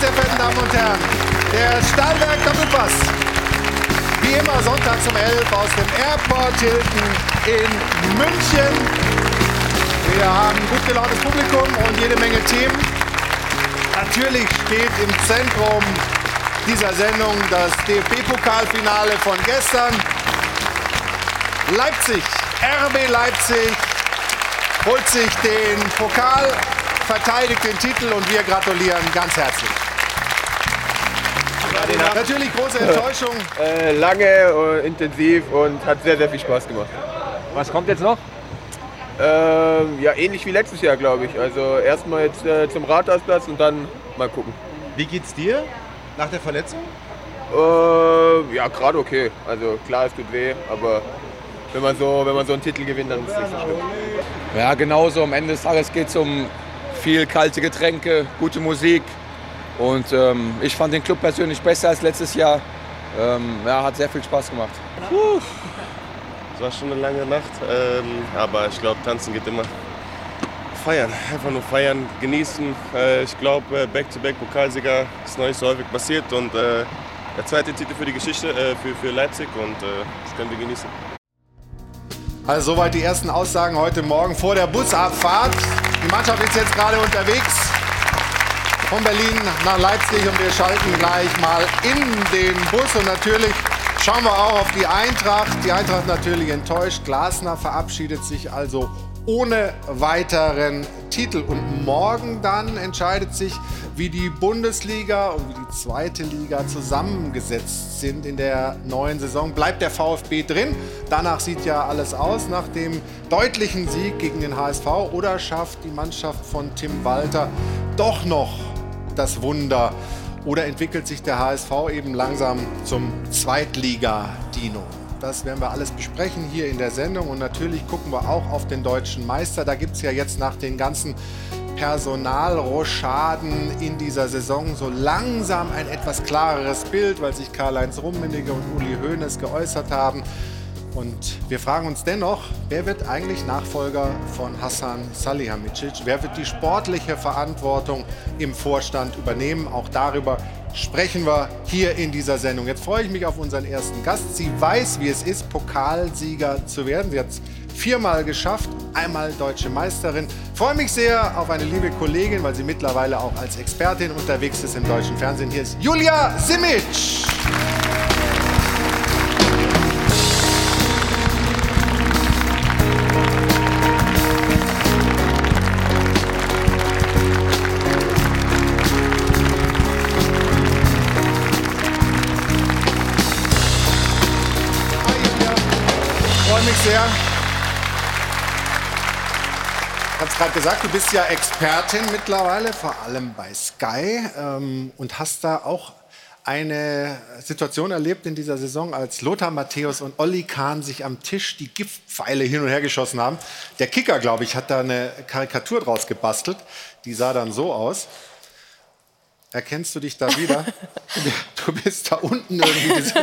sehr verehrten Damen und Herren, der Stahlwerk Doppelpass. Wie immer sonntags um 11 aus dem Airport Hilton in München. Wir haben gut gelauntes Publikum und jede Menge Themen. Natürlich steht im Zentrum dieser Sendung das DFB-Pokalfinale von gestern. Leipzig, RB Leipzig holt sich den Pokal, verteidigt den Titel und wir gratulieren ganz herzlich. Natürlich große Enttäuschung. Äh, lange, äh, intensiv und hat sehr, sehr viel Spaß gemacht. Was kommt jetzt noch? Ähm, ja, ähnlich wie letztes Jahr, glaube ich. Also erstmal jetzt äh, zum Rathausplatz und dann mal gucken. Wie geht's dir nach der Verletzung? Äh, ja, gerade okay. Also klar, es tut weh, aber wenn man so, wenn man so einen Titel gewinnt, dann ist es nicht so schlimm. Ja, genauso. Am Ende des Tages geht es um viel kalte Getränke, gute Musik. Und ähm, ich fand den Club persönlich besser als letztes Jahr. Ähm, ja, hat sehr viel Spaß gemacht. Es war schon eine lange Nacht, ähm, aber ich glaube, tanzen geht immer. Feiern, einfach nur feiern, genießen. Äh, ich glaube, Back-to-Back-Pokalsieger ist noch nicht so häufig passiert und äh, der zweite Titel für die Geschichte, äh, für, für Leipzig und äh, das können wir genießen. Also soweit die ersten Aussagen heute Morgen vor der Busabfahrt. Die Mannschaft ist jetzt gerade unterwegs von Berlin nach Leipzig und wir schalten gleich mal in den Bus und natürlich schauen wir auch auf die Eintracht. Die Eintracht natürlich enttäuscht. Glasner verabschiedet sich also ohne weiteren Titel. Und morgen dann entscheidet sich, wie die Bundesliga und wie die zweite Liga zusammengesetzt sind in der neuen Saison. Bleibt der VfB drin? Danach sieht ja alles aus nach dem deutlichen Sieg gegen den HSV. Oder schafft die Mannschaft von Tim Walter doch noch das Wunder? Oder entwickelt sich der HSV eben langsam zum Zweitliga-Dino? Das werden wir alles besprechen hier in der Sendung. Und natürlich gucken wir auch auf den deutschen Meister. Da gibt es ja jetzt nach den ganzen Personalrochaden in dieser Saison so langsam ein etwas klareres Bild, weil sich Karl-Heinz Rummenigge und Uli Hoeneß geäußert haben. Und wir fragen uns dennoch, wer wird eigentlich Nachfolger von Hassan Salihamidzic? Wer wird die sportliche Verantwortung im Vorstand übernehmen? Auch darüber sprechen wir hier in dieser Sendung. Jetzt freue ich mich auf unseren ersten Gast. Sie weiß, wie es ist, Pokalsieger zu werden. Sie hat es viermal geschafft, einmal deutsche Meisterin. Ich freue mich sehr auf eine liebe Kollegin, weil sie mittlerweile auch als Expertin unterwegs ist im deutschen Fernsehen. Hier ist Julia Simic. Gerade gesagt, du bist ja Expertin mittlerweile, vor allem bei Sky, ähm, und hast da auch eine Situation erlebt in dieser Saison, als Lothar Matthäus und Olli Kahn sich am Tisch die Giftpfeile hin und her geschossen haben. Der Kicker, glaube ich, hat da eine Karikatur draus gebastelt. Die sah dann so aus. Erkennst du dich da wieder? du bist da unten irgendwie dieses,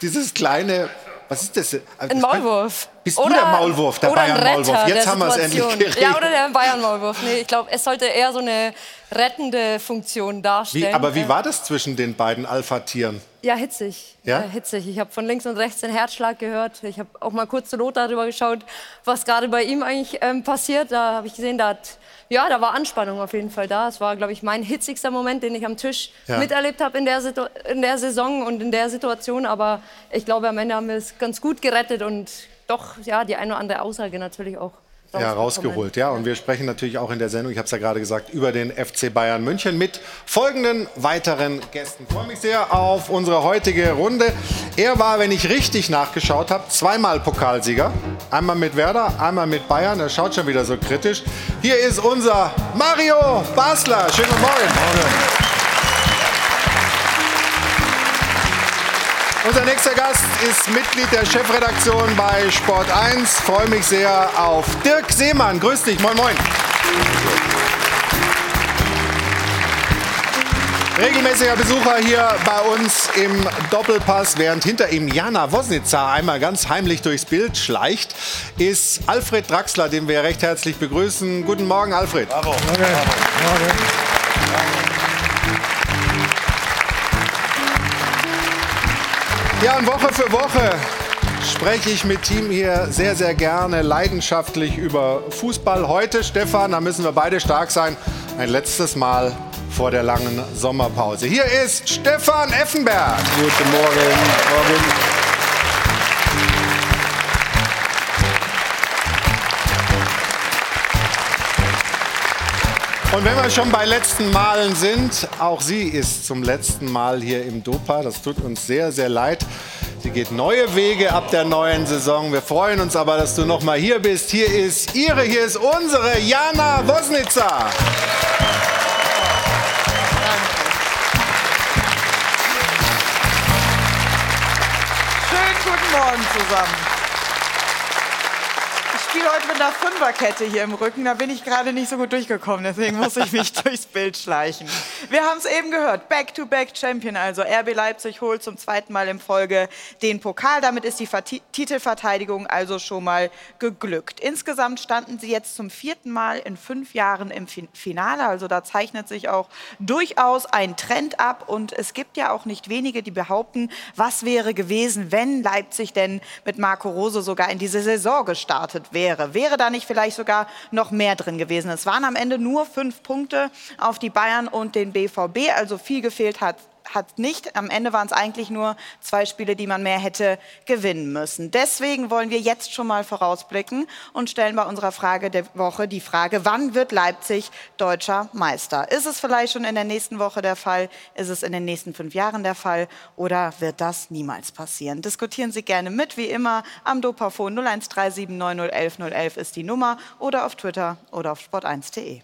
dieses kleine. Was ist das? Ein Maulwurf. Bist du der Maulwurf, der oder Bayern-Maulwurf? Jetzt haben wir es endlich geregelt. Ja, oder der Bayern-Maulwurf. Nee, ich glaube, es sollte eher so eine rettende Funktion darstellen. Wie, aber wie war das zwischen den beiden Alpha-Tieren? Ja, hitzig. Ja? Äh, hitzig. Ich habe von links und rechts den Herzschlag gehört. Ich habe auch mal kurz zu Lothar darüber geschaut, was gerade bei ihm eigentlich ähm, passiert. Da habe ich gesehen, da hat, ja, da war Anspannung auf jeden Fall da. Es war, glaube ich, mein hitzigster Moment, den ich am Tisch Ja. miterlebt habe in, der in der Saison und in der Situation. Aber ich glaube, am Ende haben wir es ganz gut gerettet und doch, ja, die eine oder andere Aussage natürlich auch. Ja, rausgeholt, ja. Und wir sprechen natürlich auch in der Sendung, ich habe es ja gerade gesagt, über den FC Bayern München mit folgenden weiteren Gästen. Ich freue mich sehr auf unsere heutige Runde. Er war, wenn ich richtig nachgeschaut habe, zweimal Pokalsieger. Einmal mit Werder, einmal mit Bayern. Er schaut schon wieder so kritisch. Hier ist unser Mario Basler. Schönen guten Morgen. Unser nächster Gast ist Mitglied der Chefredaktion bei Sport 1. Freue mich sehr auf Dirk Seemann. Grüß dich, moin moin. Regelmäßiger Besucher hier bei uns im Doppelpass, während hinter ihm Jana Wosnica einmal ganz heimlich durchs Bild schleicht, ist Alfred Draxler, den wir recht herzlich begrüßen. Guten Morgen, Alfred. Ja, und Woche für Woche spreche ich mit Team hier sehr, sehr gerne leidenschaftlich über Fußball. Heute, Stefan, da müssen wir beide stark sein, ein letztes Mal vor der langen Sommerpause. Hier ist Stefan Effenberg. Guten Morgen. Morgen. Und wenn wir schon bei letzten Malen sind, auch sie ist zum letzten Mal hier im Dopa. Das tut uns sehr, sehr leid. Sie geht neue Wege ab der neuen Saison. Wir freuen uns aber, dass du noch mal hier bist. Hier ist ihre, hier ist unsere Jana Wosnitzer. Schönen guten Morgen zusammen spiele heute mit einer Fünferkette hier im Rücken. Da bin ich gerade nicht so gut durchgekommen, deswegen muss ich mich durchs Bild schleichen. Wir haben es eben gehört, Back-to-Back-Champion, also RB Leipzig holt zum zweiten Mal in Folge den Pokal. Damit ist die Titelverteidigung also schon mal geglückt. Insgesamt standen sie jetzt zum vierten Mal in fünf Jahren im Finale. Also da zeichnet sich auch durchaus ein Trend ab. Und es gibt ja auch nicht wenige, die behaupten, was wäre gewesen, wenn Leipzig denn mit Marco Rose sogar in diese Saison gestartet wäre wäre. Wäre da nicht vielleicht sogar noch mehr drin gewesen? Es waren am Ende nur fünf Punkte auf die Bayern und den BVB, also viel gefehlt hat hat nicht. Am Ende waren es eigentlich nur zwei Spiele, die man mehr hätte gewinnen müssen. Deswegen wollen wir jetzt schon mal vorausblicken und stellen bei unserer Frage der Woche die Frage, wann wird Leipzig deutscher Meister? Ist es vielleicht schon in der nächsten Woche der Fall? Ist es in den nächsten fünf Jahren der Fall? Oder wird das niemals passieren? Diskutieren Sie gerne mit, wie immer, am Dopafon 0137 9011 011 ist die Nummer oder auf Twitter oder auf sport1.de.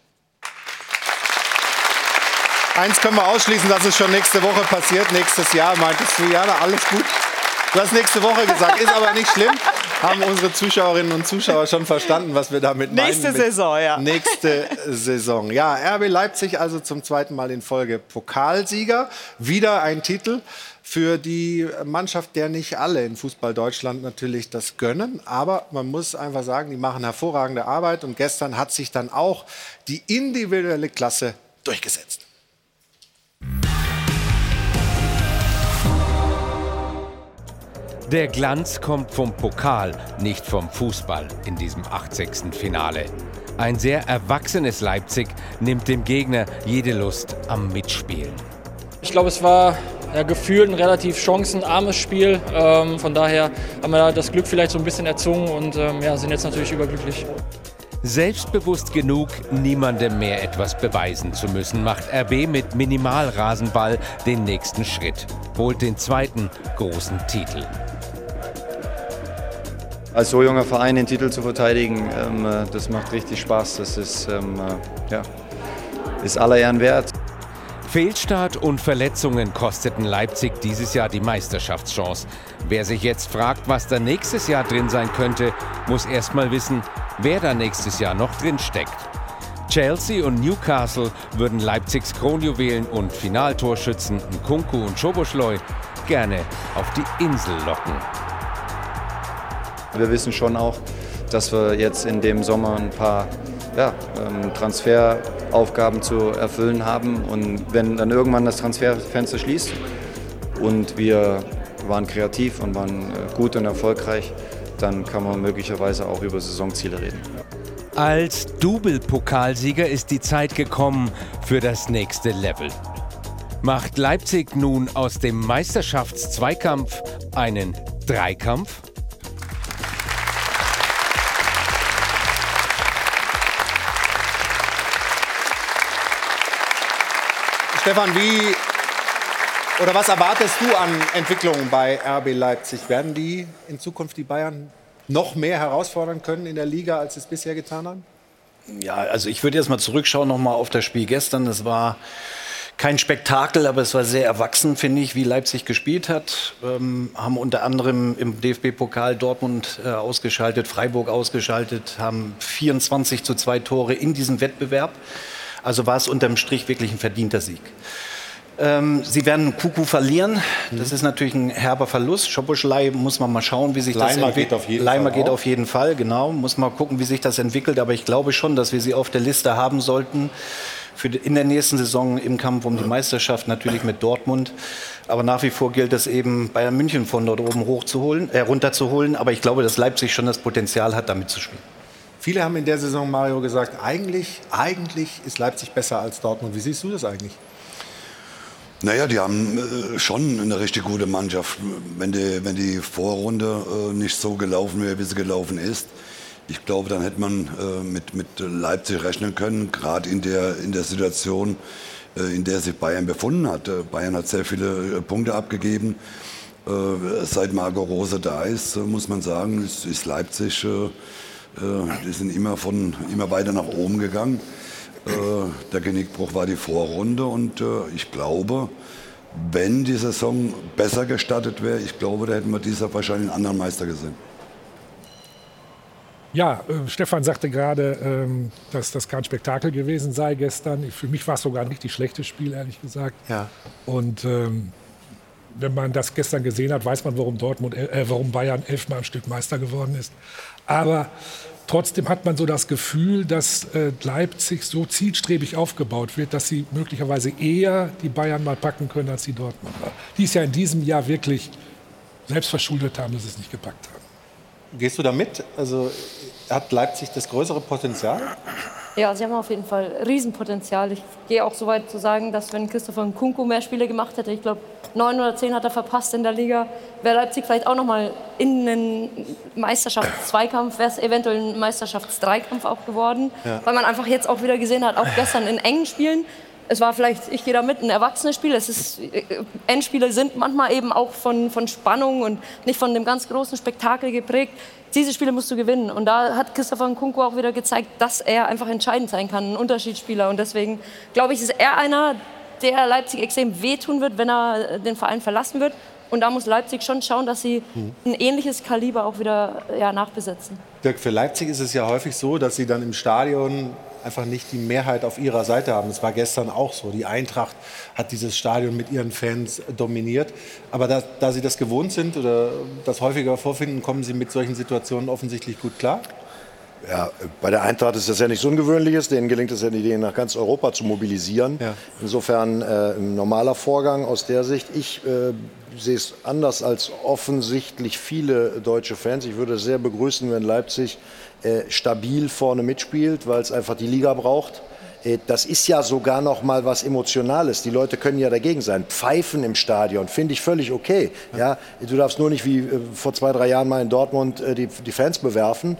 Eins können wir ausschließen, dass es schon nächste Woche passiert. Nächstes Jahr meintest du, Jana, alles gut. Du hast nächste Woche gesagt, ist aber nicht schlimm. Haben unsere Zuschauerinnen und Zuschauer schon verstanden, was wir damit meinen? Nächste Saison, ja. Nächste Saison. Ja, RB Leipzig also zum zweiten Mal in Folge Pokalsieger. Wieder ein Titel für die Mannschaft, der nicht alle in Fußball Deutschland natürlich das gönnen. Aber man muss einfach sagen, die machen hervorragende Arbeit. Und gestern hat sich dann auch die individuelle Klasse durchgesetzt. Der Glanz kommt vom Pokal, nicht vom Fußball in diesem 80. Finale. Ein sehr erwachsenes Leipzig nimmt dem Gegner jede Lust am Mitspielen. Ich glaube, es war ja, gefühlt ein relativ chancenarmes Spiel. Ähm, von daher haben wir das Glück vielleicht so ein bisschen erzwungen und ähm, ja, sind jetzt natürlich überglücklich. Selbstbewusst genug, niemandem mehr etwas beweisen zu müssen, macht RB mit Minimalrasenball den nächsten Schritt, holt den zweiten großen Titel. Als so junger Verein den Titel zu verteidigen, ähm, äh, das macht richtig Spaß. Das ist, ähm, äh, ja, ist aller Ehren wert. Fehlstart und Verletzungen kosteten Leipzig dieses Jahr die Meisterschaftschance. Wer sich jetzt fragt, was da nächstes Jahr drin sein könnte, muss erst mal wissen, wer da nächstes Jahr noch drin steckt. Chelsea und Newcastle würden Leipzigs Kronjuwelen und Finaltorschützen Nkunku und Schoboschleu gerne auf die Insel locken. Wir wissen schon auch, dass wir jetzt in dem Sommer ein paar ja, ähm, Transferaufgaben zu erfüllen haben. Und wenn dann irgendwann das Transferfenster schließt und wir waren kreativ und waren äh, gut und erfolgreich, dann kann man möglicherweise auch über Saisonziele reden. Als Double-Pokalsieger ist die Zeit gekommen für das nächste Level. Macht Leipzig nun aus dem Meisterschaftszweikampf einen Dreikampf? Stefan, wie oder was erwartest du an Entwicklungen bei RB Leipzig? Werden die in Zukunft die Bayern noch mehr herausfordern können in der Liga, als sie es bisher getan haben? Ja, also ich würde jetzt mal zurückschauen noch mal auf das Spiel gestern. Das war kein Spektakel, aber es war sehr erwachsen, finde ich, wie Leipzig gespielt hat. Ähm, haben unter anderem im DFB-Pokal Dortmund äh, ausgeschaltet, Freiburg ausgeschaltet, haben 24 zu 2 Tore in diesem Wettbewerb. Also war es unterm Strich wirklich ein verdienter Sieg. Ähm, sie werden Kuku verlieren. Das mhm. ist natürlich ein herber Verlust. Schoboschlei muss man mal schauen, wie sich Leimer das entwickelt. Geht auf jeden Leimer Fall geht auf jeden Fall, genau. Muss mal gucken, wie sich das entwickelt. Aber ich glaube schon, dass wir sie auf der Liste haben sollten für in der nächsten Saison im Kampf um die Meisterschaft, natürlich mit Dortmund. Aber nach wie vor gilt es eben, Bayern München von dort oben hochzuholen, äh, runterzuholen. Aber ich glaube, dass Leipzig schon das Potenzial hat, damit zu spielen. Viele haben in der Saison, Mario, gesagt, eigentlich, eigentlich ist Leipzig besser als Dortmund. Wie siehst du das eigentlich? Naja, die haben äh, schon eine richtig gute Mannschaft. Wenn die, wenn die Vorrunde äh, nicht so gelaufen wäre, wie sie gelaufen ist, ich glaube, dann hätte man äh, mit, mit Leipzig rechnen können, gerade in der, in der Situation, äh, in der sich Bayern befunden hat. Äh, Bayern hat sehr viele äh, Punkte abgegeben. Seit Marco Rose da ist, muss man sagen, ist, ist Leipzig die sind immer, von, immer weiter nach oben gegangen. Äh, der Genickbruch war die Vorrunde und äh, ich glaube, wenn die Saison besser gestartet wäre, ich glaube, da hätten wir dieser wahrscheinlich einen anderen Meister gesehen. Ja, äh, Stefan sagte gerade, ähm, dass das kein Spektakel gewesen sei gestern. Für mich war es sogar ein richtig schlechtes Spiel, ehrlich gesagt. Ja. Und ähm, wenn man das gestern gesehen hat, weiß man, warum, Dortmund, äh, warum Bayern elfmal am Stück Meister geworden ist. Aber trotzdem hat man so das Gefühl, dass äh, Leipzig so zielstrebig aufgebaut wird, dass sie möglicherweise eher die Bayern mal packen können als die Dortmunder. Die es ja in diesem Jahr wirklich selbst verschuldet haben, dass sie es nicht gepackt haben. Gehst du da mit? Also hat Leipzig das größere Potenzial? Ja, sie haben auf jeden Fall Riesenpotenzial. Ich gehe auch so weit zu sagen, dass wenn Christopher Nkunku mehr Spiele gemacht hätte, ich glaube neun oder zehn hat er verpasst in der Liga, wäre Leipzig vielleicht auch noch mal in einen Meisterschaftszweikampf, wäre es eventuell ein Meisterschaftsdreikampf auch geworden, ja. weil man einfach jetzt auch wieder gesehen hat, auch gestern in engen Spielen, es war vielleicht, ich gehe da mit, ein erwachsenes Spiel. Es ist, äh, Endspiele sind manchmal eben auch von, von Spannung und nicht von dem ganz großen Spektakel geprägt. Diese Spiele musst du gewinnen. Und da hat Christopher Nkunku auch wieder gezeigt, dass er einfach entscheidend sein kann, ein Unterschiedsspieler. Und deswegen glaube ich, ist er einer, der Leipzig extrem wehtun wird, wenn er den Verein verlassen wird. Und da muss Leipzig schon schauen, dass sie mhm. ein ähnliches Kaliber auch wieder ja, nachbesetzen. Dirk, für Leipzig ist es ja häufig so, dass sie dann im Stadion einfach nicht die Mehrheit auf ihrer Seite haben. Das war gestern auch so. Die Eintracht hat dieses Stadion mit ihren Fans dominiert. Aber da, da Sie das gewohnt sind oder das häufiger vorfinden, kommen Sie mit solchen Situationen offensichtlich gut klar? Ja, bei der Eintracht ist das ja nichts Ungewöhnliches. Denen gelingt es ja, die nach ganz Europa zu mobilisieren. Ja. Insofern äh, ein normaler Vorgang aus der Sicht. Ich äh, sehe es anders als offensichtlich viele deutsche Fans. Ich würde es sehr begrüßen, wenn Leipzig äh, stabil vorne mitspielt, weil es einfach die Liga braucht. Äh, das ist ja sogar noch mal was Emotionales. Die Leute können ja dagegen sein. Pfeifen im Stadion finde ich völlig okay. Ja, du darfst nur nicht wie äh, vor zwei, drei Jahren mal in Dortmund die, die Fans bewerfen.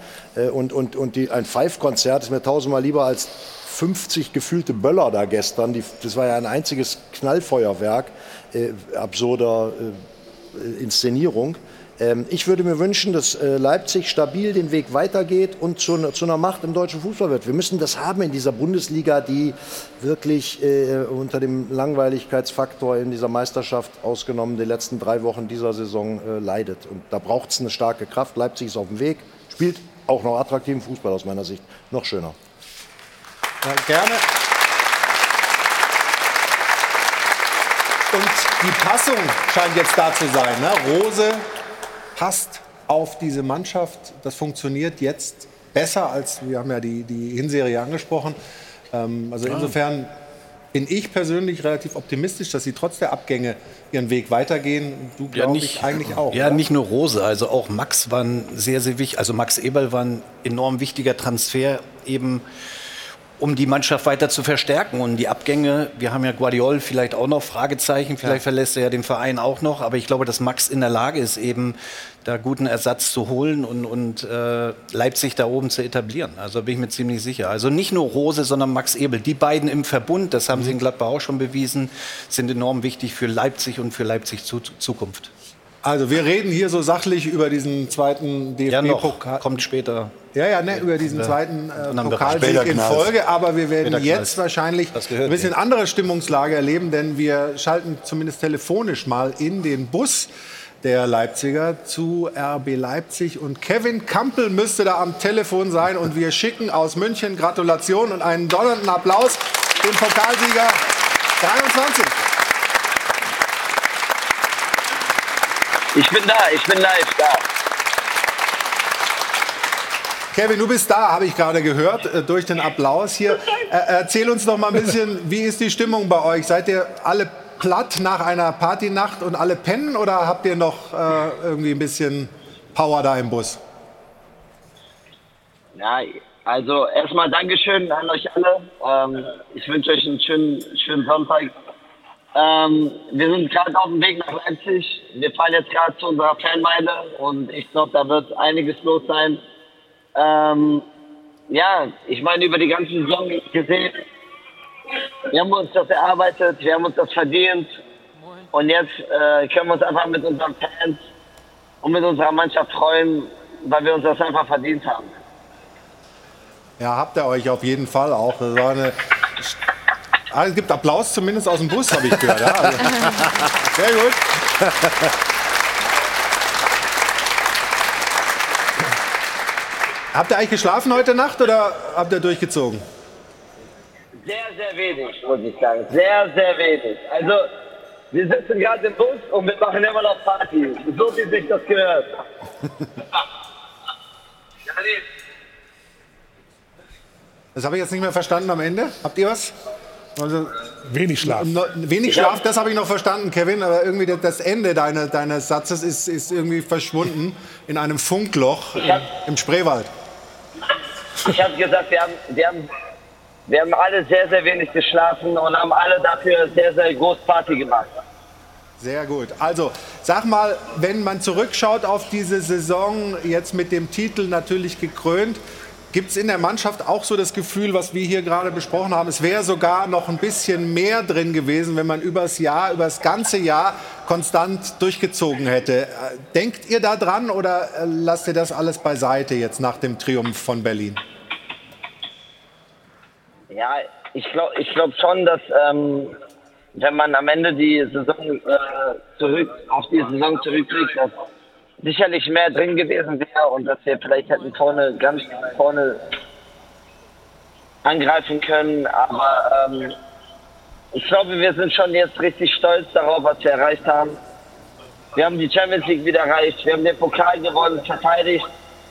Und, und, und die, ein Pfeifkonzert ist mir tausendmal lieber als 50 gefühlte Böller da gestern. Die, das war ja ein einziges Knallfeuerwerk absurder Inszenierung. Ähm, ich würde mir wünschen, dass äh, Leipzig stabil den Weg weitergeht und zu, einer Macht im deutschen Fußball wird. Wir müssen das haben in dieser Bundesliga, die wirklich äh, unter dem Langweiligkeitsfaktor in dieser Meisterschaft ausgenommen die letzten drei Wochen dieser Saison äh, leidet. Und da braucht es eine starke Kraft. Leipzig ist auf dem Weg, spielt auch noch attraktiven Fußball aus meiner Sicht. Noch schöner. Ja, gerne. Und die Passung scheint jetzt da zu sein. Ne? Rose passt auf diese Mannschaft. Das funktioniert jetzt besser als, wir haben ja die, die Hinserie angesprochen. Ähm, also ah. insofern bin ich persönlich relativ optimistisch, dass sie trotz der Abgänge ihren Weg weitergehen. Du ja, nicht, eigentlich auch. Ja, oder? nicht nur Rose, also auch Max war ein sehr, sehr wichtig. Also Max Eberl war ein enorm wichtiger Transfer eben um die Mannschaft weiter zu verstärken. Und die Abgänge, wir haben ja Guardiol vielleicht auch noch Fragezeichen, vielleicht ja. verlässt er ja den Verein auch noch, aber ich glaube, dass Max in der Lage ist, eben da guten Ersatz zu holen und, und äh, Leipzig da oben zu etablieren. Also bin ich mir ziemlich sicher. Also nicht nur Rose, sondern Max Ebel. Die beiden im Verbund, das haben mhm. sie in Gladbach auch schon bewiesen, sind enorm wichtig für Leipzig und für Leipzig Zukunft. Also wir reden hier so sachlich über diesen zweiten DFB-Pokal. Ja, kommt später. Ja, ja, ne, über diesen zweiten äh, Pokalsieg in Folge. Aber wir werden jetzt wahrscheinlich ein bisschen andere Stimmungslage erleben, denn wir schalten zumindest telefonisch mal in den Bus der Leipziger zu RB Leipzig. Und Kevin Kampel müsste da am Telefon sein. Und wir schicken aus München Gratulation und einen donnernden Applaus dem Pokalsieger 23. Ich bin da, ich bin live da. Kevin, du bist da, habe ich gerade gehört, äh, durch den Applaus hier. Äh, erzähl uns doch mal ein bisschen, wie ist die Stimmung bei euch? Seid ihr alle platt nach einer Partynacht und alle pennen oder habt ihr noch äh, irgendwie ein bisschen Power da im Bus? Ja, also erstmal Dankeschön an euch alle. Ähm, ich wünsche euch einen schönen, schönen Sonntag. Ähm, wir sind gerade auf dem Weg nach Leipzig. Wir fahren jetzt gerade zu unserer Fanmeile und ich glaube, da wird einiges los sein. Ähm, ja, ich meine, über die ganze Saison gesehen, wir haben uns das erarbeitet, wir haben uns das verdient. Und jetzt äh, können wir uns einfach mit unseren Fans und mit unserer Mannschaft freuen, weil wir uns das einfach verdient haben. Ja, habt ihr euch auf jeden Fall auch. Das war eine Ah, es gibt Applaus zumindest aus dem Bus, habe ich gehört. Ja, also. Sehr gut. habt ihr eigentlich geschlafen heute Nacht oder habt ihr durchgezogen? Sehr, sehr wenig, muss ich sagen. Sehr, sehr wenig. Also, wir sitzen gerade im Bus und wir machen immer noch Party. So wie sich das gehört. Das habe ich jetzt nicht mehr verstanden am Ende. Habt ihr was? Also, wenig Schlaf. No, wenig Schlaf, das habe ich noch verstanden, Kevin, aber irgendwie das Ende deiner, deines Satzes ist, ist irgendwie verschwunden in einem Funkloch hab, im Spreewald. Ich habe gesagt, wir haben, wir, haben, wir haben alle sehr, sehr wenig geschlafen und haben alle dafür sehr, sehr groß Party gemacht. Sehr gut. Also, sag mal, wenn man zurückschaut auf diese Saison, jetzt mit dem Titel natürlich gekrönt, Gibt es in der Mannschaft auch so das Gefühl, was wir hier gerade besprochen haben, es wäre sogar noch ein bisschen mehr drin gewesen, wenn man übers Jahr, über das ganze Jahr konstant durchgezogen hätte. Äh, denkt ihr da dran oder äh, lasst ihr das alles beiseite jetzt nach dem Triumph von Berlin? Ja, ich glaube ich glaub schon, dass ähm, wenn man am Ende die Saison äh, zurück auf die Saison zurückblickt, dass sicherlich mehr drin gewesen wäre und dass wir vielleicht hätten vorne ganz vorne angreifen können. Aber ähm, ich glaube, wir sind schon jetzt richtig stolz darauf, was wir erreicht haben. Wir haben die Champions League wieder erreicht, wir haben den Pokal gewonnen, verteidigt.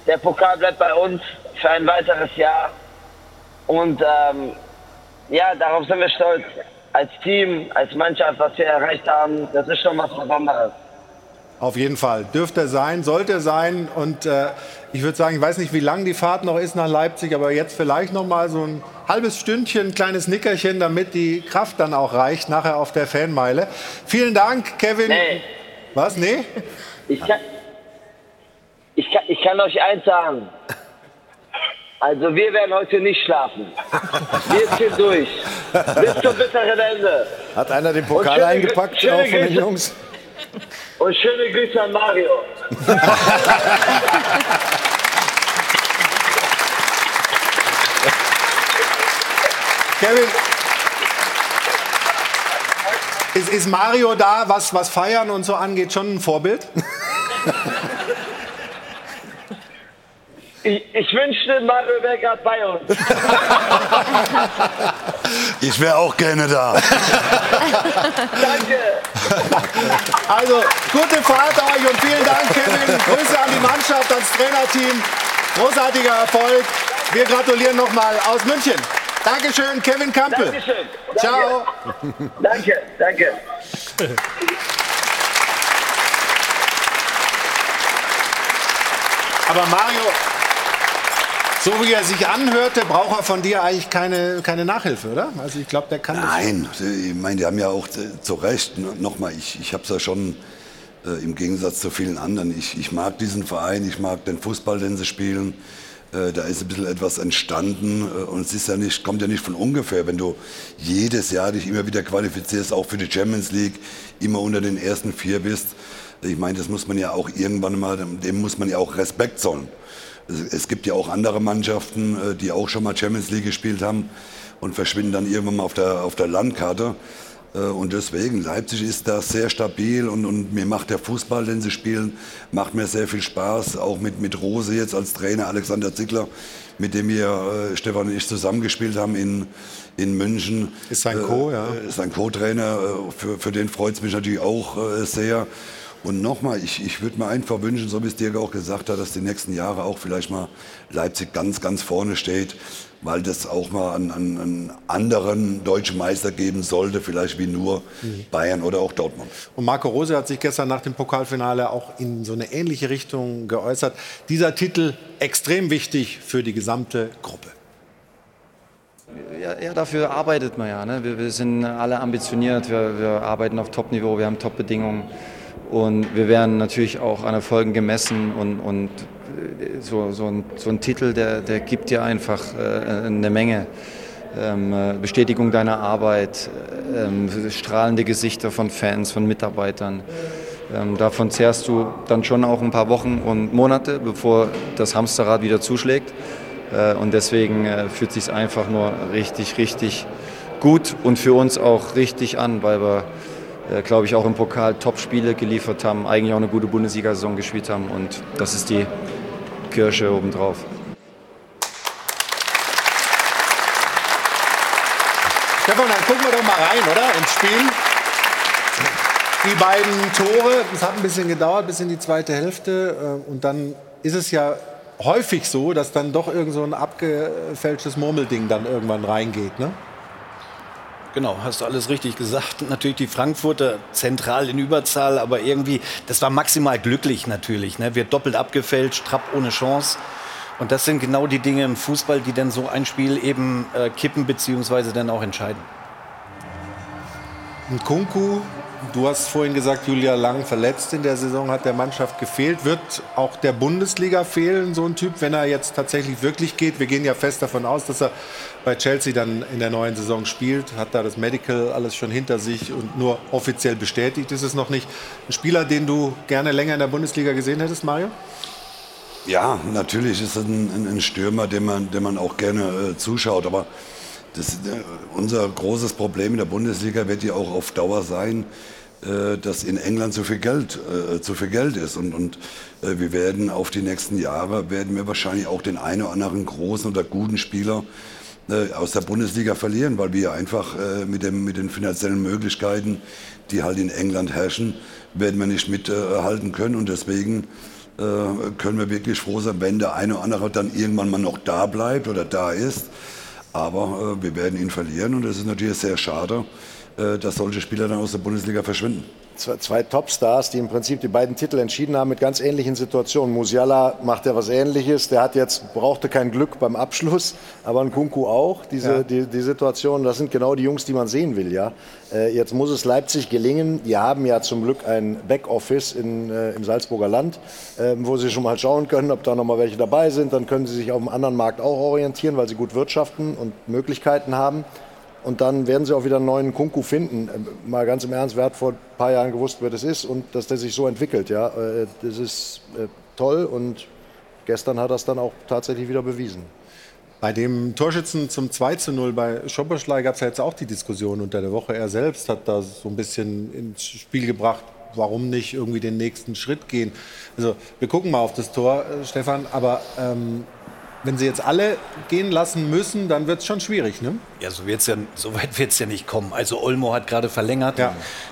Der Pokal bleibt bei uns für ein weiteres Jahr. Und ähm, ja, darauf sind wir stolz. Als Team, als Mannschaft, was wir erreicht haben, das ist schon was Besonderes. Auf jeden Fall. Dürfte er sein, sollte er sein. Und äh, ich würde sagen, ich weiß nicht, wie lang die Fahrt noch ist nach Leipzig, aber jetzt vielleicht noch mal so ein halbes Stündchen, ein kleines Nickerchen, damit die Kraft dann auch reicht, nachher auf der Fanmeile. Vielen Dank, Kevin. Nee. Was? Nee? Ich kann, ich, kann, ich kann euch eins sagen. Also wir werden heute nicht schlafen. Wir ziehen durch. Bis zum bitteren Ende. Hat einer den Pokal eingepackt, auch von den Jungs? Und schöne Grüße an Mario. Kevin, ist, ist, Mario da, was, was Feiern und so angeht, schon ein Vorbild? Ich, ich, wünschte, Mario wäre gerade bei uns. ich wäre auch gerne da. Danke. Also, gute Fahrt euch und vielen Dank, Kevin. Grüße an die Mannschaft, ans Trainerteam. Großartiger Erfolg. Wir gratulieren nochmal aus München. Dankeschön, Kevin Kampel. Dankeschön. Ciao. Danke, danke. Aber Mario, so wie er sich anhörte, braucht er von dir eigentlich keine, keine Nachhilfe, oder? Also ich glaube, der kann Nein, ich meine, die haben ja auch zu Recht, nochmal, ich, ich habe es ja schon äh, im Gegensatz zu vielen anderen, ich, ich mag diesen Verein, ich mag den Fußball, den sie spielen. Äh, da ist ein bisschen etwas entstanden äh, und es ist ja nicht, kommt ja nicht von ungefähr, wenn du jedes Jahr dich immer wieder qualifizierst, auch für die Champions League, immer unter den ersten vier bist. Ich meine, das muss man ja auch irgendwann mal, dem muss man ja auch Respekt zollen. Es gibt ja auch andere Mannschaften, äh, die auch schon mal Champions League gespielt haben und verschwinden dann irgendwann mal auf der, auf der Landkarte. Äh, und deswegen, Leipzig ist da sehr stabil und, und, mir macht der Fußball, den sie spielen, macht mir sehr viel Spaß. Auch mit, mit Rose jetzt als Trainer, Alexander Zickler, mit dem wir, äh, Stefan und ich, zusammengespielt haben in, in München. Ist sein Co., ja. Ist sein Co-Trainer, für, für den freut es mich natürlich auch sehr. Und nochmal, ich, ich würde mir einfach wünschen, so wie es Dirk auch gesagt hat, dass die nächsten Jahre auch vielleicht mal Leipzig ganz, ganz vorne steht, weil das auch mal einen, einen anderen deutschen Meister geben sollte, vielleicht wie nur Mhm. Bayern oder auch Dortmund. Und Marco Rose hat sich gestern nach dem Pokalfinale auch in so eine ähnliche Richtung geäußert. Dieser Titel extrem wichtig für die gesamte Gruppe. Ja, ja, dafür arbeitet man ja. Ne? Wir, wir sind alle ambitioniert, wir, wir arbeiten auf Top-Niveau, wir haben Top-Bedingungen und wir werden natürlich auch an Erfolgen gemessen und, und äh, so, so, ein, so ein Titel, der, der gibt dir einfach äh, eine Menge. Ähm, äh, Bestätigung deiner Arbeit, ähm, strahlende Gesichter von Fans, von Mitarbeitern. Ähm, davon zehrst du dann schon auch ein paar Wochen und Monate, bevor das Hamsterrad wieder zuschlägt. Äh, und deswegen äh, fühlt sich einfach nur richtig, richtig gut und für uns auch richtig an, weil wir, glaube ich, auch im Pokal Top-Spiele geliefert haben, eigentlich auch eine gute Bundesliga-Saison gespielt haben und das ist die Kirsche obendrauf. Stefan, dann gucken wir doch mal rein, oder? Ins Spiel. Die beiden Tore, es hat ein bisschen gedauert bis in die zweite Hälfte. äh, Und dann ist es ja häufig so, dass dann doch irgend so ein abgefälschtes Murmelding dann irgendwann reingeht. Ne? Genau, hast du alles richtig gesagt. Natürlich die Frankfurter zentral in Überzahl, aber irgendwie, das war maximal glücklich natürlich. Ne? Wird doppelt abgefälscht, Trapp ohne Chance. Und das sind genau die Dinge im Fußball, die dann so ein Spiel eben äh, kippen bzw. dann auch entscheiden. Und Kunku, du hast vorhin gesagt, Julia Lang verletzt in der Saison, hat der Mannschaft gefehlt. Wird auch der Bundesliga fehlen, so ein Typ, wenn er jetzt tatsächlich wirklich geht? Wir gehen ja fest davon aus, dass er bei Chelsea dann in der neuen Saison spielt. Hat da das Medical alles schon hinter sich und nur offiziell bestätigt ist es noch nicht. Ein Spieler, den du gerne länger in der Bundesliga gesehen hättest, Mario? Ja, natürlich ist es ein, ein, Stürmer, dem man, dem man auch gerne äh, zuschaut. Aber das, äh, unser großes Problem in der Bundesliga wird ja auch auf Dauer sein, dass in England zu viel Geld, äh, zu viel Geld ist. Und, und äh, wir werden auf die nächsten Jahre, werden wir wahrscheinlich auch den einen oder anderen großen oder guten Spieler äh, aus der Bundesliga verlieren, weil wir einfach äh, mit, dem, mit den finanziellen Möglichkeiten, die halt in England herrschen, werden wir nicht mithalten können. Und deswegen äh, können wir wirklich froh sein, wenn der eine oder andere dann irgendwann mal noch da bleibt oder da ist. Aber äh, wir werden ihn verlieren und es ist natürlich sehr schade, äh, dass solche Spieler dann aus der Bundesliga verschwinden. Zwei, zwei Topstars, die im Prinzip die beiden Titel entschieden haben mit ganz ähnlichen Situationen. Musiala macht ja was Ähnliches. Der hat jetzt brauchte kein Glück beim Abschluss, aber ein Kunku auch. Diese Ja. die, die Situation, das sind genau die Jungs, die man sehen will. Ja, äh, jetzt muss es Leipzig gelingen. Die haben ja zum Glück ein Backoffice in, äh, im Salzburger Land, äh, wo sie schon mal schauen können, ob da noch mal welche dabei sind. Dann können sie sich auf dem anderen Markt auch orientieren, weil sie gut wirtschaften und Möglichkeiten haben. Und dann werden sie auch wieder einen neuen Kunku finden. Ähm, Mal ganz im Ernst, wer hat vor ein paar Jahren gewusst, wer das ist und dass der sich so entwickelt. Ja? Äh, Das ist äh, toll und gestern hat es dann auch tatsächlich wieder bewiesen. Bei dem Torschützen zum 2 zu 0 bei Schopperschlei gab es ja jetzt auch die Diskussion unter der Woche. Er selbst hat da so ein bisschen ins Spiel gebracht, warum nicht irgendwie den nächsten Schritt gehen. Also wir gucken mal auf das Tor, äh, Stefan, aber ähm, wenn sie jetzt alle gehen lassen müssen, dann wird es schon schwierig, ne? Ja, so, wird's ja, so weit wird es ja nicht kommen. Also Olmo hat gerade verlängert,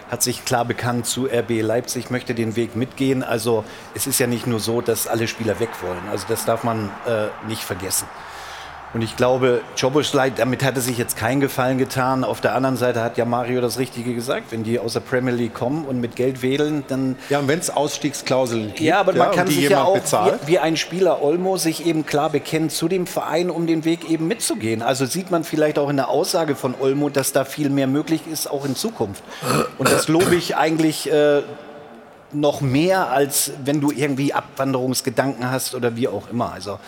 hat sich klar bekannt zu RB Leipzig, möchte den Weg mitgehen. Also es ist ja nicht nur so, dass alle Spieler weg wollen. Also das darf man äh, nicht vergessen. Und ich glaube, Choboschlei, damit hat er sich jetzt keinen Gefallen getan. Auf der anderen Seite hat ja Mario das Richtige gesagt. Wenn die aus der Premier League kommen und mit Geld wedeln, dann... Ja, und wenn es Ausstiegsklauseln gibt, Ja, aber man und kann die sich ja jemand auch, bezahlt. wie, wie ein Spieler Olmo, sich eben klar bekennen zu dem Verein, um den Weg eben mitzugehen. Also sieht man vielleicht auch in der Aussage von Olmo, dass da viel mehr möglich ist, auch in Zukunft. Und das lobe ich eigentlich äh, noch mehr, als wenn du irgendwie Abwanderungsgedanken hast oder wie auch immer. Also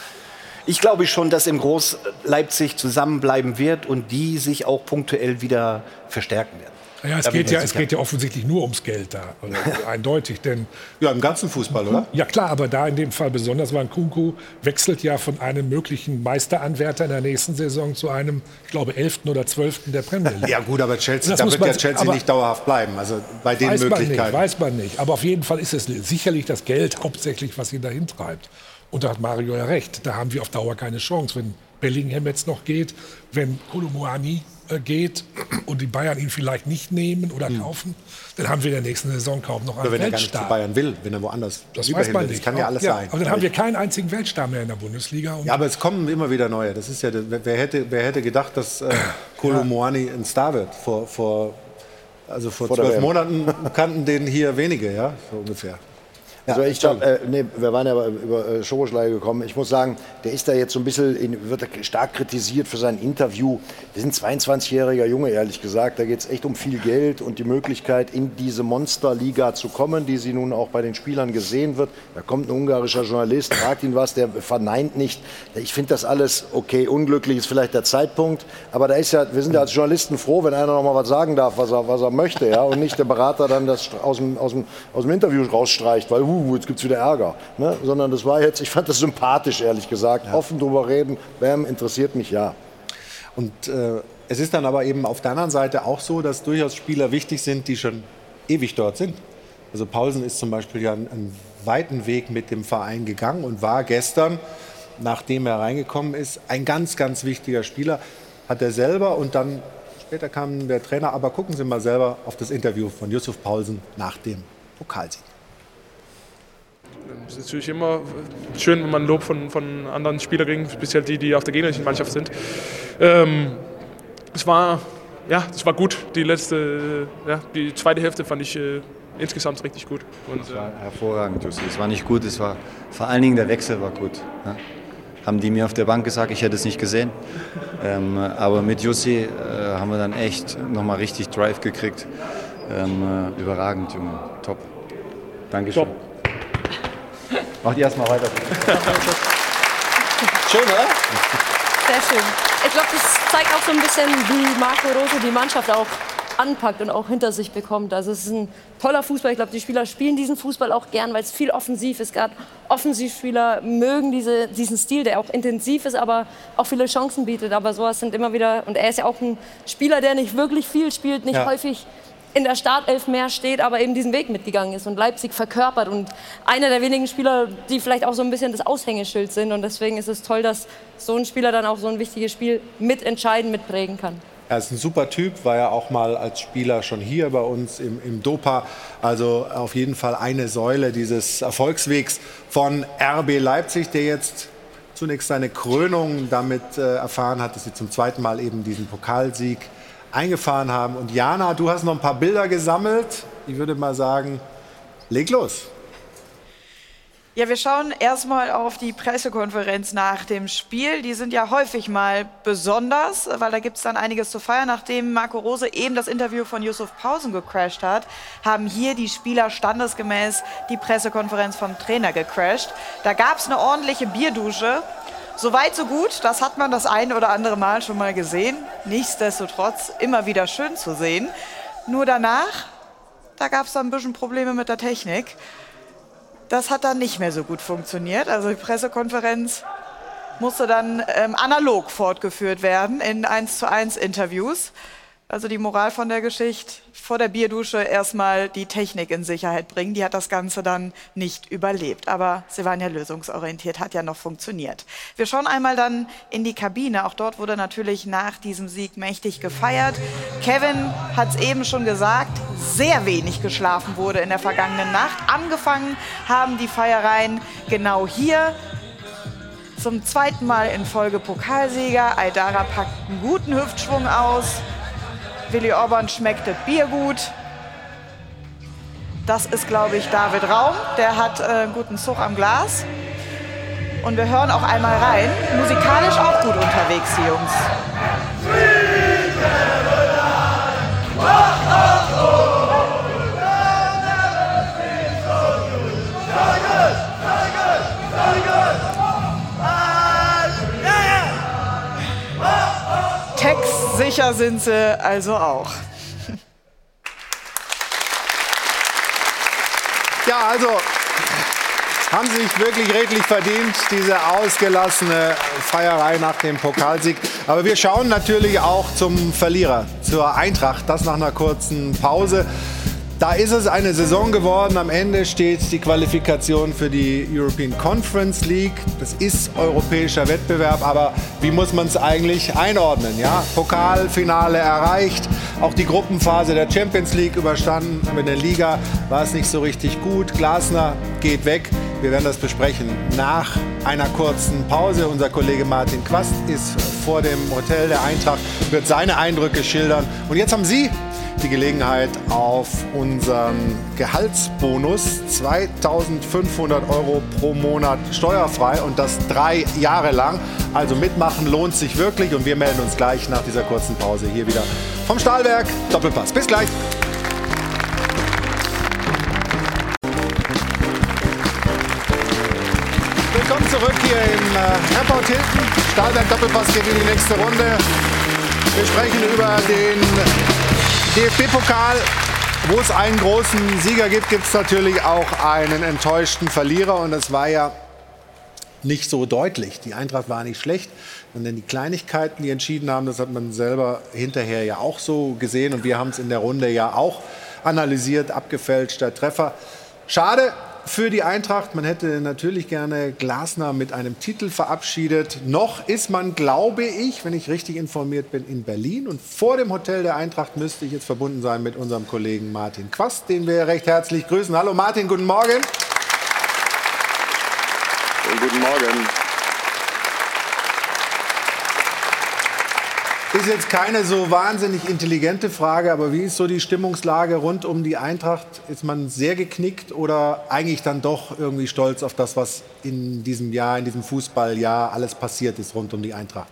ich glaube schon, dass im Groß Leipzig zusammenbleiben wird und die sich auch punktuell wieder verstärken werden. Ja, es Da geht ja, es geht ja offensichtlich nur ums Geld da. Eindeutig, denn. Ja, im ganzen Fußball, oder? Ja, klar, aber da in dem Fall besonders, weil Kunku wechselt ja von einem möglichen Meisteranwärter in der nächsten Saison zu einem, ich glaube, 11. oder 12. der Premier League. Ja gut, aber Chelsea, da wird ja Chelsea nicht dauerhaft bleiben. Also bei den weiß Möglichkeiten. Man nicht, weiß man nicht. Aber auf jeden Fall ist es sicherlich das Geld hauptsächlich, was ihn dahin treibt. Und da hat Mario ja recht. Da haben wir auf Dauer keine Chance, wenn Bellingham jetzt noch geht, wenn Kolomoani geht und die Bayern ihn vielleicht nicht nehmen oder kaufen, dann haben wir in der nächsten Saison kaum noch einen Oder wenn er gar nicht zu Weltstar. Bayern will, wenn er woanders Das weiß man will. nicht. Das kann ja alles sein. Aber dann haben wir keinen einzigen Weltstar mehr in der Bundesliga. Und Ja, aber es kommen immer wieder neue. Das ist ja, wer wer hätte, wer hätte gedacht, dass äh, Kolomoani ein Star wird? Vor, vor, also vor, Vor der zwölf WM. Monaten kannten den hier wenige, ja, so ungefähr. Also ich glaube, äh, nee, wir waren ja über äh, Schoboschlei gekommen. Ich muss sagen, der ist da jetzt so ein bisschen, in, wird stark kritisiert für sein Interview. Wir sind 22-jähriger Junge, ehrlich gesagt. Da geht es echt um viel Geld und die Möglichkeit, in diese Monsterliga zu kommen, die sie nun auch bei den Spielern gesehen wird. Da kommt ein ungarischer Journalist, fragt ihn was, der verneint nicht. Ich finde das alles okay. Unglücklich ist vielleicht der Zeitpunkt, aber da ist ja, wir sind ja als Journalisten froh, wenn einer noch mal was sagen darf, was er, was er möchte, ja, und nicht der Berater dann das aus dem, aus dem, aus dem Interview rausstreicht, weil uh, jetzt gibt's wieder Ärger, ne? sondern das war jetzt, ich fand das sympathisch, ehrlich gesagt, offen drüber reden, bam, interessiert mich ja. Und äh, es ist dann aber eben auf der anderen Seite auch so, dass durchaus Spieler wichtig sind, die schon ewig dort sind. Also Paulsen ist zum Beispiel ja einen, einen weiten Weg mit dem Verein gegangen und war gestern, nachdem er reingekommen ist, ein ganz, ganz wichtiger Spieler. Hat er selber und dann später kam der Trainer. Aber gucken Sie mal selber auf das Interview von Yusuf Paulsen nach dem Pokalsieg. Es ist natürlich immer schön, wenn man Lob von, von anderen Spielern kriegt, speziell die, die auf der gegnerischen Mannschaft sind. Ähm, es war, ja, es war gut. Die letzte, ja, die zweite Hälfte fand ich äh, insgesamt richtig gut. Und, Es war hervorragend, Jussi. Es war nicht gut, es war vor allen Dingen der Wechsel war gut. Ja. Haben die mir auf der Bank gesagt, ich hätte es nicht gesehen. Ähm, aber mit Jussi äh, haben wir dann echt nochmal richtig Drive gekriegt. Ähm, äh, überragend, Junge. Top. Dankeschön. Top. Macht ihr erstmal weiter. Schön, oder? Sehr schön. Ich glaube, das zeigt auch so ein bisschen, wie Marco Rose die Mannschaft auch anpackt und auch hinter sich bekommt. Also es ist ein toller Fußball. Ich glaube, die Spieler spielen diesen Fußball auch gern, weil es viel offensiv ist. Gerade Offensivspieler mögen diese, diesen Stil, der auch intensiv ist, aber auch viele Chancen bietet. Aber sowas sind immer wieder, und er ist ja auch ein Spieler, der nicht wirklich viel spielt, nicht Ja. häufig in der Startelf mehr steht, aber eben diesen Weg mitgegangen ist und Leipzig verkörpert und einer der wenigen Spieler, die vielleicht auch so ein bisschen das Aushängeschild sind und deswegen ist es toll, dass so ein Spieler dann auch so ein wichtiges Spiel mitentscheiden, mitprägen kann. Er ist ein super Typ, war ja auch mal als Spieler schon hier bei uns im, im Dopa. Also auf jeden Fall eine Säule dieses Erfolgswegs von RB Leipzig, der jetzt zunächst seine Krönung damit äh, erfahren hat, dass sie zum zweiten Mal eben diesen Pokalsieg eingefahren haben. Und Jana, du hast noch ein paar Bilder gesammelt. Ich würde mal sagen, leg los. Ja, wir schauen erstmal auf die Pressekonferenz nach dem Spiel. Die sind ja häufig mal besonders, weil da gibt es dann einiges zu feiern. Nachdem Marco Rose eben das Interview von Yusuf Pausen gecrashed hat, haben hier die Spieler standesgemäß die Pressekonferenz vom Trainer gecrashed. Da gab es eine ordentliche Bierdusche. So weit, so gut. Das hat man das ein oder andere Mal schon mal gesehen. Nichtsdestotrotz immer wieder schön zu sehen. Nur danach, da gab es dann ein bisschen Probleme mit der Technik. Das hat dann nicht mehr so gut funktioniert. Also die Pressekonferenz musste dann ähm, analog fortgeführt werden in 1 zu 1 Interviews. Also die Moral von der Geschichte, vor der Bierdusche erstmal die Technik in Sicherheit bringen. Die hat das Ganze dann nicht überlebt. Aber sie waren ja lösungsorientiert, hat ja noch funktioniert. Wir schauen einmal dann in die Kabine. Auch dort wurde natürlich nach diesem Sieg mächtig gefeiert. Kevin hat es eben schon gesagt, sehr wenig geschlafen wurde in der vergangenen Nacht. Angefangen haben die Feiereien genau hier. Zum zweiten Mal in Folge Pokalsieger. Aydara packt einen guten Hüftschwung aus. Willi Orban schmeckt das Bier gut. Das ist, glaube ich, David Raum. Der hat äh, einen guten Zug am Glas. Und wir hören auch einmal rein. Musikalisch auch gut unterwegs, die Jungs. Textsicher sind sie also auch. Ja, also haben sie sich wirklich redlich verdient, diese ausgelassene Feierei nach dem Pokalsieg. Aber wir schauen natürlich auch zum Verlierer, zur Eintracht. Das nach einer kurzen Pause. Da ist es eine Saison geworden. Am Ende steht die Qualifikation für die European Conference League. Das ist europäischer Wettbewerb, aber wie muss man es eigentlich einordnen? Ja, Pokalfinale erreicht, auch die Gruppenphase der Champions League überstanden. Aber in der Liga war es nicht so richtig gut. Glasner geht weg. Wir werden das besprechen nach einer kurzen Pause. Unser Kollege Martin Quast ist vor dem Hotel der Eintracht, wird seine Eindrücke schildern. Und jetzt haben Sie die Gelegenheit auf unseren Gehaltsbonus. 2500 Euro pro Monat steuerfrei und das drei Jahre lang. Also mitmachen lohnt sich wirklich und wir melden uns gleich nach dieser kurzen Pause hier wieder vom Stahlwerk Doppelpass. Bis gleich. Willkommen zurück hier im äh, Airport Hilton. Stahlwerk Doppelpass geht in die nächste Runde. Wir sprechen über den DFB-Pokal, wo es einen großen Sieger gibt, gibt es natürlich auch einen enttäuschten Verlierer. Und das war ja nicht so deutlich. Die Eintracht war nicht schlecht, sondern die Kleinigkeiten, die entschieden haben, das hat man selber hinterher ja auch so gesehen. Und wir haben es in der Runde ja auch analysiert, abgefälschter Treffer. Schade, für die Eintracht. Man hätte natürlich gerne Glasner mit einem Titel verabschiedet. Noch ist man, glaube ich, wenn ich richtig informiert bin, in Berlin. Und vor dem Hotel der Eintracht müsste ich jetzt verbunden sein mit unserem Kollegen Martin Quast, den wir recht herzlich grüßen. Hallo Martin, guten Morgen. guten Morgen. Ist jetzt keine so wahnsinnig intelligente Frage, aber wie ist so die Stimmungslage rund um die Eintracht? Ist man sehr geknickt oder eigentlich dann doch irgendwie stolz auf das, was in diesem Jahr, in diesem Fußballjahr alles passiert ist rund um die Eintracht?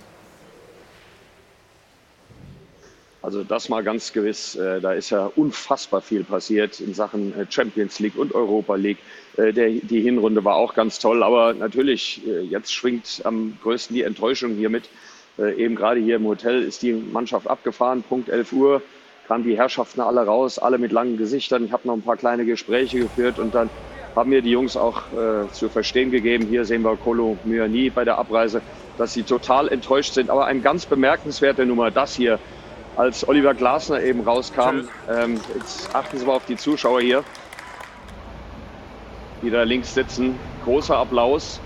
Also das mal ganz gewiss. Äh, da ist ja unfassbar viel passiert in Sachen äh, Champions League und Europa League. Äh, die Hinrunde war auch ganz toll, aber natürlich, jetzt schwingt am größten die Enttäuschung hier mit äh, eben gerade hier im Hotel ist die Mannschaft abgefahren, Punkt 11 Uhr kamen die Herrschaften alle raus, alle mit langen Gesichtern. Ich habe noch ein paar kleine Gespräche geführt und dann haben mir die Jungs auch äh, zu verstehen gegeben, hier sehen wir Kolo Myani bei der Abreise, dass sie total enttäuscht sind. Aber ein ganz bemerkenswerter Nummer, das hier, als Oliver Glasner eben rauskam, ähm, jetzt achten Sie mal auf die Zuschauer hier, die da links sitzen, großer Applaus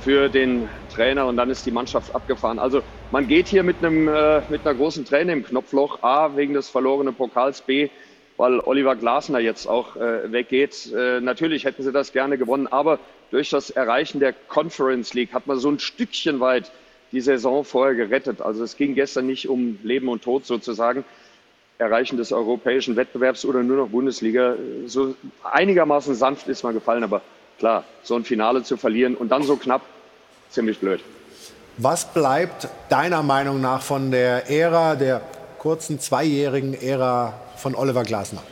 für den Trainer und dann ist die Mannschaft abgefahren. Also man geht hier mit, einem, äh, mit einer großen Träne im Knopfloch, A, wegen des verlorenen Pokals, B, weil Oliver Glasner jetzt auch äh, weggeht. Äh, natürlich hätten sie das gerne gewonnen, aber durch das Erreichen der Conference League hat man so ein Stückchen weit die Saison vorher gerettet. Also es ging gestern nicht um Leben und Tod sozusagen. Erreichen des europäischen Wettbewerbs oder nur noch Bundesliga. So einigermaßen sanft ist man gefallen, aber klar, so ein Finale zu verlieren und dann so knapp, ziemlich blöd. Was bleibt deiner Meinung nach von der Ära, der kurzen zweijährigen Ära von Oliver Glasner?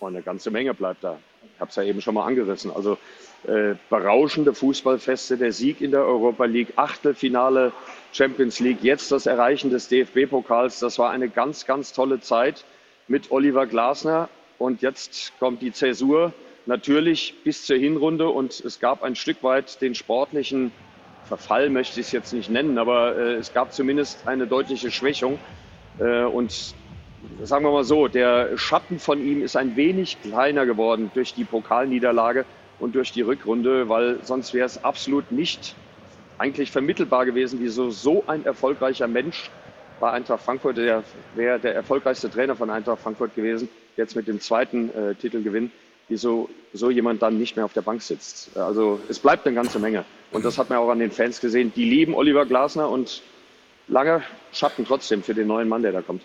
Oh, eine ganze Menge bleibt da. Ich habe es ja eben schon mal angerissen. Also äh, berauschende Fußballfeste, der Sieg in der Europa League, Achtelfinale Champions League, jetzt das Erreichen des DFB-Pokals. Das war eine ganz, ganz tolle Zeit mit Oliver Glasner. Und jetzt kommt die Zäsur natürlich bis zur Hinrunde und es gab ein Stück weit den sportlichen Verfall, möchte ich es jetzt nicht nennen, aber äh, es gab zumindest eine deutliche Schwächung. Äh, und sagen wir mal so, der Schatten von ihm ist ein wenig kleiner geworden durch die Pokalniederlage und durch die Rückrunde, weil sonst wäre es absolut nicht eigentlich vermittelbar gewesen, wie so, so ein erfolgreicher Mensch bei Eintracht Frankfurt, der wäre der erfolgreichste Trainer von Eintracht Frankfurt gewesen, jetzt mit dem zweiten äh, Titelgewinn wieso so jemand dann nicht mehr auf der Bank sitzt. Also es bleibt eine ganze Menge. Und das hat man auch an den Fans gesehen. Die lieben Oliver Glasner und lange Schatten trotzdem für den neuen Mann, der da kommt.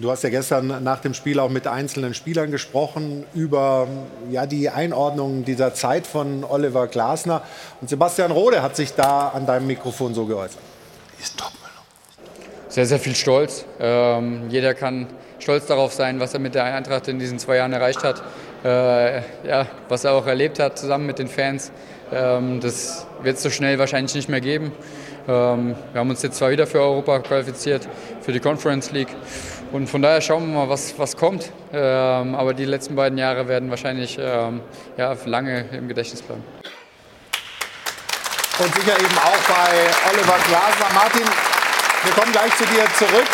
Du hast ja gestern nach dem Spiel auch mit einzelnen Spielern gesprochen über ja, die Einordnung dieser Zeit von Oliver Glasner. Und Sebastian Rode hat sich da an deinem Mikrofon so geäußert. Ist top. Sehr, sehr viel Stolz. Ähm, jeder kann stolz darauf sein, was er mit der Eintracht in diesen zwei Jahren erreicht hat äh, ja, was er auch erlebt hat zusammen mit den Fans. Ähm, das wird es so schnell wahrscheinlich nicht mehr geben. Ähm, wir haben uns jetzt zwar wieder für Europa qualifiziert, für die Conference League. Und von daher schauen wir mal, was, was kommt. Ähm, aber die letzten beiden Jahre werden wahrscheinlich ähm, ja, lange im Gedächtnis bleiben. Und sicher eben auch bei Oliver Glasner. Martin, wir kommen gleich zu dir zurück.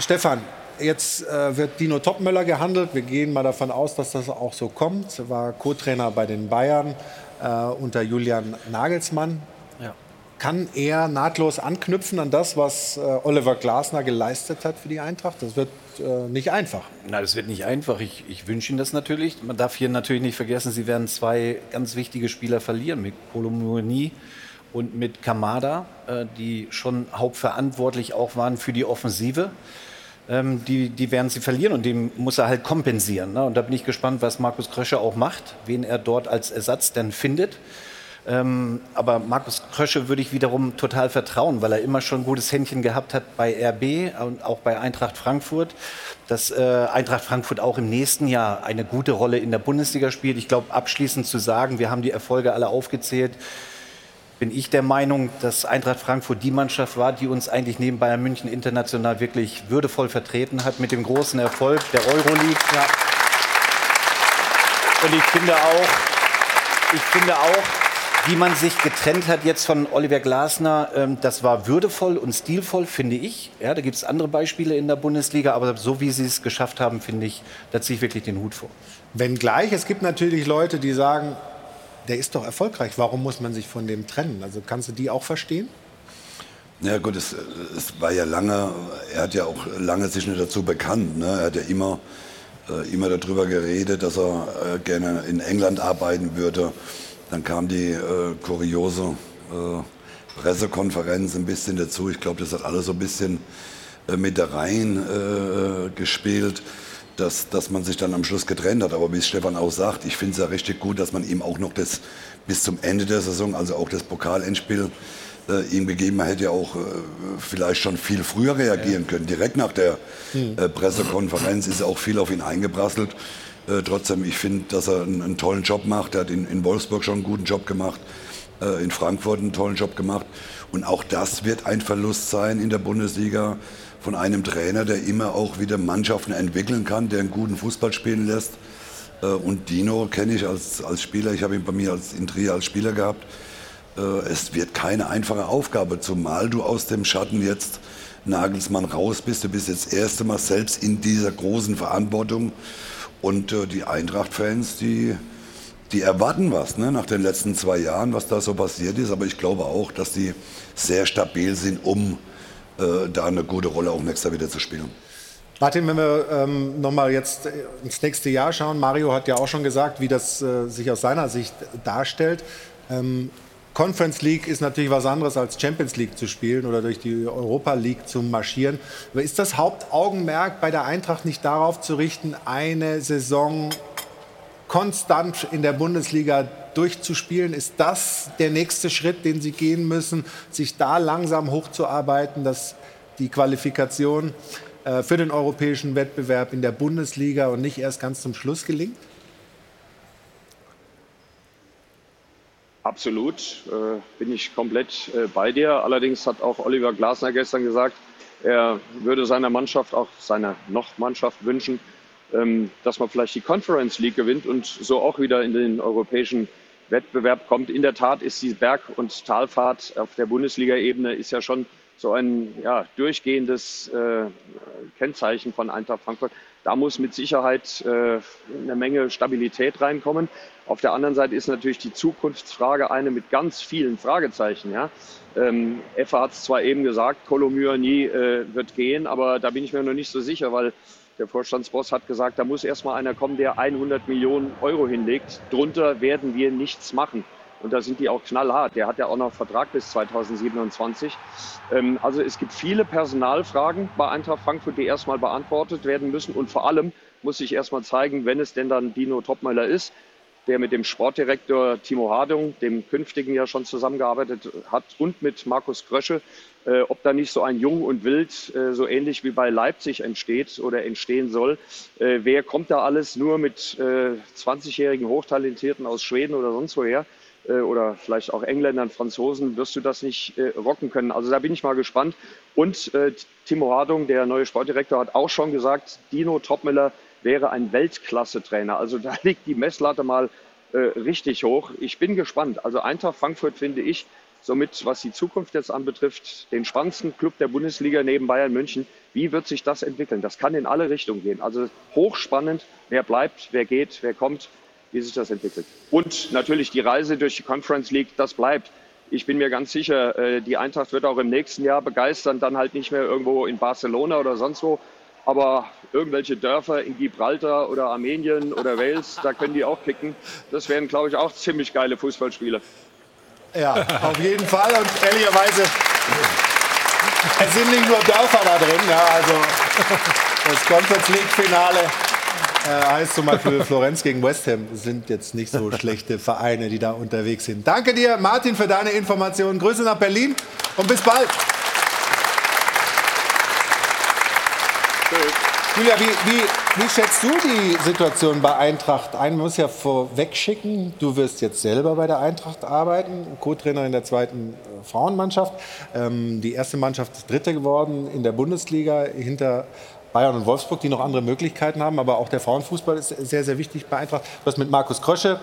Stefan, jetzt äh, wird Dino Topmöller gehandelt. Wir gehen mal davon aus, dass das auch so kommt. Er war Co-Trainer bei den Bayern äh, unter Julian Nagelsmann. Ja. Kann er nahtlos anknüpfen an das, was äh, Oliver Glasner geleistet hat für die Eintracht? Das wird äh, nicht einfach. Na, das wird nicht einfach. Ich, ich wünsche Ihnen das natürlich. Man darf hier natürlich nicht vergessen, Sie werden zwei ganz wichtige Spieler verlieren mit Kolomoni und mit Kamada, äh, die schon hauptverantwortlich auch waren für die Offensive. Ähm, die, die werden sie verlieren und dem muss er halt kompensieren. Ne? Und da bin ich gespannt, was Markus Krösche auch macht, wen er dort als Ersatz dann findet. Ähm, aber Markus Krösche würde ich wiederum total vertrauen, weil er immer schon ein gutes Händchen gehabt hat bei RB und auch bei Eintracht Frankfurt. Dass äh, Eintracht Frankfurt auch im nächsten Jahr eine gute Rolle in der Bundesliga spielt. Ich glaube, abschließend zu sagen, wir haben die Erfolge alle aufgezählt bin ich der Meinung, dass Eintracht Frankfurt die Mannschaft war, die uns eigentlich neben Bayern München international wirklich würdevoll vertreten hat mit dem großen Erfolg der Euroleague. Ja. Und ich finde auch, ich finde auch, wie man sich getrennt hat jetzt von Oliver Glasner, ähm, das war würdevoll und stilvoll, finde ich. Ja, da gibt es andere Beispiele in der Bundesliga, aber so wie sie es geschafft haben, finde ich, da ziehe ich wirklich den Hut vor. Wenngleich, es gibt natürlich Leute, die sagen, der ist doch erfolgreich. Warum muss man sich von dem trennen? Also kannst du die auch verstehen? Ja gut, es, es war ja lange, er hat ja auch lange sich nicht dazu bekannt. Ne? Er hat ja immer, äh, immer darüber geredet, dass er äh, gerne in England arbeiten würde. Dann kam die äh, kuriose äh, Pressekonferenz ein bisschen dazu. Ich glaube, das hat alles so ein bisschen äh, mit da rein äh, gespielt dass, dass man sich dann am Schluss getrennt hat. Aber wie Stefan auch sagt, ich finde es ja richtig gut, dass man ihm auch noch das bis zum Ende der Saison, also auch das Pokalendspiel, äh, ihm gegeben. Man hätte ja auch äh, vielleicht schon viel früher reagieren können. Direkt nach der hm. äh, Pressekonferenz ist auch viel auf ihn eingeprasselt. Äh, trotzdem, ich finde, dass er einen, einen, tollen Job macht. Er hat in, in, Wolfsburg schon einen guten Job gemacht, äh, in Frankfurt einen tollen Job gemacht. Und auch das wird ein Verlust sein in der Bundesliga von einem Trainer, der immer auch wieder Mannschaften entwickeln kann, der einen guten Fußball spielen lässt. Äh, und Dino kenne ich als, als Spieler, ich habe ihn bei mir als, in Trier als Spieler gehabt. Äh, es wird keine einfache Aufgabe, zumal du aus dem Schatten jetzt Nagelsmann raus bist. Du bist jetzt das erste Mal selbst in dieser großen Verantwortung. Und äh, die Eintracht-Fans, die, die erwarten was ne? nach den letzten zwei Jahren, was da so passiert ist. Aber ich glaube auch, dass die sehr stabil sind, um da eine gute Rolle auch nächstes Jahr wieder zu spielen. Martin, wenn wir ähm, nochmal jetzt ins nächste Jahr schauen, Mario hat ja auch schon gesagt, wie das äh, sich aus seiner Sicht darstellt. Ähm, Conference League ist natürlich was anderes als Champions League zu spielen oder durch die Europa League zu marschieren. Aber ist das Hauptaugenmerk bei der Eintracht nicht darauf zu richten, eine Saison konstant in der Bundesliga durchzuspielen? Ist das der nächste Schritt, den Sie gehen müssen, sich da langsam hochzuarbeiten, dass die Qualifikation äh, für den europäischen Wettbewerb in der Bundesliga und nicht erst ganz zum Schluss gelingt? Absolut, äh, bin ich komplett äh, bei dir. Allerdings hat auch Oliver Glasner gestern gesagt, er würde seiner Mannschaft, auch seiner Noch-Mannschaft wünschen, dass man vielleicht die Conference League gewinnt und so auch wieder in den europäischen Wettbewerb kommt. In der Tat ist die Berg- und Talfahrt auf der Bundesliga-Ebene ist ja schon so ein ja, durchgehendes äh, Kennzeichen von Eintracht Frankfurt. Da muss mit Sicherheit äh, eine Menge Stabilität reinkommen. Auf der anderen Seite ist natürlich die Zukunftsfrage eine mit ganz vielen Fragezeichen. Ja? Ähm, Effa hat es zwar eben gesagt, Kolomyani äh, wird gehen, aber da bin ich mir noch nicht so sicher, weil der Vorstandsboss hat gesagt, da muss erstmal einer kommen, der 100 Millionen Euro hinlegt. Drunter werden wir nichts machen. Und da sind die auch knallhart. Der hat ja auch noch Vertrag bis 2027. Ähm, also es gibt viele Personalfragen bei Eintracht Frankfurt, die erstmal beantwortet werden müssen. Und vor allem muss sich erstmal zeigen, wenn es denn dann Dino Topmeiler ist, der mit dem Sportdirektor Timo Hardung, dem künftigen ja schon zusammengearbeitet hat, und mit Markus Krösche, äh, ob da nicht so ein Jung und Wild, äh, so ähnlich wie bei Leipzig entsteht oder entstehen soll. Äh, wer kommt da alles nur mit äh, 20-jährigen Hochtalentierten aus Schweden oder sonst woher? Äh, oder vielleicht auch Engländern, Franzosen, wirst du das nicht äh, rocken können. Also da bin ich mal gespannt. Und Timo Hardung, der neue Sportdirektor, hat auch schon gesagt, Dino Topmiller wäre ein Weltklasse-Trainer. Also da liegt die Messlatte mal äh, richtig hoch. Ich bin gespannt. Also Eintracht Frankfurt finde ich somit, was die Zukunft jetzt anbetrifft, den spannendsten Club der Bundesliga neben Bayern München. Wie wird sich das entwickeln? Das kann in alle Richtungen gehen. Also hochspannend, wer bleibt, wer geht, wer kommt, wie sich das entwickelt. Und natürlich die Reise durch die Conference League, das bleibt. Ich bin mir ganz sicher, äh, die Eintracht wird auch im nächsten Jahr begeistern, dann halt nicht mehr irgendwo in Barcelona oder sonst wo, aber irgendwelche Dörfer in Gibraltar oder Armenien oder Wales, da können die auch kicken. Das wären, glaube ich, auch ziemlich geile Fußballspiele. Ja, auf jeden Fall. Und ehrlicherweise, es sind nicht nur Dörfer da drin. Ja, also das Conference League-Finale äh, heißt zum Beispiel Florenz gegen West Ham. Sind jetzt nicht so schlechte Vereine, die da unterwegs sind. Danke dir, Martin, für deine Informationen. Grüße nach Berlin und bis bald. Julia, wie, wie, wie schätzt du die Situation bei Eintracht ein? Man muss ja vorweg schicken, du wirst jetzt selber bei der Eintracht arbeiten, Co-Trainer in der zweiten äh, Frauenmannschaft. Ähm, die erste Mannschaft ist Dritte geworden in der Bundesliga hinter Bayern und Wolfsburg, die noch andere Möglichkeiten haben. Aber auch der Frauenfußball ist sehr, sehr wichtig bei Eintracht. Du hast mit Markus Krösche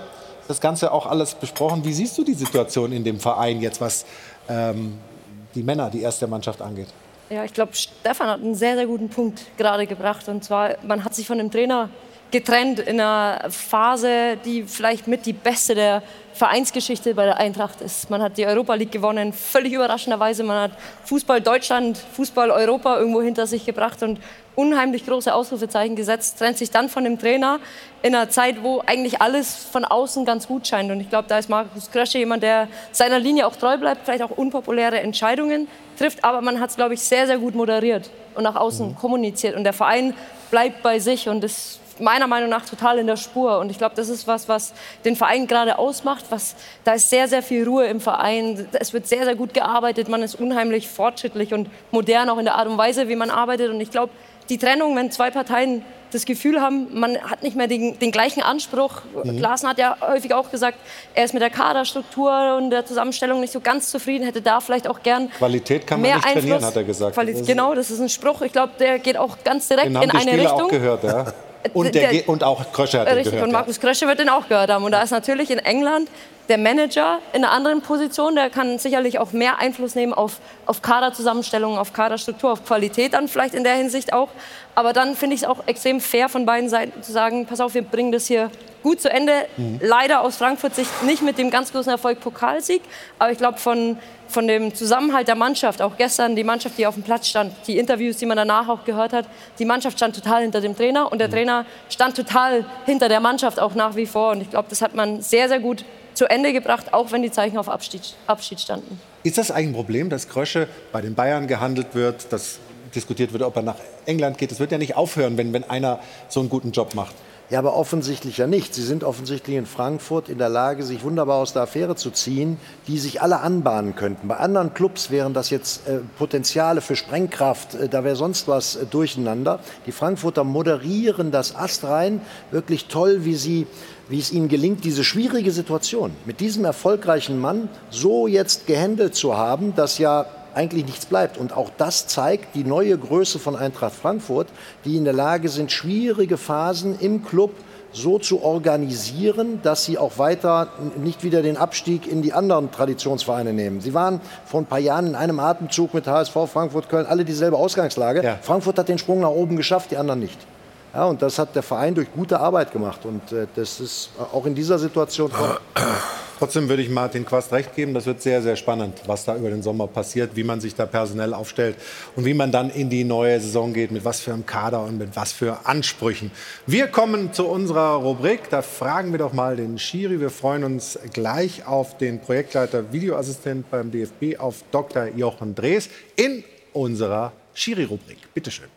das Ganze auch alles besprochen. Wie siehst du die Situation in dem Verein jetzt, was ähm, die Männer, die erste Mannschaft angeht? Ja, ich glaube, Stefan hat einen sehr, sehr guten Punkt gerade gebracht. Und zwar, man hat sich von dem Trainer getrennt in einer Phase, die vielleicht mit die beste der Vereinsgeschichte bei der Eintracht ist. Man hat die Europa League gewonnen, völlig überraschenderweise. Man hat Fußball Deutschland, Fußball Europa irgendwo hinter sich gebracht und unheimlich große Ausrufezeichen gesetzt. Trennt sich dann von dem Trainer in einer Zeit, wo eigentlich alles von außen ganz gut scheint. Und ich glaube, da ist Markus Krösche jemand, der seiner Linie auch treu bleibt, vielleicht auch unpopuläre Entscheidungen trifft. Aber man hat es, glaube ich, sehr, sehr gut moderiert und nach außen mhm. kommuniziert. Und der Verein bleibt bei sich und ist meiner Meinung nach total in der Spur. Und ich glaube, das ist was, was den Verein gerade ausmacht. Was, da ist sehr, sehr viel Ruhe im Verein. Es wird sehr, sehr gut gearbeitet. Man ist unheimlich fortschrittlich und modern auch in der Art und Weise, wie man arbeitet. Und ich glaube, die Trennung, wenn zwei Parteien das Gefühl haben, man hat nicht mehr den, den gleichen Anspruch. Mhm. Klaassen hat ja häufig auch gesagt, er ist mit der Kaderstruktur und der Zusammenstellung nicht so ganz zufrieden, hätte da vielleicht auch gern Qualität kann man mehr nicht Einfluss. trainieren, hat er gesagt. Qualität, genau, das ist ein Spruch. Ich glaube, der geht auch ganz direkt in eine Spieler Richtung. auch gehört, ja. Und, der, Der- und auch Krösche hat den Richtig, gehört. und Markus Krösche wird den auch gehört haben. Und da ist natürlich in England der Manager in einer anderen Position. Der kann sicherlich auch mehr Einfluss nehmen auf, auf Kaderzusammenstellung, auf Kaderstruktur, auf Qualität dann vielleicht in der Hinsicht auch. Aber dann finde ich es auch extrem fair von beiden Seiten zu sagen, pass auf, wir bringen das hier gut zu Ende. Mhm. Leider aus Frankfurt Sicht nicht mit dem ganz großen Erfolg Pokalsieg. Aber ich glaube, von, von dem Zusammenhalt der Mannschaft, auch gestern die Mannschaft, die auf dem Platz stand, die Interviews, die man danach auch gehört hat, die Mannschaft stand total hinter dem Trainer und der Trainer stand total hinter der Mannschaft auch nach wie vor. Und ich glaube, das hat man sehr, sehr gut zu Ende gebracht, auch wenn die Zeichen auf Abschied, Abschied standen. Ist das eigentlich ein Problem, dass Krösche bei den Bayern gehandelt wird, dass diskutiert wird, ob er nach England geht? Das wird ja nicht aufhören, wenn, wenn einer so einen guten Job macht. Ja, aber offensichtlich ja nicht. Sie sind offensichtlich in Frankfurt in der Lage, sich wunderbar aus der Affäre zu ziehen, die sich alle anbahnen könnten. Bei anderen Clubs wären das jetzt äh, Potenziale für Sprengkraft, äh, da wäre sonst was äh, durcheinander. Die Frankfurter moderieren das astrein, wirklich toll, wie sie wie es ihnen gelingt, diese schwierige Situation mit diesem erfolgreichen Mann so jetzt gehandelt zu haben, dass ja eigentlich nichts bleibt. Und auch das zeigt die neue Größe von Eintracht Frankfurt, die in der Lage sind, schwierige Phasen im Club so zu organisieren, dass sie auch weiter nicht wieder den Abstieg in die anderen Traditionsvereine nehmen. Sie waren vor ein paar Jahren in einem Atemzug mit HSV, Frankfurt, Köln, alle dieselbe Ausgangslage. Frankfurt hat den Sprung nach oben geschafft, die anderen nicht. Ja, und das hat der Verein durch gute Arbeit gemacht. Und äh, das ist auch in dieser Situation. Trotzdem würde ich Martin Quast recht geben, das wird sehr, sehr spannend, was da über den Sommer passiert, wie man sich da personell aufstellt und wie man dann in die neue Saison geht, mit was für einem Kader und mit was für Ansprüchen. Wir kommen zu unserer Rubrik, da fragen wir doch mal den Schiri. Wir freuen uns gleich auf den Projektleiter Videoassistent beim DFB, auf Dr. Jochen Drees in unserer Schiri-Rubrik. Bitte schön.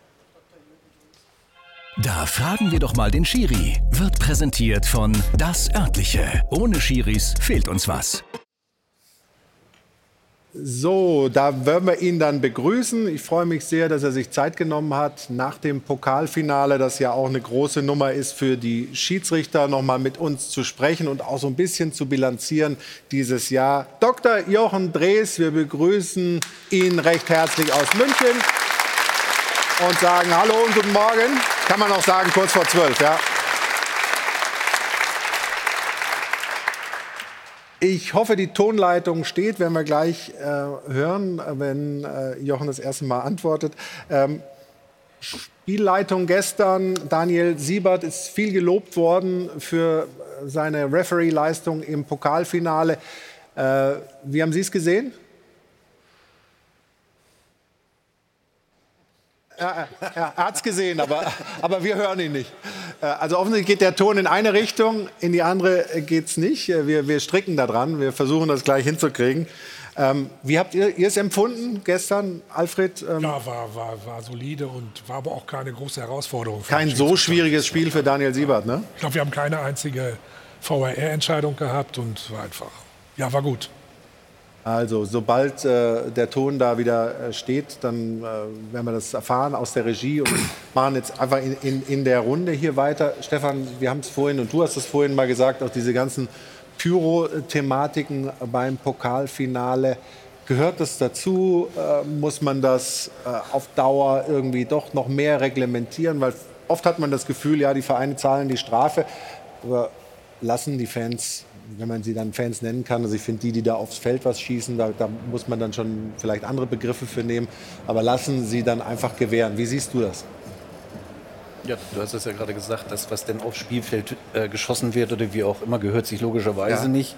Da fragen wir doch mal den Schiri. Wird präsentiert von Das Örtliche. Ohne Schiris fehlt uns was. So, da werden wir ihn dann begrüßen. Ich freue mich sehr, dass er sich Zeit genommen hat, nach dem Pokalfinale, das ja auch eine große Nummer ist für die Schiedsrichter, noch mal mit uns zu sprechen und auch so ein bisschen zu bilanzieren dieses Jahr. Dr. Jochen Drees, wir begrüßen ihn recht herzlich aus München und sagen Hallo und guten Morgen. Kann man auch sagen, kurz vor zwölf, ja. Ich hoffe, die Tonleitung steht, werden wir gleich äh, hören, wenn äh, Jochen das erste Mal antwortet. Ähm, Spielleitung gestern, Daniel Siebert ist viel gelobt worden für seine Referee-Leistung im Pokalfinale. Äh, wie haben Sie es gesehen? Ja, er hat es gesehen, aber, aber wir hören ihn nicht. Äh, also offensichtlich geht der Ton in eine Richtung, in die andere geht es nicht. Äh, wir, wir stricken da dran, wir versuchen das gleich hinzukriegen. Ähm, wie habt ihr es empfunden gestern, Alfred? Ähm ja, war, war, war solide und war aber auch keine große Herausforderung. Kein so schwieriges Spiel für Daniel Siebert, ne? Ich glaube, wir haben keine einzige VRR-Entscheidung gehabt und war einfach, ja, war gut. Also, sobald äh, der Ton da wieder äh, steht, dann äh, werden wir das erfahren aus der Regie und machen jetzt einfach in, in, in der Runde hier weiter. Stefan, wir haben es vorhin und du hast es vorhin mal gesagt, auch diese ganzen Pyro-Thematiken beim Pokalfinale. Gehört das dazu? Äh, muss man das äh, auf Dauer irgendwie doch noch mehr reglementieren? Weil oft hat man das Gefühl, ja, die Vereine zahlen die Strafe, aber lassen die Fans wenn man sie dann Fans nennen kann. Also ich finde, die, die da aufs Feld was schießen, da, da, muss man dann schon vielleicht andere Begriffe für nehmen. Aber lassen sie dann einfach gewähren. Wie siehst du das? Ja, du hast es ja gerade gesagt, das, was denn aufs Spielfeld äh, geschossen wird oder wie auch immer, gehört sich logischerweise ja. nicht.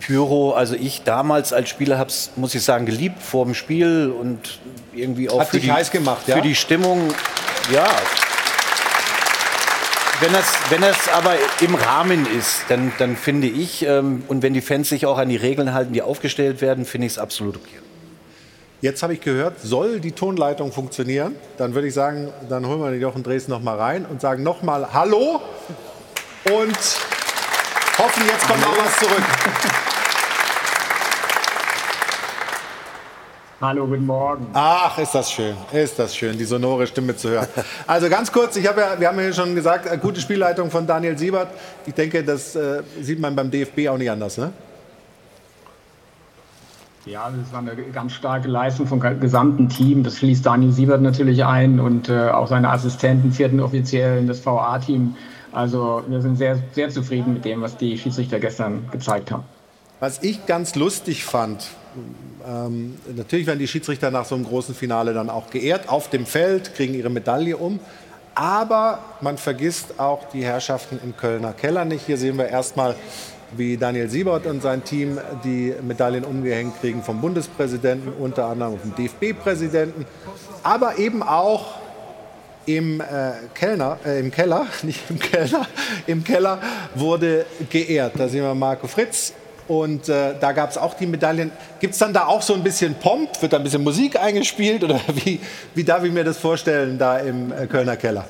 Pyro, also ich damals als Spieler habe es, muss ich sagen, geliebt vor dem Spiel und irgendwie auch Hat für, die, gemacht, ja? für die Stimmung. Ja, wenn das, wenn das aber im Rahmen ist, dann, dann finde ich, ähm, und wenn die Fans sich auch an die Regeln halten, die aufgestellt werden, finde ich es absolut okay. Jetzt habe ich gehört, soll die Tonleitung funktionieren, dann würde ich sagen, dann holen wir den Jochen Dres noch mal rein und sagen noch mal Hallo und hoffen, jetzt kommt noch was zurück. Hallo, guten Morgen. Ach, ist das schön, ist das schön, die sonore Stimme zu hören. Also ganz kurz, ich hab ja, wir haben ja schon gesagt, äh, gute Spielleitung von Daniel Siebert. Ich denke, das äh, sieht man beim DFB auch nicht anders, ne? Ja, das war eine ganz starke Leistung vom gesamten Team. Das schließt Daniel Siebert natürlich ein und äh, auch seine Assistenten, vierten Offiziellen, das VA-Team. Also wir sind sehr, sehr zufrieden mit dem, was die Schiedsrichter gestern gezeigt haben. Was ich ganz lustig fand, ähm, natürlich werden die Schiedsrichter nach so einem großen Finale dann auch geehrt auf dem Feld, kriegen ihre Medaille um. Aber man vergisst auch die Herrschaften im Kölner Keller nicht. Hier sehen wir erstmal, wie Daniel Siebert und sein Team die Medaillen umgehängt kriegen vom Bundespräsidenten, unter anderem vom DFB-Präsidenten, aber eben auch im, äh, Kellner, äh, im Keller, nicht im Kellner, im Keller wurde geehrt. Da sehen wir Marco Fritz, und äh, da gab es auch die Medaillen. Gibt es dann da auch so ein bisschen Pomp? Wird da ein bisschen Musik eingespielt? Oder wie, wie darf ich mir das vorstellen da im äh, Kölner Keller?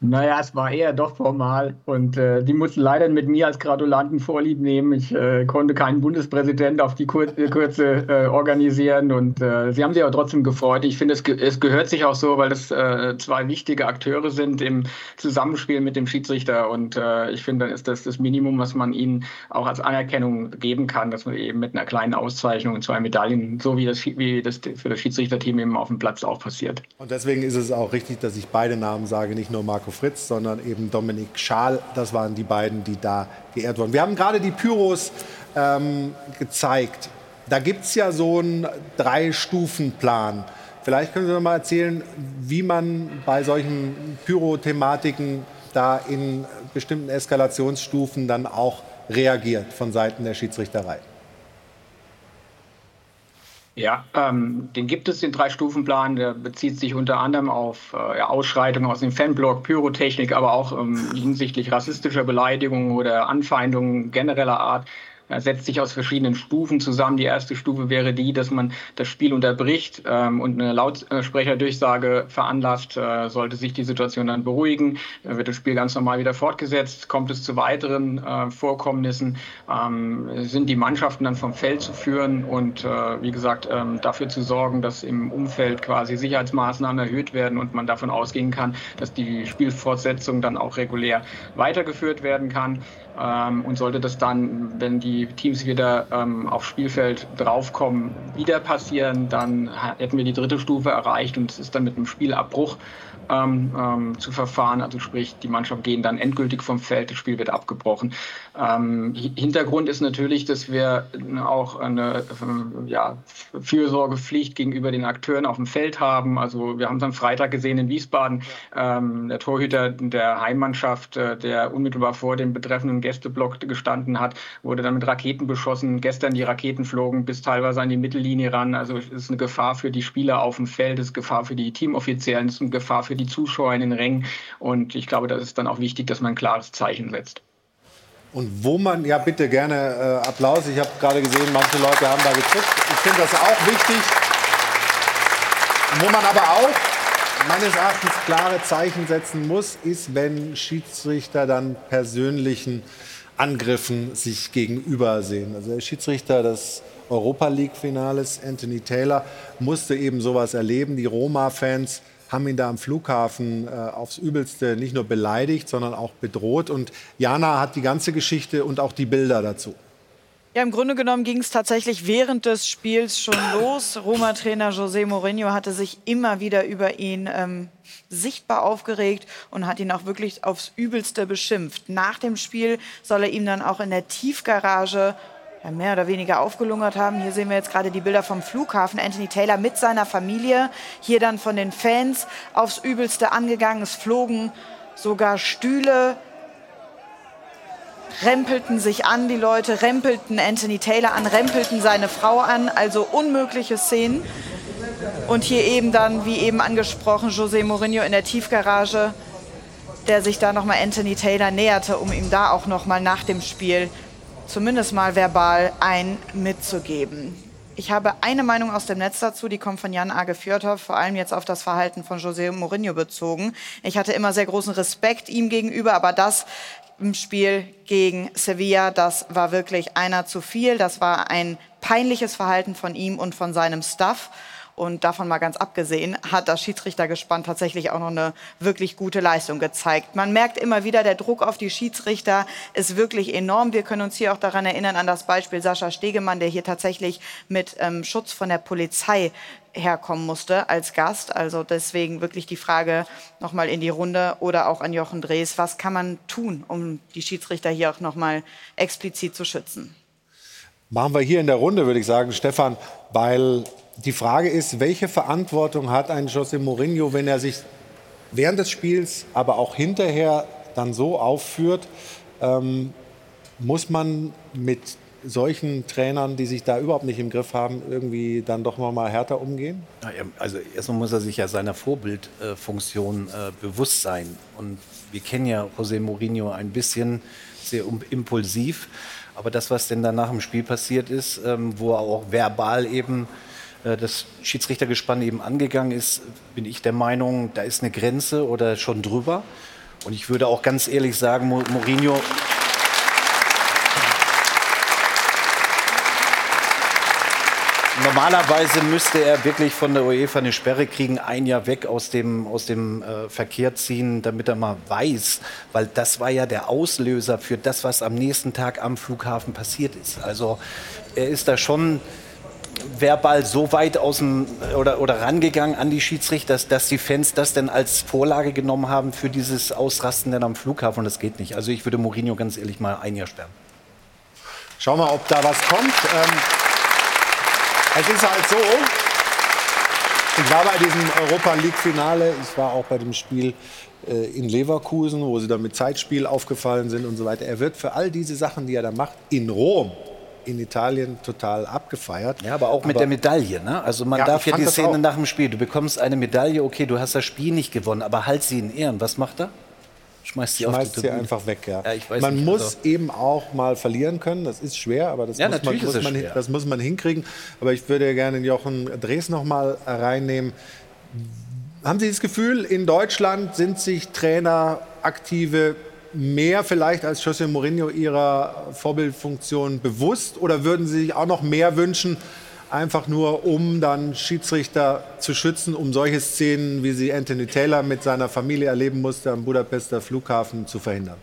Naja, es war eher doch formal und äh, die mussten leider mit mir als Gratulanten Vorlieb nehmen. Ich äh, konnte keinen Bundespräsident auf die Kur äh, Kürze äh, organisieren und äh, sie haben sich aber trotzdem gefreut. Ich finde, es, ge es gehört sich auch so, weil das äh, zwei wichtige Akteure sind im Zusammenspiel mit dem Schiedsrichter und ich finde, dann ist das das Minimum, was man ihnen auch als Anerkennung geben kann, dass man eben mit einer kleinen Auszeichnung und zwei Medaillen, so wie das, wie das für das Schiedsrichterteam eben auf dem Platz auch passiert. Und deswegen ist es auch richtig, dass ich beide Namen sage, nicht nur Marco Fritz, sondern eben Dominik Schaal. Das waren die beiden, die da geehrt wurden. Wir haben gerade die Pyros ähm, gezeigt. Da gibt es ja so einen Drei-Stufen-Plan. Vielleicht können Sie noch mal erzählen, wie man bei solchen Pyro-Thematiken da in bestimmten Eskalationsstufen dann auch reagiert von Seiten der Schiedsrichterei. Ja, ähm, den gibt es, den Drei-Stufen-Plan. Der bezieht sich unter anderem auf äh, Ausschreitungen aus dem Fanblock, Pyrotechnik, aber auch ähm, hinsichtlich rassistischer Beleidigungen oder Anfeindungen genereller Art setzt sich aus verschiedenen Stufen zusammen. Die erste Stufe wäre die, dass man das Spiel unterbricht ähm, und eine Lautsprecherdurchsage veranlasst. Äh, sollte sich die Situation dann beruhigen, äh, wird das Spiel ganz normal wieder fortgesetzt. Kommt es zu weiteren äh, Vorkommnissen, ähm, sind die Mannschaften dann vom Feld zu führen und äh, wie gesagt ähm, dafür zu sorgen, dass im Umfeld quasi Sicherheitsmaßnahmen erhöht werden und man davon ausgehen kann, dass die Spielfortsetzung dann auch regulär weitergeführt werden kann. Ähm, und sollte das dann, wenn die Teams wieder ähm, aufs Spielfeld draufkommen, wieder passieren, dann hätten wir die dritte Stufe erreicht und es ist dann mit einem Spielabbruch ähm, ähm, zu verfahren. Also sprich, die Mannschaft gehen dann endgültig vom Feld, das Spiel wird abgebrochen. Ähm, Hintergrund ist natürlich, dass wir auch eine äh, ja, Fürsorgepflicht gegenüber den Akteuren auf dem Feld haben. Also wir haben es am Freitag gesehen in Wiesbaden, ähm, der Torhüter der Heimmannschaft, äh, der unmittelbar vor dem betreffenden Gästeblock gestanden hat, wurde dann mit Raketen beschossen. Gestern die Raketen flogen bis teilweise an die Mittellinie ran. Also es ist eine Gefahr für die Spieler auf dem Feld, es ist Gefahr für die Teamoffiziellen, es ist eine Gefahr für die Zuschauer in den Rängen. Und ich glaube, das ist dann auch wichtig, dass man ein klares Zeichen setzt. Und wo man, ja bitte gerne äh, Applaus, ich habe gerade gesehen, manche Leute haben da gezuckt. Ich finde das auch wichtig. Wo man aber auch meines Erachtens klare Zeichen setzen muss, ist, wenn Schiedsrichter dann persönlichen Angriffen sich gegenüber sehen. Also der Schiedsrichter des Europa League-Finales, Anthony Taylor, musste eben sowas erleben. Die Roma-Fans haben ihn da am Flughafen äh, aufs Übelste nicht nur beleidigt, sondern auch bedroht. Und Jana hat die ganze Geschichte und auch die Bilder dazu. Ja, im Grunde genommen ging es tatsächlich während des Spiels schon los. Roma-Trainer José Mourinho hatte sich immer wieder über ihn ähm, sichtbar aufgeregt und hat ihn auch wirklich aufs Übelste beschimpft. Nach dem Spiel soll er ihm dann auch in der Tiefgarage ja, mehr oder weniger aufgelungert haben. Hier sehen wir jetzt gerade die Bilder vom Flughafen. Anthony Taylor mit seiner Familie, hier dann von den Fans aufs Übelste angegangen. Es flogen sogar Stühle, rempelten sich an, die Leute rempelten Anthony Taylor an, rempelten seine Frau an. Also unmögliche Szenen. Und hier eben dann, wie eben angesprochen, José Mourinho in der Tiefgarage, der sich da nochmal Anthony Taylor näherte, um ihm da auch nochmal nach dem Spiel zumindest mal verbal ein mitzugeben. Ich habe eine Meinung aus dem Netz dazu, die kommt von Jan Age Fjörthoff, vor allem jetzt auf das Verhalten von José Mourinho bezogen. Ich hatte immer sehr großen Respekt ihm gegenüber, aber das im Spiel gegen Sevilla, das war wirklich einer zu viel. Das war ein peinliches Verhalten von ihm und von seinem Staff. Und davon mal ganz abgesehen, hat das Schiedsrichtergespann tatsächlich auch noch eine wirklich gute Leistung gezeigt. Man merkt immer wieder, der Druck auf die Schiedsrichter ist wirklich enorm. Wir können uns hier auch daran erinnern, an das Beispiel Sascha Stegemann, der hier tatsächlich mit ähm, Schutz von der Polizei herkommen musste als Gast. Also deswegen wirklich die Frage nochmal in die Runde oder auch an Jochen Drees, was kann man tun, um die Schiedsrichter hier auch nochmal explizit zu schützen? Machen wir hier in der Runde, würde ich sagen, Stefan, weil die Frage ist, welche Verantwortung hat ein José Mourinho, wenn er sich während des Spiels, aber auch hinterher dann so aufführt, ähm, muss man mit solchen Trainern, die sich da überhaupt nicht im Griff haben, irgendwie dann doch noch mal härter umgehen? Also erstmal muss er sich ja seiner Vorbildfunktion äh, bewusst sein. Und wir kennen ja José Mourinho ein bisschen sehr impulsiv. Aber das, was denn dann nach dem Spiel passiert ist, ähm, wo er auch verbal eben äh, das Schiedsrichtergespann eben angegangen ist, bin ich der Meinung, da ist eine Grenze oder schon drüber. Und ich würde auch ganz ehrlich sagen, Mourinho. Normalerweise müsste er wirklich von der UEFA eine Sperre kriegen, ein Jahr weg aus dem, aus dem äh, Verkehr ziehen, damit er mal weiß, weil das war ja der Auslöser für das, was am nächsten Tag am Flughafen passiert ist. Also er ist da schon verbal so weit aus dem, oder, oder rangegangen an die Schiedsrichter, dass, dass die Fans das denn als Vorlage genommen haben für dieses Ausrasten dann am Flughafen. Und das geht nicht. Also ich würde Mourinho ganz ehrlich mal ein Jahr sperren. Schauen wir, ob da was kommt. Ähm, es ist halt so, ich war bei diesem Europa League-Finale, ich war auch bei dem Spiel äh, in Leverkusen, wo sie dann mit Zeitspiel aufgefallen sind und so weiter. Er wird für all diese Sachen, die er da macht, in Rom in Italien total abgefeiert. Ja, aber auch mit aber, der Medaille. Ne? Also man ja, darf ja die Szene nach dem Spiel. Du bekommst eine Medaille, okay, du hast das Spiel nicht gewonnen, aber halt sie in Ehren. Was macht er? Schmeißt sie, Schmeißt sie einfach weg, ja. ja man nicht, muss also. eben auch mal verlieren können. Das ist schwer, aber das, ja, muss, man, muss man, das muss man hinkrigen. Aber ich würde gerne Jochen Drees noch mal reinnehmen. Haben Sie das Gefühl, in Deutschland sind sich Trainer, aktive mehr vielleicht als José Mourinho ihrer Vorbildfunktion bewusst oder würden Sie sich auch noch mehr wünschen, einfach nur um dann Schiedsrichter zu schützen, um solche Szenen, wie sie Anthony Taylor mit seiner Familie erleben musste am Budapester Flughafen zu verhindern?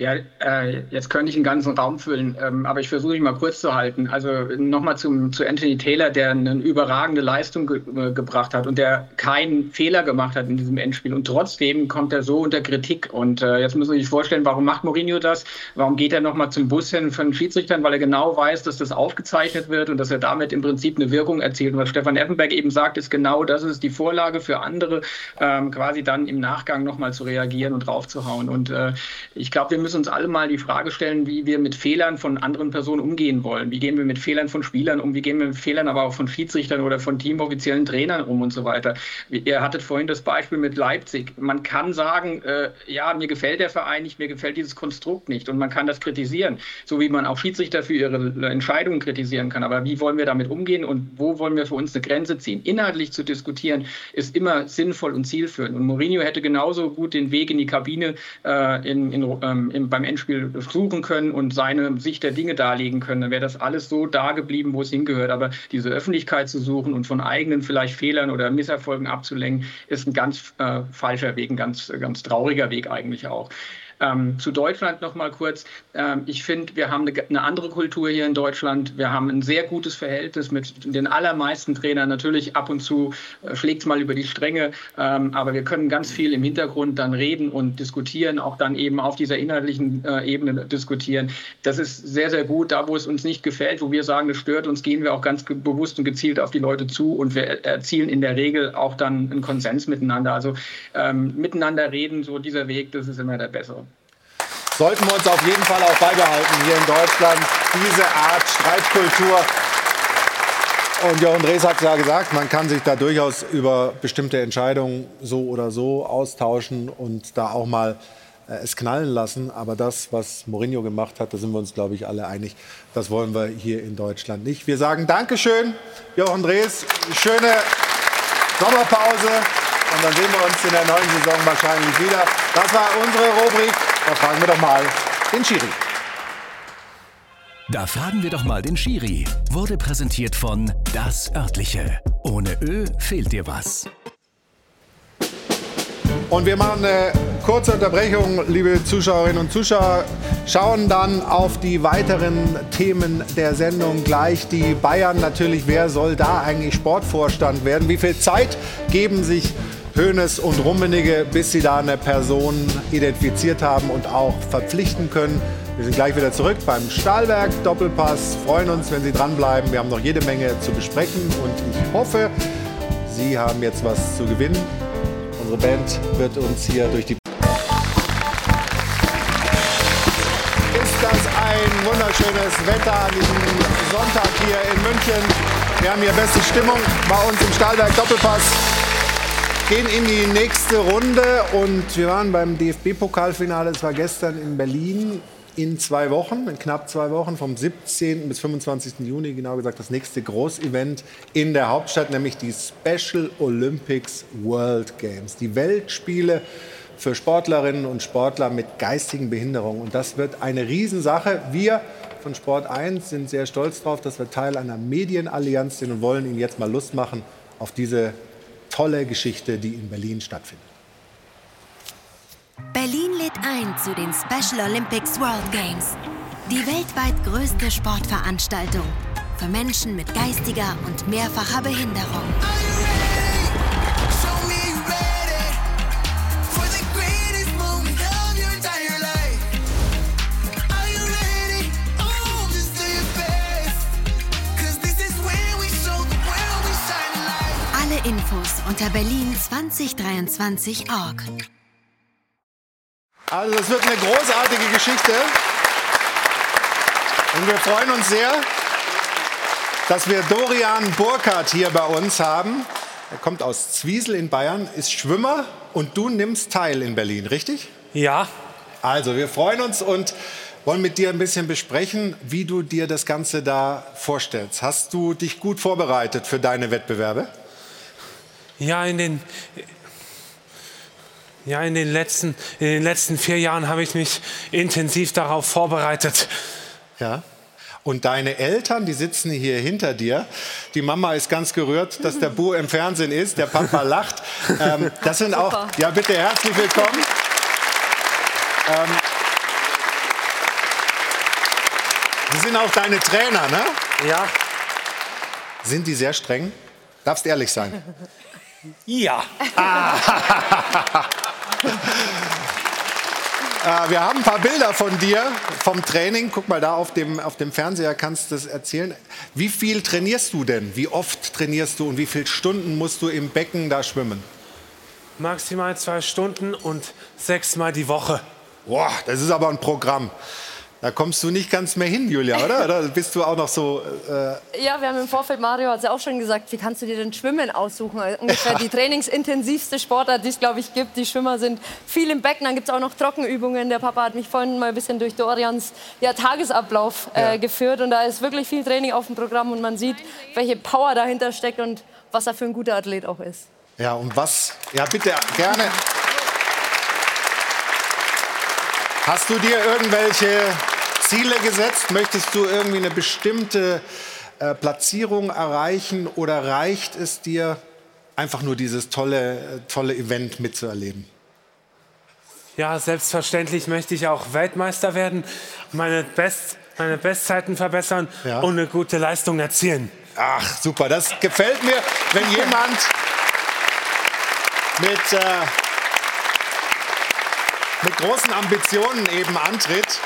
Ja, äh, jetzt könnte ich einen ganzen Raum füllen, ähm, aber ich versuche mich mal kurz zu halten. Also nochmal zu Anthony Taylor, der eine überragende Leistung ge äh, gebracht hat und der keinen Fehler gemacht hat in diesem Endspiel. Und trotzdem kommt er so unter Kritik. Und äh, jetzt müssen Sie sich vorstellen, warum macht Mourinho das? Warum geht er nochmal zum Bus hin von Schiedsrichtern? Weil er genau weiß, dass das aufgezeichnet wird und dass er damit im Prinzip eine Wirkung erzielt. Und was Stefan Effenberg eben sagt, ist genau das ist die Vorlage für andere, ähm, quasi dann im Nachgang nochmal zu reagieren und draufzuhauen. Und äh, ich glaube, wir müssen müssen uns alle mal die Frage stellen, wie wir mit Fehlern von anderen Personen umgehen wollen. Wie gehen wir mit Fehlern von Spielern um? Wie gehen wir mit Fehlern aber auch von Schiedsrichtern oder von teamoffiziellen Trainern um und so weiter? Ihr hattet vorhin das Beispiel mit Leipzig. Man kann sagen, äh, ja, mir gefällt der Verein nicht, mir gefällt dieses Konstrukt nicht und man kann das kritisieren, so wie man auch Schiedsrichter für ihre Entscheidungen kritisieren kann. Aber wie wollen wir damit umgehen und wo wollen wir für uns eine Grenze ziehen? Inhaltlich zu diskutieren ist immer sinnvoll und zielführend. Und Mourinho hätte genauso gut den Weg in die Kabine äh, in, in, ähm, im, beim Endspiel suchen können und seine Sicht der Dinge darlegen können, dann wäre das alles so da geblieben, wo es hingehört. Aber diese Öffentlichkeit zu suchen und von eigenen vielleicht Fehlern oder Misserfolgen abzulenken, ist ein ganz äh, falscher Weg, ein ganz, ganz trauriger Weg eigentlich auch. Ähm, zu Deutschland noch mal kurz. Ähm, ich finde, wir haben eine, eine, andere Kultur hier in Deutschland. Wir haben ein sehr gutes Verhältnis mit den allermeisten Trainern. Natürlich ab und zu äh, schlägt es mal über die Stränge, ähm, aber wir können ganz viel im Hintergrund dann reden und diskutieren, auch dann eben auf dieser inhaltlichen äh, Ebene diskutieren. Das ist sehr, sehr gut. Da, wo es uns nicht gefällt, wo wir sagen, das stört uns, gehen wir auch ganz bewusst und gezielt auf die Leute zu und wir erzielen in der Regel auch dann einen Konsens miteinander. Also ähm, miteinander reden, so dieser Weg, das ist immer der bessere sollten wir uns auf jeden Fall auch beibehalten hier in Deutschland, diese Art Streitkultur. Und Jochen Drees hat ja gesagt, man kann sich da durchaus über bestimmte Entscheidungen so oder so austauschen und da auch mal äh, es knallen lassen. Aber das, was Mourinho gemacht hat, da sind wir uns, glaube ich, alle einig, das wollen wir hier in Deutschland nicht. Wir sagen Dankeschön, Jochen Drees. Schöne Sommerpause. Und dann sehen wir uns in der neuen Saison wahrscheinlich wieder. Das war unsere Rubrik da fragen wir doch mal den Schiri. Da fragen wir doch mal den Schiri. Wurde präsentiert von Das Örtliche. Ohne Ö fehlt dir was. Und wir machen eine kurze Unterbrechung, liebe Zuschauerinnen und Zuschauer. Schauen dann auf die weiteren Themen der Sendung gleich. Die Bayern natürlich, wer soll da eigentlich Sportvorstand werden? Wie viel Zeit geben sich Hönes und Rummenigge, bis sie da eine Person identifiziert haben und auch verpflichten können. Wir sind gleich wieder zurück beim Stahlwerk Doppelpass. Freuen uns, wenn Sie dranbleiben. Wir haben noch jede Menge zu besprechen und ich hoffe, Sie haben jetzt was zu gewinnen. Unsere Band wird uns hier durch die Ist das ein wunderschönes Wetter an diesem Sonntag hier in München. Wir haben hier beste Stimmung bei uns im Stahlwerk Doppelpass gehen in die nächste Runde und wir waren beim DFB-Pokalfinale. Es war gestern in Berlin in zwei Wochen, in knapp zwei Wochen, vom 17. bis 25. Juni, genau gesagt, das nächste Großevent in der Hauptstadt, nämlich die Special Olympics World Games. Die Weltspiele für Sportlerinnen und Sportler mit geistigen Behinderungen. Und das wird eine Riesensache. Wir von Sport 1 sind sehr stolz darauf, dass wir Teil einer Medienallianz sind und wollen Ihnen jetzt mal Lust machen auf diese tolle Geschichte, die in Berlin stattfindet. Berlin lädt ein zu den Special Olympics World Games. Die weltweit größte Sportveranstaltung für Menschen mit geistiger und mehrfacher Behinderung. Infos unter berlin2023.org. Also es wird eine großartige Geschichte. Und wir freuen uns sehr, dass wir Dorian Burkhardt hier bei uns haben. Er kommt aus Zwiesel in Bayern, ist Schwimmer und du nimmst teil in Berlin, richtig? Ja. Also wir freuen uns und wollen mit dir ein bisschen besprechen, wie du dir das Ganze da vorstellst. Hast du dich gut vorbereitet für deine Wettbewerbe? Ja, in den, ja, in den, letzten, in den letzten vier Jahren habe ich mich intensiv darauf vorbereitet. Ja. Und deine Eltern, die sitzen hier hinter dir. Die Mama ist ganz gerührt, dass der Bu im Fernsehen ist. Der Papa lacht. Ähm, das sind auch, ja, bitte herzlich willkommen. Ähm, Die sind auch deine Trainer, ne? Ja. Sind die sehr streng? Darfst ehrlich sein. Ja. Äh, wir haben ein paar Bilder von dir vom Training. Guck mal da auf dem, auf dem Fernseher, kannst du das erzählen. Wie viel trainierst du denn? Wie oft trainierst du und wie viele Stunden musst du im Becken da schwimmen? Maximal zwei Stunden und sechsmal die Woche. Boah, das ist aber ein Programm. Da kommst du nicht ganz mehr hin, Julia, oder? Oder bist du auch noch so. Äh Ja, wir haben im Vorfeld, Mario hat es ja auch schon gesagt, wie kannst du dir denn Schwimmen aussuchen? Also ungefähr die trainingsintensivste Sportart, die es, glaube ich, gibt. Die Schwimmer sind viel im Becken, dann gibt es auch noch Trockenübungen. Der Papa hat mich vorhin mal ein bisschen durch Dorians ja, Tagesablauf äh, geführt und da ist wirklich viel Training auf dem Programm und man sieht, welche Power dahinter steckt und was er für ein guter Athlet auch ist. Ja, und was? Ja, bitte, gerne. Hast du dir irgendwelche Ziele gesetzt? Möchtest du irgendwie eine bestimmte äh, Platzierung erreichen oder reicht es dir, einfach nur dieses tolle, äh, tolle Event mitzuerleben? Ja, selbstverständlich möchte ich auch Weltmeister werden, meine, Best, meine Bestzeiten verbessern Ja. und eine gute Leistung erzielen. Ach, super, das gefällt mir, wenn jemand mit, äh, mit großen Ambitionen eben antritt.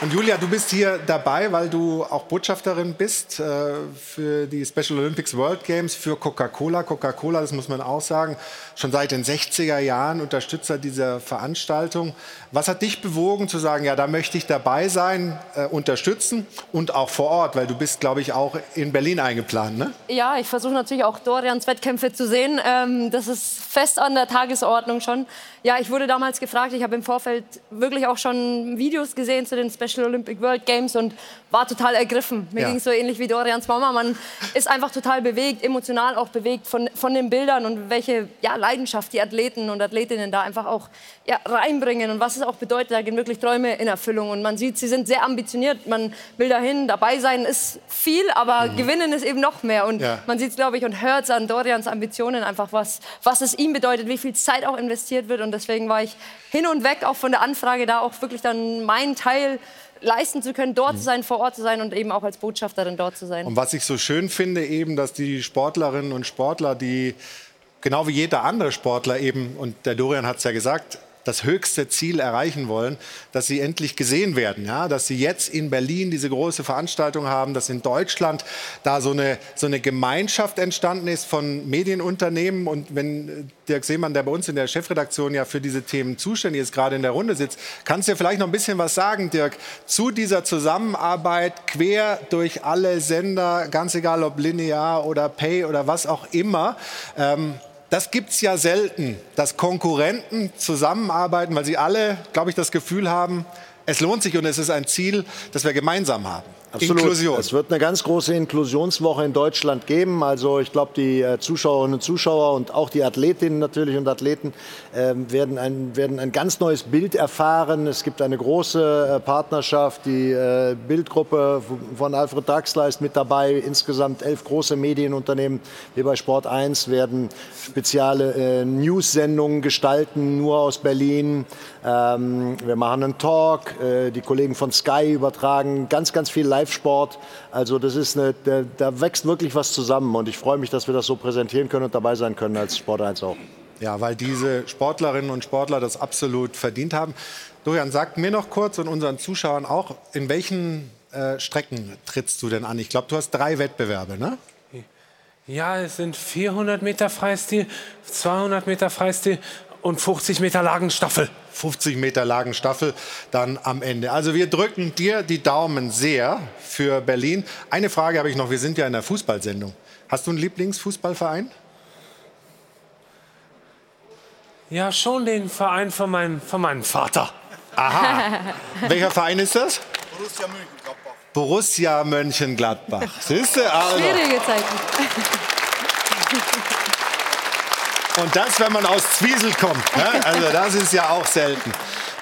Und Julia, du bist hier dabei, weil du auch Botschafterin bist äh, für die Special Olympics World Games für Coca-Cola. Coca-Cola, das muss man auch sagen, schon seit den 60er Jahren Unterstützer dieser Veranstaltung. Was hat dich bewogen zu sagen, ja, da möchte ich dabei sein, äh, unterstützen und auch vor Ort, weil du bist, glaube ich, auch in Berlin eingeplant, ne? Ja, ich versuche natürlich auch Dorians Wettkämpfe zu sehen. Ähm, das ist fest an der Tagesordnung schon. Ja, ich wurde damals gefragt. Ich habe im Vorfeld wirklich auch schon Videos gesehen zu den Special Olympic World Games und war total ergriffen. Mir Ja. ging es so ähnlich wie Dorians Mama. Man ist einfach total bewegt, emotional auch bewegt von, von den Bildern und welche ja, Leidenschaft die Athleten und Athletinnen da einfach auch ja, reinbringen und was es auch bedeutet. Da gehen wirklich Träume in Erfüllung und man sieht, sie sind sehr ambitioniert. Man will dahin, dabei sein ist viel, aber gewinnen ist eben noch mehr. Und Ja. man sieht es, glaube ich, und hört es an Dorians Ambitionen einfach, was, was es ihm bedeutet, wie viel Zeit auch investiert wird. Und deswegen war ich hin und weg auch von der Anfrage, da auch wirklich dann meinen Teil leisten zu können, dort zu sein, vor Ort zu sein und eben auch als Botschafterin dort zu sein. Und was ich so schön finde, eben, dass die Sportlerinnen und Sportler, die genau wie jeder andere Sportler eben, und der Dorian hat es ja gesagt, das höchste Ziel erreichen wollen, dass sie endlich gesehen werden, ja, dass sie jetzt in Berlin diese große Veranstaltung haben, dass in Deutschland da so eine, so eine Gemeinschaft entstanden ist von Medienunternehmen und wenn Dirk Seemann, der bei uns in der Chefredaktion ja für diese Themen zuständig ist, gerade in der Runde sitzt, kannst du dir vielleicht noch ein bisschen was sagen, Dirk, zu dieser Zusammenarbeit quer durch alle Sender, ganz egal ob linear oder Pay oder was auch immer. Ähm, das gibt es ja selten, dass Konkurrenten zusammenarbeiten, weil sie alle, glaube ich, das Gefühl haben, es lohnt sich und es ist ein Ziel, das wir gemeinsam haben. Absolut. Inklusion. Es wird eine ganz große Inklusionswoche in Deutschland geben. Also ich glaube, die äh, Zuschauerinnen und Zuschauer und auch die Athletinnen natürlich und Athleten ähm, werden, ein, werden ein ganz neues Bild erfahren. Es gibt eine große äh, Partnerschaft. Die äh, Bildgruppe von Alfred Draxler ist mit dabei. Insgesamt elf große Medienunternehmen wie bei Sport 1 werden spezielle äh, News-Sendungen gestalten, nur aus Berlin. Ähm, wir machen einen Talk. Äh, die Kollegen von Sky übertragen ganz, ganz viel Live-Sport. Also das ist eine, da, da wächst wirklich was zusammen. Und ich freue mich, dass wir das so präsentieren können und dabei sein können als Sport 1 auch. Ja, weil diese Sportlerinnen und Sportler das absolut verdient haben. Dorian, sag mir noch kurz und unseren Zuschauern auch, in welchen äh, Strecken trittst du denn an? Ich glaube, du hast drei Wettbewerbe, ne? Ja, es sind 400 Meter Freistil, 200 Meter Freistil und 50 Meter Lagenstaffel. 50 Meter Lagenstaffel dann am Ende. Also wir drücken dir die Daumen sehr für Berlin. Eine Frage habe ich noch, wir sind ja in der Fußballsendung. Hast du einen Lieblingsfußballverein? Ja, schon den Verein von meinem, von meinem Vater. Aha. Welcher Verein ist das? Borussia Mönchengladbach. Siehst du? Also. Schwierige Zeiten. Und das, wenn man aus Zwiesel kommt. Ne? Also das ist ja auch selten.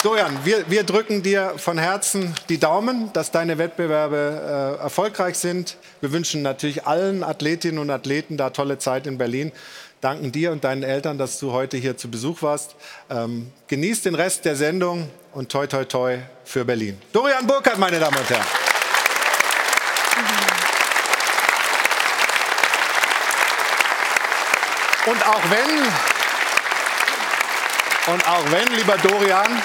Dorian, wir, wir drücken dir von Herzen die Daumen, dass deine Wettbewerbe äh, erfolgreich sind. Wir wünschen natürlich allen Athletinnen und Athleten da tolle Zeit in Berlin. Danken dir und deinen Eltern, dass du heute hier zu Besuch warst. Ähm, genießt den Rest der Sendung und toi toi toi für Berlin. Dorian Burkhardt, meine Damen und Herren. Und auch wenn, und auch wenn, lieber Dorian,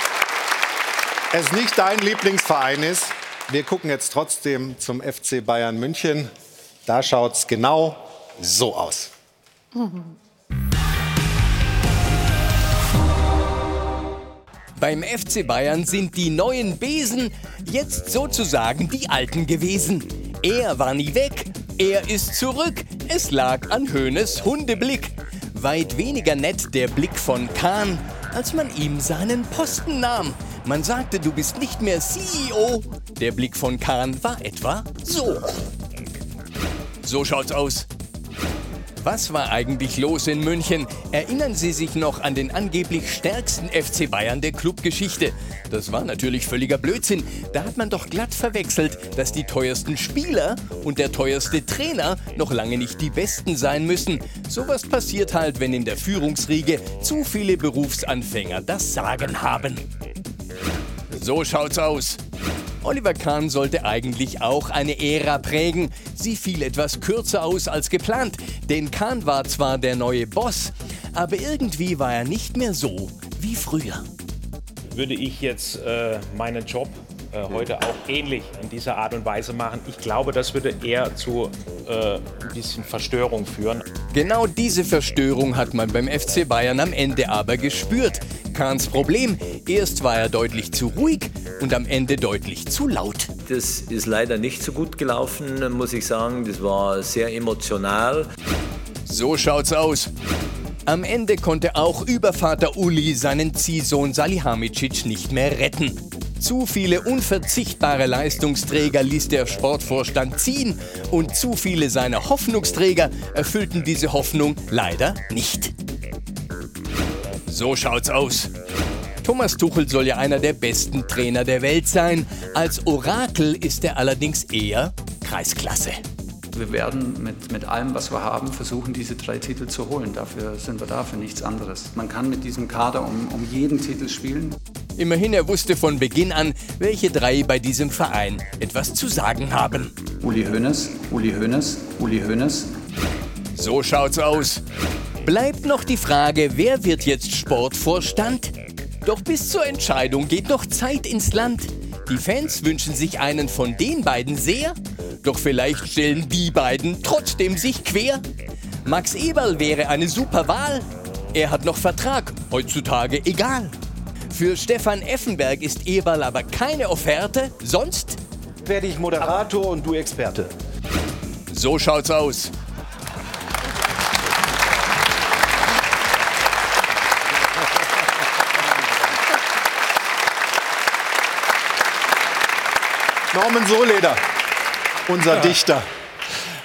es nicht dein Lieblingsverein ist, wir gucken jetzt trotzdem zum FC Bayern München. Da schaut es genau so aus. Beim FC Bayern sind die neuen Besen jetzt sozusagen die alten gewesen. Er war nie weg, er ist zurück. Es lag an Höhnes Hundeblick. Weit weniger nett der Blick von Kahn, als man ihm seinen Posten nahm. Man sagte, du bist nicht mehr CEO. Der Blick von Kahn war etwa so. So schaut's aus. Was war eigentlich los in München? Erinnern Sie sich noch an den angeblich stärksten FC Bayern der Clubgeschichte? Das war natürlich völliger Blödsinn. Da hat man doch glatt verwechselt, dass die teuersten Spieler und der teuerste Trainer noch lange nicht die besten sein müssen. Sowas passiert halt, wenn in der Führungsriege zu viele Berufsanfänger das Sagen haben. So schaut's aus. Oliver Kahn sollte eigentlich auch eine Ära prägen. Sie fiel etwas kürzer aus als geplant, denn Kahn war zwar der neue Boss, aber irgendwie war er nicht mehr so wie früher. Würde ich jetzt äh, meinen Job äh, heute auch ähnlich in dieser Art und Weise machen. Ich glaube, das würde eher zu äh, ein bisschen Verstörung führen. Genau diese Verstörung hat man beim FC Bayern am Ende aber gespürt. Kahns Problem, erst war er deutlich zu ruhig und am Ende deutlich zu laut. Das ist leider nicht so gut gelaufen, muss ich sagen. Das war sehr emotional. So schaut's aus. Am Ende konnte auch Übervater Uli seinen Ziehsohn Salihamidzic nicht mehr retten. Zu viele unverzichtbare Leistungsträger ließ der Sportvorstand ziehen und zu viele seiner Hoffnungsträger erfüllten diese Hoffnung leider nicht. So schaut's aus. Thomas Tuchel soll ja einer der besten Trainer der Welt sein. Als Orakel ist er allerdings eher Kreisklasse. Wir werden mit, mit allem, was wir haben, versuchen, diese drei Titel zu holen. Dafür sind wir da, für nichts anderes. Man kann mit diesem Kader um, um jeden Titel spielen. Immerhin, er wusste von Beginn an, welche drei bei diesem Verein etwas zu sagen haben. Uli Hoeneß, Uli Hoeneß, Uli Hoeneß. So schaut's aus. Bleibt noch die Frage, wer wird jetzt Sportvorstand? Doch bis zur Entscheidung geht noch Zeit ins Land. Die Fans wünschen sich einen von den beiden sehr, doch vielleicht stellen die beiden trotzdem sich quer. Max Eberl wäre eine super Wahl. Er hat noch Vertrag, heutzutage egal. Für Stefan Effenberg ist Eberl aber keine Offerte, sonst werde ich Moderator und du Experte. So schaut's aus. Norman Soleder, unser Dichter.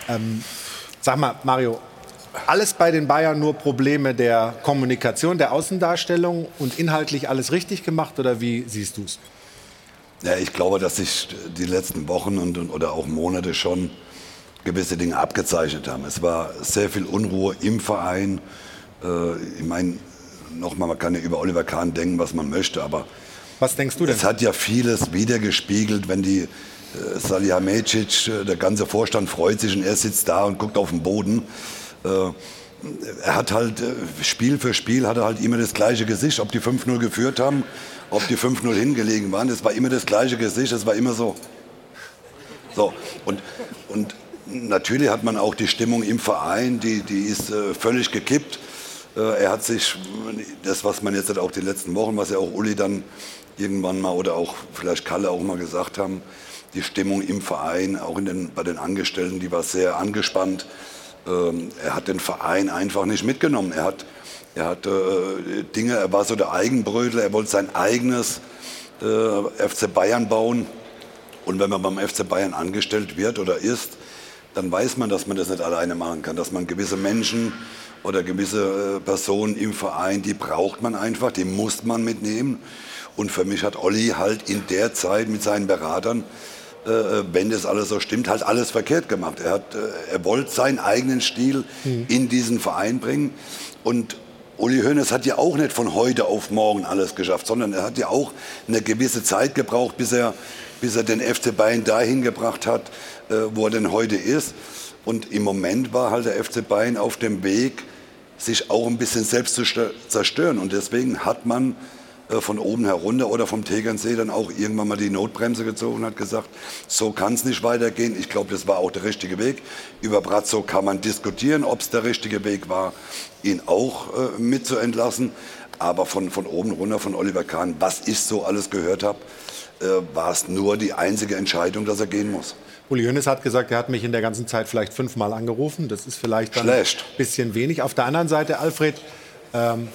Ähm, sag mal, Mario, alles bei den Bayern nur Probleme der Kommunikation, der Außendarstellung und inhaltlich alles richtig gemacht oder wie siehst du es? Ja, ich glaube, dass sich die letzten Wochen und, oder auch Monate schon gewisse Dinge abgezeichnet haben. Es war sehr viel Unruhe im Verein. Äh, ich meine, nochmal, man kann ja über Oliver Kahn denken, was man möchte, aber was denkst du denn? Es hat ja vieles wiedergespiegelt, wenn die Salihamidzic, äh, der ganze Vorstand freut sich und er sitzt da und guckt auf den Boden. Äh, er hat halt äh, Spiel für Spiel hat er halt immer das gleiche Gesicht, ob die 5-0 geführt haben, ob die 5-0 hingelegen waren, es war immer das gleiche Gesicht, es war immer so. So, und, und natürlich hat man auch die Stimmung im Verein, die, die ist äh, völlig gekippt. Äh, er hat sich, das was man jetzt auch die letzten Wochen, was ja auch Uli dann irgendwann mal oder auch vielleicht Kalle auch mal gesagt haben, die Stimmung im Verein, auch den, bei den Angestellten, die war sehr angespannt. Ähm, er hat den Verein einfach nicht mitgenommen. Er hat, er hat äh, Dinge, er war so der Eigenbrödel, er wollte sein eigenes äh, FC Bayern bauen. Und wenn man beim FC Bayern angestellt wird oder ist, dann weiß man, dass man das nicht alleine machen kann, dass man gewisse Menschen oder gewisse äh, Personen im Verein, die braucht man einfach, die muss man mitnehmen. Und für mich hat Olli halt in der Zeit mit seinen Beratern, wenn das alles so stimmt, halt alles verkehrt gemacht. Er, hat, äh, er wollte seinen eigenen Stil mhm. in diesen Verein bringen. Und Uli Hoeneß hat ja auch nicht von heute auf morgen alles geschafft, sondern er hat ja auch eine gewisse Zeit gebraucht, bis er, bis er den FC Bayern dahin gebracht hat, äh, wo er denn heute ist. Und im Moment war halt der FC Bayern auf dem Weg, sich auch ein bisschen selbst zu stö- zerstören. Und deswegen hat man äh, von oben herunter oder vom Tegernsee dann auch irgendwann mal die Notbremse gezogen und hat gesagt, so kann es nicht weitergehen. Ich glaube, das war auch der richtige Weg. Über Brazzo kann man diskutieren, ob es der richtige Weg war, ihn auch äh, mit zu entlassen. Aber von, von oben runter, von Oliver Kahn, was ich so alles gehört habe, äh, war es nur die einzige Entscheidung, dass er gehen muss. Uli Hoeneß hat gesagt, er hat mich in der ganzen Zeit vielleicht fünfmal angerufen. Das ist vielleicht dann Schlecht. ein bisschen wenig. Auf der anderen Seite, Alfred, ähm,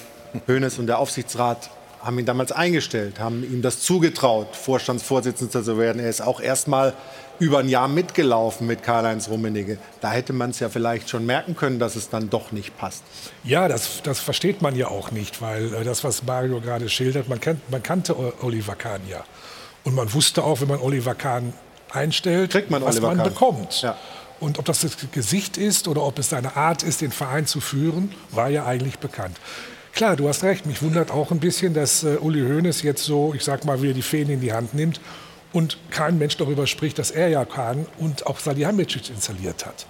Hoeneß und der Aufsichtsrat haben ihn damals eingestellt, haben ihm das zugetraut, Vorstandsvorsitzender zu werden. Er ist auch erst mal über ein Jahr mitgelaufen mit Karl-Heinz Rummenigge. Da hätte man es ja vielleicht schon merken können, dass es dann doch nicht passt. Ja, das, das versteht man ja auch nicht, weil äh, das, was Mario gerade schildert, man, kennt, man kannte Oliver Kahn ja. Und man wusste auch, wenn man Oliver Kahn einstellt, man was Oliver man Kahn. bekommt. Und ob das das Gesicht ist oder ob es seine Art ist, den Verein zu führen, war ja eigentlich bekannt. Klar, du hast recht. Mich wundert auch ein bisschen, dass äh, Uli Hoeneß jetzt so, ich sag mal, wieder die Fäden in die Hand nimmt und kein Mensch darüber spricht, dass er ja Kahn und auch Salihamidzic installiert hat.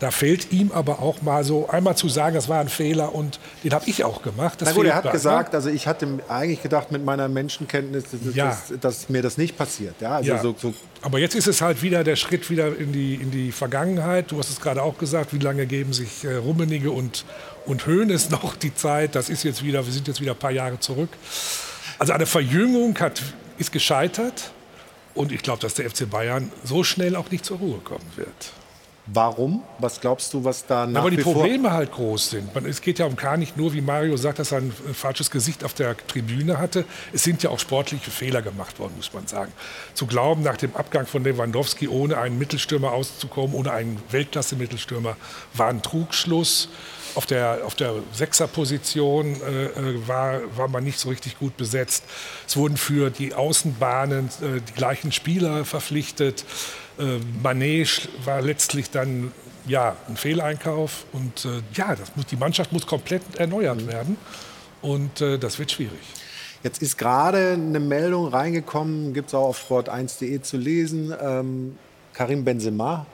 Da fehlt ihm aber auch mal so einmal zu sagen, das war ein Fehler und den habe ich auch gemacht. Das Na gut, er hat da, gesagt, ne? also ich hatte eigentlich gedacht mit meiner Menschenkenntnis, dass, Ja. dass, dass mir das nicht passiert. Ja, also ja. so, so Aber jetzt ist es halt wieder der Schritt wieder in die, in die Vergangenheit. Du hast es gerade auch gesagt, wie lange geben sich äh, Rummenigge und, und Hoeneß noch die Zeit? Das ist jetzt wieder, wir sind jetzt wieder ein paar Jahre zurück. Also eine Verjüngung hat, ist gescheitert und ich glaube, dass der FC Bayern so schnell auch nicht zur Ruhe kommen wird. Warum? Was glaubst du, was da nach Aber die. Probleme halt groß sind. Man, es geht ja um Kahn nicht nur, wie Mario sagt, dass er ein äh, falsches Gesicht auf der Tribüne hatte. Es sind ja auch sportliche Fehler gemacht worden, muss man sagen. Zu glauben, nach dem Abgang von Lewandowski ohne einen Mittelstürmer auszukommen, ohne einen Weltklasse-Mittelstürmer, war ein Trugschluss. Auf der, auf der Sechserposition äh, äh, war, war man nicht so richtig gut besetzt. Es wurden für die Außenbahnen äh, die gleichen Spieler verpflichtet. Äh, Manet war letztlich dann ja, ein Fehleinkauf. Und äh, ja, das muss, die Mannschaft muss komplett erneuert werden. Und äh, das wird schwierig. Jetzt ist gerade eine Meldung reingekommen, gibt es auch auf sport1.de zu lesen. Ähm, Karim Benzema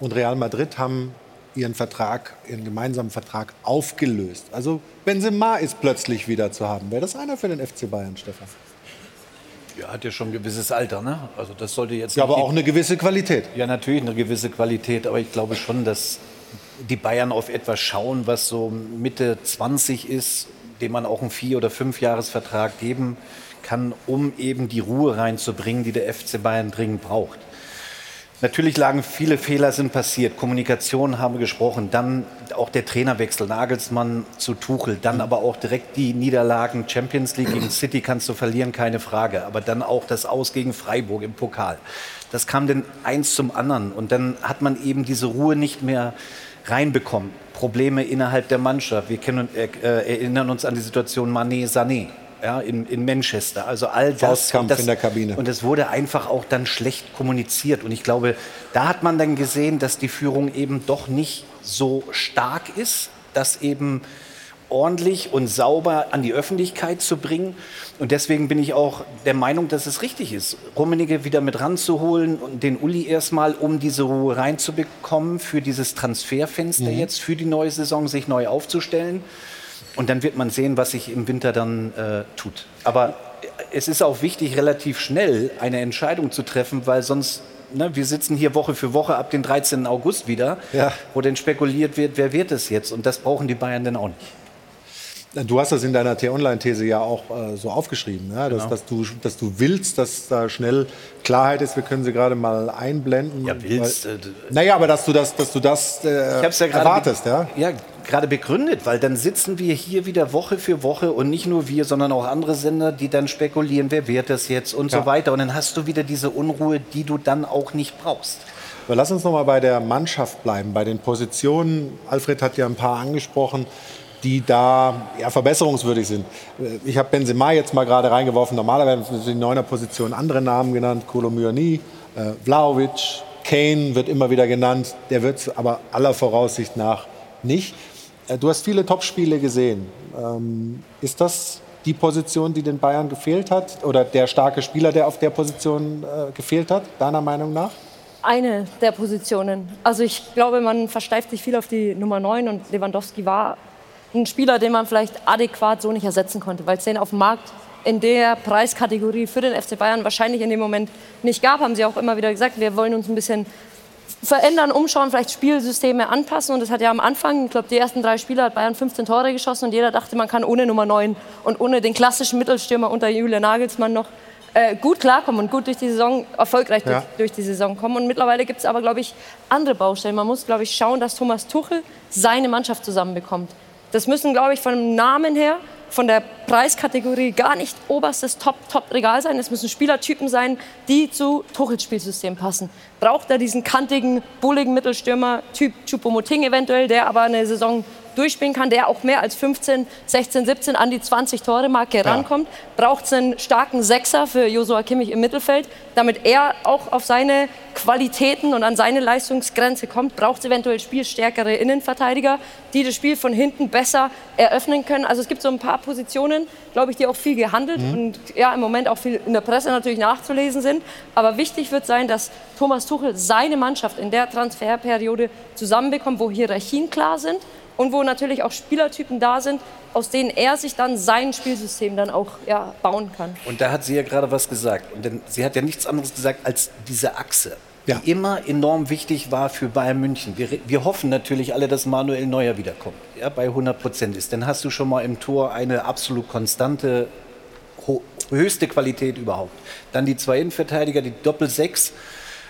und Real Madrid haben ihren Vertrag, ihren gemeinsamen Vertrag aufgelöst. Also Benzema ist plötzlich wieder zu haben. Wäre das einer für den FC Bayern, Stefan? Ja, hat ja schon ein gewisses Alter, ne? Also das sollte jetzt. Ja, aber auch eine gewisse Qualität. Ja, natürlich eine gewisse Qualität, aber ich glaube schon, dass die Bayern auf etwas schauen, was so Mitte 20 ist, dem man auch einen Vier- oder Fünfjahresvertrag geben kann, um eben die Ruhe reinzubringen, die der FC Bayern dringend braucht. Natürlich lagen viele Fehler sind passiert. Kommunikation haben wir gesprochen. Dann auch der Trainerwechsel, Nagelsmann zu Tuchel. Dann aber auch direkt die Niederlagen. Champions League gegen City kannst du verlieren, keine Frage. Aber dann auch das Aus gegen Freiburg im Pokal. Das kam dann eins zum anderen. Und dann hat man eben diese Ruhe nicht mehr reinbekommen. Probleme innerhalb der Mannschaft. Wir kennen, äh, erinnern uns an die Situation Mané, Sané. Ja, in, in Manchester. Also all das. Das, in der Kabine. Und es wurde einfach auch dann schlecht kommuniziert. Und ich glaube, da hat man dann gesehen, dass die Führung eben doch nicht so stark ist, das eben ordentlich und sauber an die Öffentlichkeit zu bringen. Und deswegen bin ich auch der Meinung, dass es richtig ist, Rummenigge wieder mit ranzuholen und den Uli erstmal, um diese Ruhe reinzubekommen für dieses Transferfenster Mhm. jetzt, für die neue Saison, sich neu aufzustellen. Und dann wird man sehen, was sich im Winter dann äh, tut. Aber es ist auch wichtig, relativ schnell eine Entscheidung zu treffen, weil sonst, ne, wir sitzen hier Woche für Woche ab dem 13. August wieder, Ja. wo dann spekuliert wird, wer wird es jetzt? Und das brauchen die Bayern dann auch nicht. Du hast das in deiner T-Online-These ja auch äh, so aufgeschrieben, ja? dass, Genau. dass, du, dass du willst, dass da schnell Klarheit ist. Wir können sie gerade mal einblenden. Ja, willst, Weil, äh, naja, aber dass du das, dass du das äh, Ich hab's ja erwartest. Ja? ja, gerade begründet, weil dann sitzen wir hier wieder Woche für Woche und nicht nur wir, sondern auch andere Sender, die dann spekulieren, wer wird das jetzt und Ja. so weiter. Und dann hast du wieder diese Unruhe, die du dann auch nicht brauchst. Aber lass uns noch mal bei der Mannschaft bleiben, bei den Positionen. Alfred hat ja ein paar angesprochen, die da ja, verbesserungswürdig sind. Äh, Ich habe Benzema jetzt mal gerade reingeworfen. Normalerweise sind in neuner Position andere Namen genannt. Kolo Myani, äh, Vlahovic, Kane wird immer wieder genannt. Der wird es aber aller Voraussicht nach nicht. Äh, Du hast viele Topspiele gesehen. Ähm, Ist das die Position, die den Bayern gefehlt hat? Oder der starke Spieler, der auf der Position äh, gefehlt hat, deiner Meinung nach? eine der Positionen. Also ich glaube, man versteift sich viel auf die Nummer 9 und Lewandowski war ein Spieler, den man vielleicht adäquat so nicht ersetzen konnte, weil es den auf dem Markt in der Preiskategorie für den FC Bayern wahrscheinlich in dem Moment nicht gab. Haben sie auch immer wieder gesagt, wir wollen uns ein bisschen verändern, umschauen, vielleicht Spielsysteme anpassen. Und das hat ja am Anfang, ich glaube, die ersten drei Spiele hat Bayern 15 Tore geschossen und jeder dachte, man kann ohne Nummer 9 und ohne den klassischen Mittelstürmer unter Julian Nagelsmann noch äh, gut klarkommen und gut durch die Saison, erfolgreich Ja. durch, durch die Saison kommen. Und mittlerweile gibt es aber, glaube ich, andere Baustellen. Man muss, glaube ich, schauen, dass Thomas Tuchel seine Mannschaft zusammenbekommt. Das müssen, glaube ich, vom Namen her, von der Preiskategorie gar nicht oberstes Top-Top-Regal sein. Es müssen Spielertypen sein, die zu Tuchels Spielsystem passen. Braucht er diesen kantigen, bulligen Mittelstürmer, Typ Choupo-Moting eventuell, der aber eine Saison durchspielen kann, der auch mehr als 15, 16, 17 an die 20 Tore Marke rankommt, braucht es einen starken Sechser für Josua Kimmich im Mittelfeld, damit er auch auf seine Qualitäten und an seine Leistungsgrenze kommt, braucht es eventuell spielstärkere Innenverteidiger, die das Spiel von hinten besser eröffnen können. Also es gibt so ein paar Positionen, glaube ich, die auch viel gehandelt Mhm. und ja im Moment auch viel in der Presse natürlich nachzulesen sind. Aber wichtig wird sein, dass Thomas Tuchel seine Mannschaft in der Transferperiode zusammenbekommt, wo Hierarchien klar sind und wo natürlich auch Spielertypen da sind, aus denen er sich dann sein Spielsystem dann auch ja, bauen kann. Und da hat sie ja gerade was gesagt. Und denn sie hat ja nichts anderes gesagt als diese Achse, die immer enorm wichtig war für Bayern München. Wir, wir hoffen natürlich alle, dass Manuel Neuer wiederkommt, ja, bei 100 Prozent ist. Dann hast du schon mal im Tor eine absolut konstante, höchste Qualität überhaupt. Dann die zwei Innenverteidiger, die Doppel-Sechs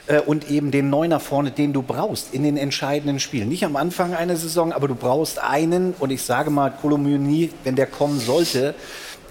äh, und eben den Neuner vorne, den du brauchst in den entscheidenden Spielen. Nicht am Anfang einer Saison, aber du brauchst einen und ich sage mal, Kolomyoni, wenn der kommen sollte,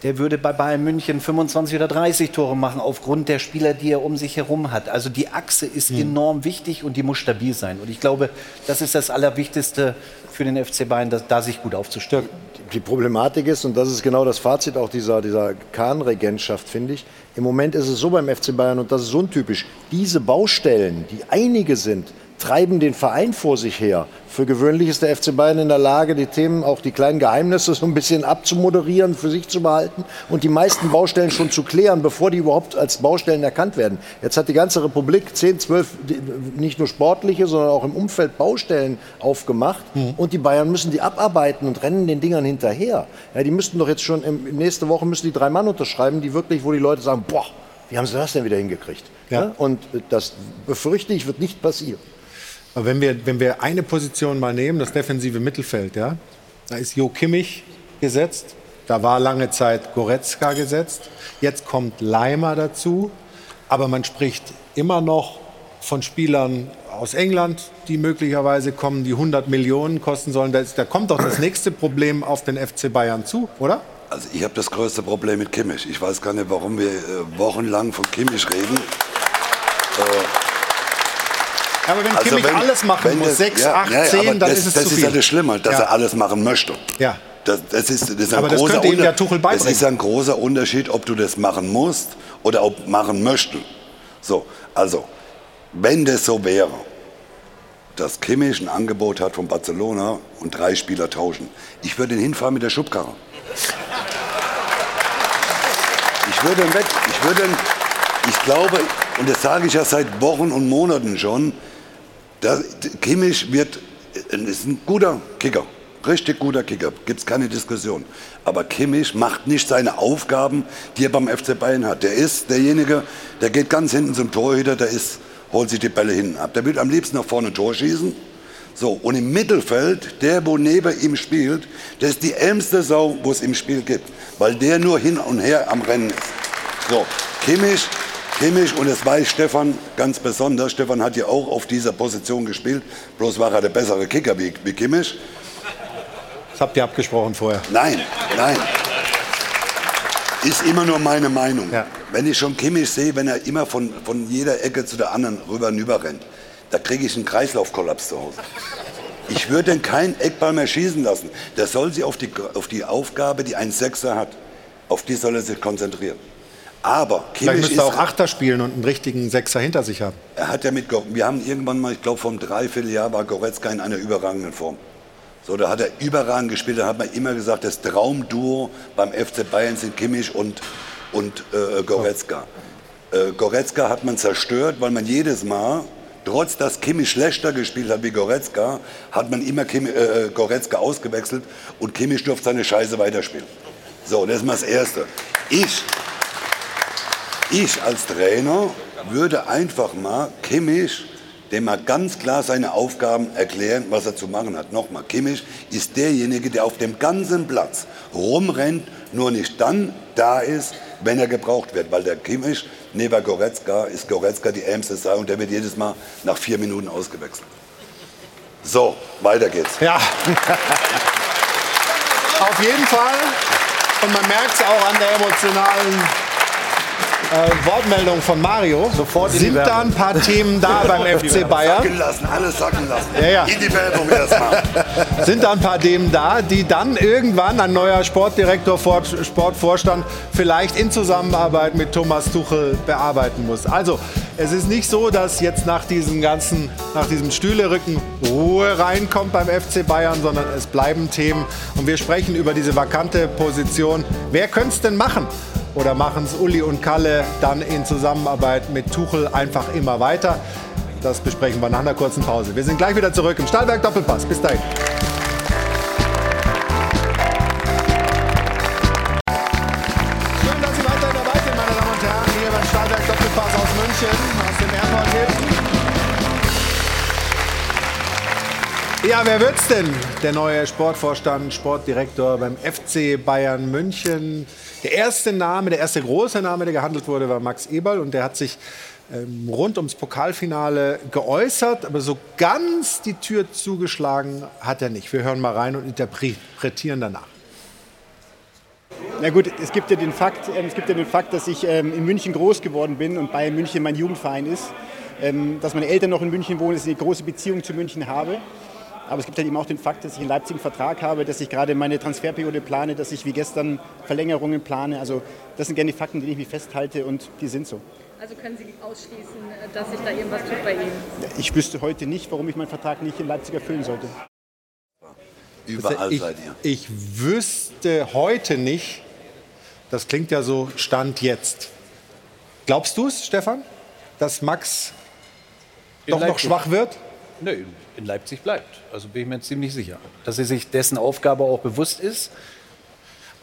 der würde bei Bayern München 25 oder 30 Tore machen aufgrund der Spieler, die er um sich herum hat. Also die Achse ist enorm wichtig und die muss stabil sein. Und ich glaube, das ist das Allerwichtigste für den FC Bayern, da, da sich gut aufzustellen. Die Problematik ist, und das ist genau das Fazit auch dieser, dieser Kahn-Regentschaft, finde ich, im Moment ist es so beim FC Bayern, und das ist untypisch, diese Baustellen, die einige sind, treiben den Verein vor sich her. Für gewöhnlich ist der FC Bayern in der Lage, die Themen, auch die kleinen Geheimnisse so ein bisschen abzumoderieren, für sich zu behalten und die meisten Baustellen schon zu klären, bevor die überhaupt als Baustellen erkannt werden. Jetzt hat die ganze Republik 10, 12, die- nicht nur sportliche, sondern auch im Umfeld Baustellen aufgemacht und die Bayern müssen die abarbeiten und rennen den Dingern hinterher. Ja, die müssten doch jetzt schon, im, nächste Woche müssen die drei Mann unterschreiben, die wirklich, wo die Leute sagen, boah, wie haben sie das denn wieder hingekriegt? Ja. Und das befürchte ich, wird nicht passieren. Aber wenn wir, wenn wir eine Position mal nehmen, das defensive Mittelfeld, ja, da ist Jo Kimmich gesetzt, da war lange Zeit Goretzka gesetzt, jetzt kommt Leimer dazu, aber man spricht immer noch von Spielern aus England, die möglicherweise kommen, die 100 Millionen kosten sollen. Da, ist, da kommt doch das nächste Problem auf den FC Bayern zu, oder? Also ich habe das größte Problem mit Kimmich. Ich weiß gar nicht, warum wir äh, wochenlang von Kimmich reden. Äh, Aber wenn Kimmich alles machen muss, das- 6, 8, 10, aber dann das, ist es das zu ist viel. ja das Schlimme, dass Ja. er alles machen möchte. Ja. Das, das ist, das ist ein Aber das großer könnte ihm Unter- der Tuchel Das ist ein großer Unterschied, ob du das machen musst oder ob machen möchten. So, also, wenn das so wäre, dass Kimmich ein Angebot hat von Barcelona und drei Spieler tauschen, ich würde ihn hinfahren mit der Schubkarre. Ich würde ihn weg, ich würde ihn, ich glaube, und das sage ich ja seit Wochen und Monaten schon, da, Kimmich wird, äh, ist ein guter Kicker, richtig guter Kicker, gibt es keine Diskussion. Aber Kimmich macht nicht seine Aufgaben, die er beim FC Bayern hat. Der ist derjenige, der geht ganz hinten zum Torhüter, der ist, holt sich die Bälle hinten ab. Der will am liebsten nach vorne Tor schießen. So, und im Mittelfeld, der, wo neben ihm spielt, der ist die ärmste Sau, wo es im Spiel gibt. Weil der nur hin und her am Rennen ist. So, Kimmich, Kimmich, und das weiß Stefan ganz besonders. Stefan hat ja auch auf dieser Position gespielt. Bloß war er der bessere Kicker wie, wie Kimmich. Das habt ihr abgesprochen vorher. Nein, nein. Ist immer nur meine Meinung. Wenn ich schon Kimmich sehe, wenn er immer von, von jeder Ecke zu der anderen rüber und über rennt, da kriege ich einen Kreislaufkollaps zu Hause. Ich würde den keinen Eckball mehr schießen lassen. Der soll sich auf die, auf die Aufgabe, die ein Sechser hat, auf die soll er sich konzentrieren. Aber Vielleicht Kimmich müsste ist, er auch Achter spielen und einen richtigen Sechser hinter sich haben. er hat ja mit, wir haben irgendwann mal, ich glaube vom Dreivierteljahr war Goretzka in einer überragenden Form. So, da hat er überragend gespielt. Da hat man immer gesagt, das Traumduo beim FC Bayern sind Kimmich und, und äh, Goretzka. Äh, Goretzka hat man zerstört, weil man jedes Mal Trotz dass Kimmich schlechter gespielt hat wie Goretzka, hat man immer Kimi, äh, Goretzka ausgewechselt und Kimmich durfte seine Scheiße weiterspielen. So, das ist mal das Erste. Ich, ich als Trainer würde einfach mal Kimmich, dem mal ganz klar seine Aufgaben erklären, was er zu machen hat. Nochmal, Kimmich ist derjenige, der auf dem ganzen Platz rumrennt, nur nicht dann da ist, wenn er gebraucht wird. Weil der Kimmich, neben Goretzka, ist Goretzka die ärmste Sau und der wird jedes Mal nach vier Minuten ausgewechselt. So, weiter geht's. Ja. Auf jeden Fall. Und man merkt es auch an der emotionalen äh, Wortmeldung von Mario. Sofort in die Sind da ein paar Themen da beim FC Bayern? Sacken lassen, alles sacken lassen. Ja, ja. In die Werbung erstmal. Sind da ein paar Themen da, die dann irgendwann ein neuer Sportdirektor, Sportvorstand vielleicht in Zusammenarbeit mit Thomas Tuchel bearbeiten muss? Also, es ist nicht so, dass jetzt nach diesem ganzen, nach diesem Stühlerücken Ruhe reinkommt beim FC Bayern, sondern es bleiben Themen. Und wir sprechen über diese vakante Position. Wer könnte es denn machen? Oder machen es Uli und Kalle dann in Zusammenarbeit mit Tuchel einfach immer weiter? Das besprechen wir nach einer kurzen Pause. Wir sind gleich wieder zurück im Stahlberg Doppelpass. Bis dahin. Ja, wer wird's denn? Der neue Sportvorstand, Sportdirektor beim FC Bayern München. Der erste Name, der erste große Name, der gehandelt wurde, war Max Eberl und der hat sich ähm, rund ums Pokalfinale geäußert, aber so ganz die Tür zugeschlagen hat er nicht. Wir hören mal rein und interpretieren danach. Na gut, es gibt ja den Fakt, ähm, es gibt ja den Fakt dass ich ähm, in München groß geworden bin und Bayern München mein Jugendverein ist. Ähm, dass meine Eltern noch in München wohnen, dass ich eine große Beziehung zu München habe. Aber es gibt halt eben auch den Fakt, dass ich in Leipzig einen Vertrag habe, dass ich gerade meine Transferperiode plane, dass ich wie gestern Verlängerungen plane. Also das sind gerne die Fakten, die ich mich festhalte und die sind so. Also können Sie ausschließen, dass sich da irgendwas tut bei Ihnen? Ich wüsste heute nicht, warum ich meinen Vertrag nicht in Leipzig erfüllen sollte. Überall ich, seid ihr. Ich wüsste heute nicht, das klingt ja so Stand jetzt. Glaubst du es, Stefan, dass Max In doch noch Leipzig. schwach wird? Nö, in Leipzig bleibt. Also bin ich mir ziemlich sicher. Dass er sich dessen Aufgabe auch bewusst ist.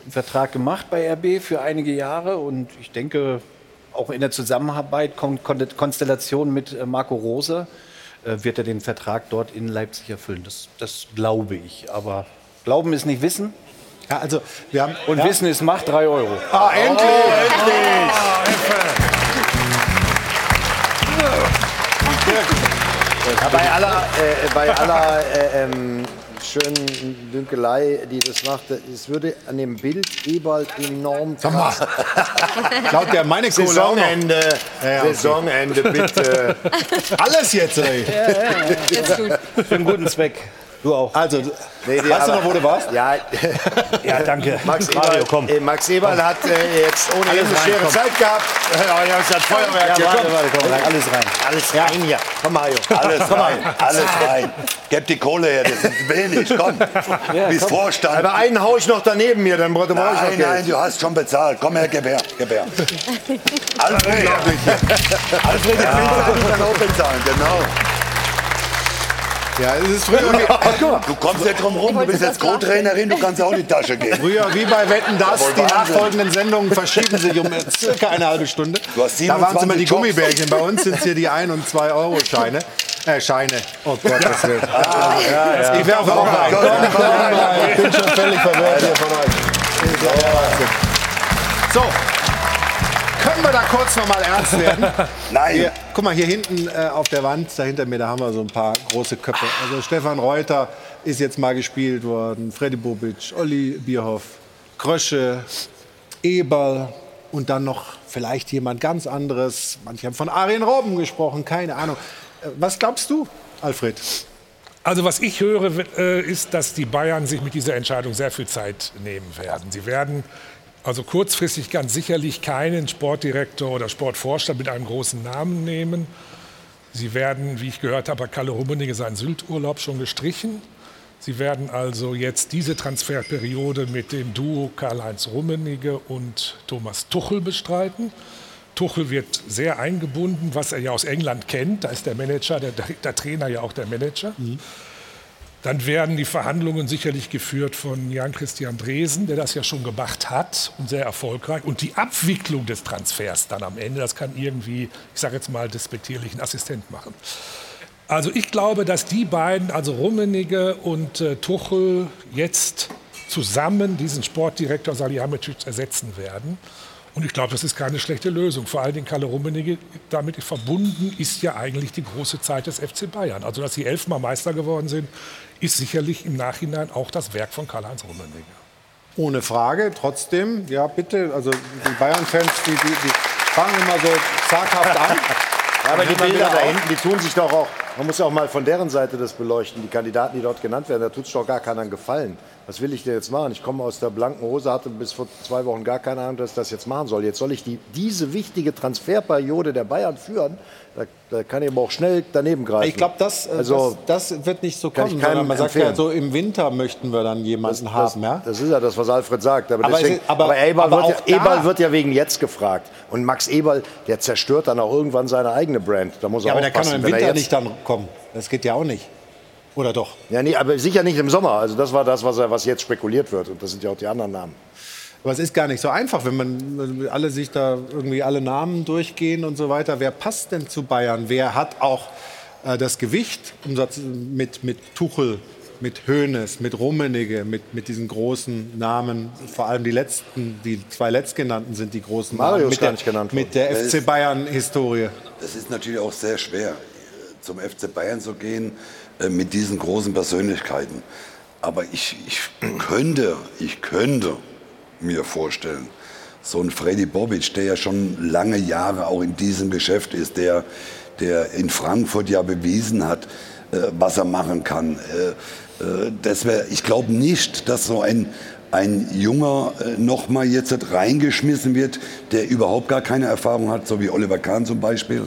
Einen Vertrag gemacht bei RB für einige Jahre und ich denke, auch in der Zusammenarbeit, Kon Kon Konstellation mit äh, Marco Rose, äh, wird er den Vertrag dort in Leipzig erfüllen. Das, das glaube ich. Aber Glauben ist nicht Wissen. Ja, also wir haben, und ja. Wissen ist Macht, drei Euro. Ah, endlich! Ja, bei aller, äh, bei aller äh, ähm, schönen Dünkelei, die das macht, es würde an dem Bild Ebald enorm Sag mal. Klaut der meine Kohle? Saisonende, Ja, ja, okay. Saisonende, bitte. Alles jetzt, ey. Ist gut. Für einen guten Zweck. Du auch. Also, Nee, die- weißt du noch, wo du warst? Ja, Ja, danke. Max Mario, Eberl, komm. äh, Max Eberl hat äh, jetzt ohne Alles Ende rein, schwere komm. Zeit gehabt. Ja, ja, es hat Feuerwerk. Ja, warte, komm. warte, komm, rein, alles rein. Alles rein hier. Komm, Mario. Alles Komm, rein, alles rein. Gebt die Kohle her, das ist wenig, komm. Bis Vorstand. Aber einen hau ich noch daneben hier, dann brauche ich noch Nein, Geld. nein, du hast schon bezahlt. Komm her, gib her, gib her. Alfred, Alfred, die Pizza du dann auch bezahlen, genau. Ja, es ist früher wie, Du kommst nicht drum rum, du bist jetzt Co-Trainerin, du kannst auch in die Tasche gehen. früher wie bei Wetten, das. Die nachfolgenden Sendungen verschieben sich um circa eine halbe Stunde. Du hast Da waren es immer 27 die Jobs. Gummibärchen. Bei uns sind es hier die 1- und 2-Euro-Scheine. Äh, Scheine. Oh Gott, das wird. Ich werfe auch ein. Gott, Komm, komm, komm, Ich bin schon völlig verwirrt hier von euch. Ja. So. Können wir da kurz noch mal ernst werden? Nein. Hier, guck mal, hier hinten äh, auf der Wand, da hinter mir, da haben wir so ein paar große Köpfe. Also Stefan Reuter ist jetzt mal gespielt worden, Freddy Bobic, Olli Bierhoff, Krösche, Eberl und dann noch vielleicht jemand ganz anderes. Manche haben von Arjen Robben gesprochen, keine Ahnung. Äh, Was glaubst du, Alfred? Also was ich höre, äh, ist, dass die Bayern sich mit dieser Entscheidung sehr viel Zeit nehmen werden. Sie werden also kurzfristig ganz sicherlich keinen Sportdirektor oder Sportvorstand mit einem großen Namen nehmen. Sie werden, wie ich gehört habe, Kalle Rummenigge seinen Sylturlaub schon gestrichen. Sie werden also jetzt diese Transferperiode mit dem Duo Karl-Heinz Rummenigge und Thomas Tuchel bestreiten. Tuchel wird sehr eingebunden, was er ja aus England kennt. Da ist der Manager, der, der Trainer ja auch der Manager. Mhm. Dann werden die Verhandlungen sicherlich geführt von Jan-Christian Dresen, der das ja schon gemacht hat und sehr erfolgreich. Und die Abwicklung des Transfers dann am Ende, das kann irgendwie, ich sage jetzt mal, despektierlichen Assistent machen. Also ich glaube, dass die beiden, also Rummenigge und äh, Tuchel, jetzt zusammen diesen Sportdirektor Salihamidzic ersetzen werden. Und ich glaube, das ist keine schlechte Lösung. Vor allen Dingen Kalle Rummenigge, damit verbunden ist ja eigentlich die große Zeit des FC Bayern. Also, dass sie elfmal Meister geworden sind, ist sicherlich im Nachhinein auch das Werk von Karl-Heinz Rummenigge. Ohne Frage. Trotzdem, ja bitte, also die Bayern-Fans, die, die, die fangen immer so zaghaft an. Ja, aber die Bilder wieder da hinten, die tun sich doch auch, man muss ja auch mal von deren Seite das beleuchten. Die Kandidaten, die dort genannt werden, da tut es doch gar keinen Gefallen. Was will ich denn jetzt machen? Ich komme aus der blanken Hose, hatte bis vor zwei Wochen gar keine Ahnung, dass ich das jetzt machen soll. Jetzt soll ich die, diese wichtige Transferperiode der Bayern führen. Da, da kann ich aber auch schnell daneben greifen. Ich glaube, das, äh, also, das, das wird nicht so kommen. sondern man sagt ja, so im Winter möchten wir dann jemanden das, haben. Ja? das ist ja das, was Alfred sagt. Aber, Aber deswegen, es ist- aber- aber, Eberl, wird, ja, Eberl wird ja wegen jetzt gefragt. Und Max Eberl, der zerstört dann auch irgendwann seine eigene Brand. Da muss er Ja, aber der kann im er Winter jetzt- nicht dann kommen. Das geht ja auch nicht. Oder doch? Ja, nee, aber sicher nicht im Sommer. Also das war das, was, was jetzt spekuliert wird. Und das sind ja auch die anderen Namen. Aber es ist gar nicht so einfach, wenn man alle sich da irgendwie alle Namen durchgehen und so weiter. Wer passt denn zu Bayern? Wer hat auch äh, das Gewicht um mit, mit Tuchel, mit Hoeneß, mit Rummenigge, mit, mit diesen großen Namen? Vor allem die letzten, die zwei letztgenannten sind die großen Mario Namen. Mit gar der, nicht genannt mit der worden. FC Bayern-Historie. Das ist natürlich auch sehr schwer, zum FC Bayern zu gehen äh, mit diesen großen Persönlichkeiten. Aber ich, ich könnte, ich könnte mir vorstellen, so ein Freddy Bobic, der ja schon lange Jahre auch in diesem Geschäft ist, der, der in Frankfurt ja bewiesen hat, äh, was er machen kann. Äh, äh, das wär, ich glaube nicht, dass so ein, ein Junger äh, nochmal jetzt reingeschmissen wird, der überhaupt gar keine Erfahrung hat, so wie Oliver Kahn zum Beispiel.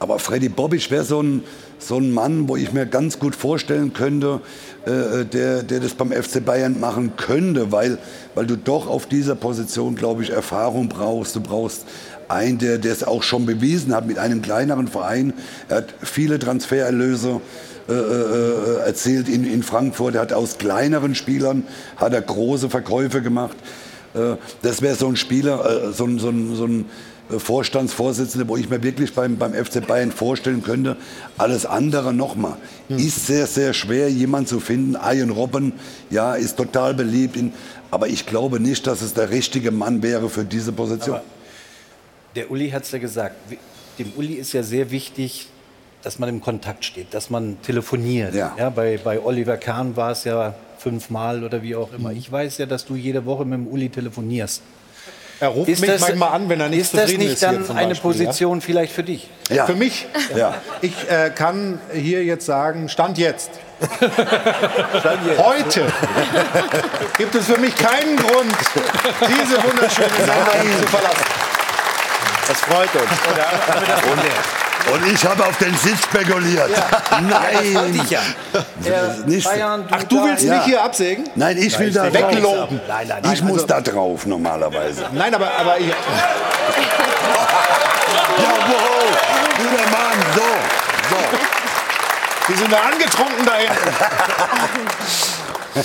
Äh, aber Freddy Bobic wäre so ein, so ein Mann, wo ich mir ganz gut vorstellen könnte, äh, der, der das beim FC Bayern machen könnte, weil, weil du doch auf dieser Position, glaube ich, Erfahrung brauchst. Du brauchst einen, der es auch schon bewiesen hat mit einem kleineren Verein. Er hat viele Transfererlöse äh, äh, erzielt in, in Frankfurt. Er hat aus kleineren Spielern hat er große Verkäufe gemacht. Äh, das wäre so ein Spieler, äh, so so so ein Vorstandsvorsitzender, wo ich mir wirklich beim, beim FC Bayern vorstellen könnte. Alles andere nochmal. Ist sehr, sehr schwer, jemanden zu finden. Ian Robben, ja, ist total beliebt. In, aber ich glaube nicht, dass es der richtige Mann wäre für diese Position. Aber der Uli hat es ja gesagt. Dem Uli ist ja sehr wichtig, dass man im Kontakt steht, dass man telefoniert. Ja. bei, bei Oliver Kahn war es ja fünfmal oder wie auch immer. Ich weiß ja, dass du jede Woche mit dem Uli telefonierst. Er ruft mich manchmal an, wenn er nicht Ist das zufrieden nicht ist hier dann zum eine Beispiel, ja? Position vielleicht für dich? Ja. Für mich? Ja. Ich äh, kann hier jetzt sagen, Stand jetzt. Heute gibt es für mich keinen Grund, diese wunderschöne Sendung zu verlassen. Das freut uns. Und ich habe auf den Sitz spekuliert. Nein. wollte ich ja. Nicht, Bayern, Ach, du willst Ja. nicht hier absägen? nein, ich will da Nein, drauf. wegloben. Nein, nein, Ich muss da drauf normalerweise. Nein, aber, aber ich, Ja, wow, guter Mann, so, so. die sind da angetrunken da hinten.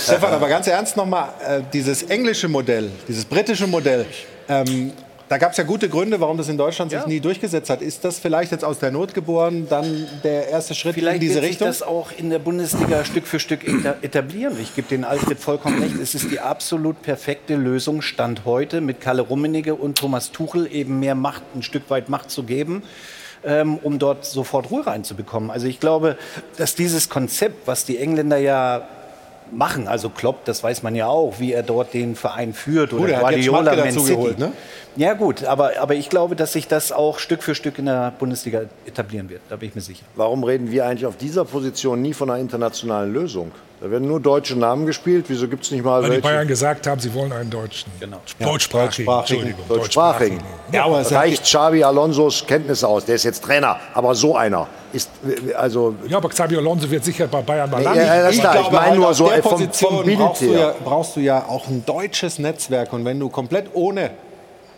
Stefan, aber ganz ernst nochmal, äh, dieses englische Modell, dieses britische Modell, ähm, da gab es ja gute Gründe, warum das in Deutschland sich nie durchgesetzt hat. Ist das vielleicht jetzt aus der Not geboren, dann der erste Schritt Vielleicht in diese wird sich Richtung? das auch in der Bundesliga Stück für Stück eta- etablieren. Ich gebe den Alfred vollkommen recht. Es ist die absolut perfekte Lösung, Stand heute, mit Kalle Rummenigge und Thomas Tuchel eben mehr Macht, ein Stück weit Macht zu geben, ähm, um dort sofort Ruhe reinzubekommen. Also ich glaube, dass dieses Konzept, was die Engländer ja machen, also Klopp, das weiß man ja auch, wie er dort den Verein führt oder Gut, er hat jetzt Guardiola, Man geholt, ne? Ja gut, aber, aber ich glaube, dass sich das auch Stück für Stück in der Bundesliga etablieren wird. Da bin ich mir sicher. Warum reden wir eigentlich auf dieser Position nie von einer internationalen Lösung? Da werden nur deutsche Namen gespielt. Wieso gibt es nicht mal Weil die welche? Bayern gesagt haben, sie wollen einen Deutschen. Genau. Deutschsprachigen. deutschsprachigen. Entschuldigung. Deutschsprachigen. Ja, aber es Reicht Xabi Alonsos Kenntnisse aus? Der ist jetzt Trainer, aber so einer ist also. Ja, aber Xabi Alonso wird sicher bei Bayern mal Ja, landen. ja, das ist klar. Ich meine halt nur so der vom, Position vom Bild brauchst, du ja, brauchst du ja auch ein deutsches Netzwerk. Und wenn du komplett ohne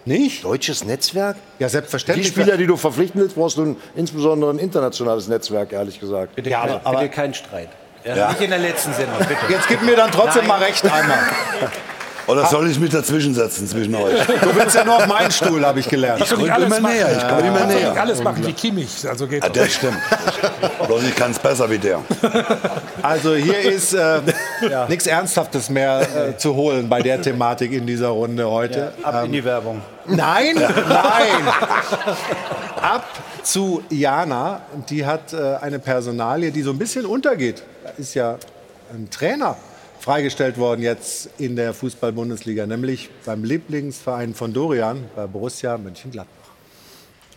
Nicht? Deutsches Netzwerk? Ja, Die selbstverständlich. Spieler, die du verpflichten willst, brauchst du ein, insbesondere ein internationales Netzwerk, ehrlich gesagt. Bitte, Ja, aber- aber- bitte kein Streit. Ja. Ja. Nicht in der letzten Sendung, bitte. Jetzt gib mir dann trotzdem Nein. mal recht einmal. Oder soll ich mich dazwischen setzen zwischen euch? Du willst ja nur auf meinen Stuhl, habe ich gelernt. Ich komme immer näher, ich komme immer näher. nicht alles machen wie Kimmich, also geht Ja, das stimmt. Bloß ich kann es besser wie der. Also hier ist äh, nichts Ernsthaftes mehr äh, zu holen bei der Thematik in dieser Runde heute. Ähm, Ab in die Werbung. Nein, nein. Ab zu Jana. Die hat äh, eine Personalie, die so ein bisschen untergeht. Ist ja ein Trainer freigestellt worden jetzt in der Fußball-Bundesliga, nämlich beim Lieblingsverein von Dorian, bei Borussia Mönchengladbach.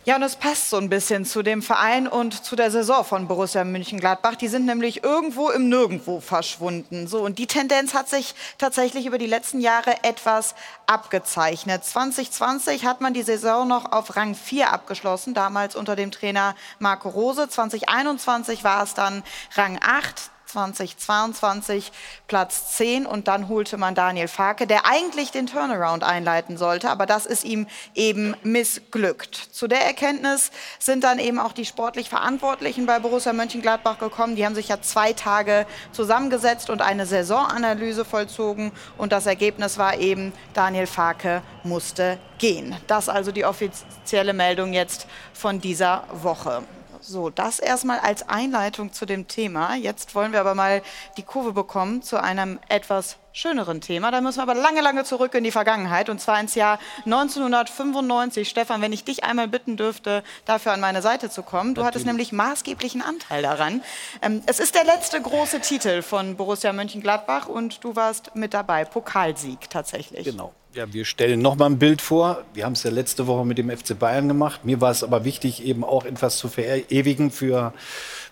Ja, und es passt so ein bisschen zu dem Verein und zu der Saison von Borussia Mönchengladbach. Die sind nämlich irgendwo im Nirgendwo verschwunden. So, und die Tendenz hat sich tatsächlich über die letzten Jahre etwas abgezeichnet. 2020 hat man die Saison noch auf Rang 4 abgeschlossen, damals unter dem Trainer Marco Rose. 2021 war es dann Rang 8. 2022 Platz 10 und dann holte man Daniel Farke, der eigentlich den Turnaround einleiten sollte, aber das ist ihm eben missglückt. Zu der Erkenntnis sind dann eben auch die sportlich Verantwortlichen bei Borussia Mönchengladbach gekommen. Die haben sich ja zwei Tage zusammengesetzt und eine Saisonanalyse vollzogen und das Ergebnis war eben, Daniel Farke musste gehen. Das also die offizielle Meldung jetzt von dieser Woche. So, das erstmal als Einleitung zu dem Thema. Jetzt wollen wir aber mal die Kurve bekommen zu einem etwas schöneren Thema. Da müssen wir aber lange, lange zurück in die Vergangenheit und zwar ins Jahr 1995. Stefan, wenn ich dich einmal bitten dürfte, dafür an meine Seite zu kommen. Du hattest nämlich maßgeblichen Anteil daran. Ähm, es ist der letzte große Titel von Borussia Mönchengladbach und du warst mit dabei. Pokalsieg tatsächlich. Genau. Ja, wir stellen noch mal ein Bild vor. Wir haben es ja letzte Woche mit dem FC Bayern gemacht. Mir war es aber wichtig, eben auch etwas zu verewigen für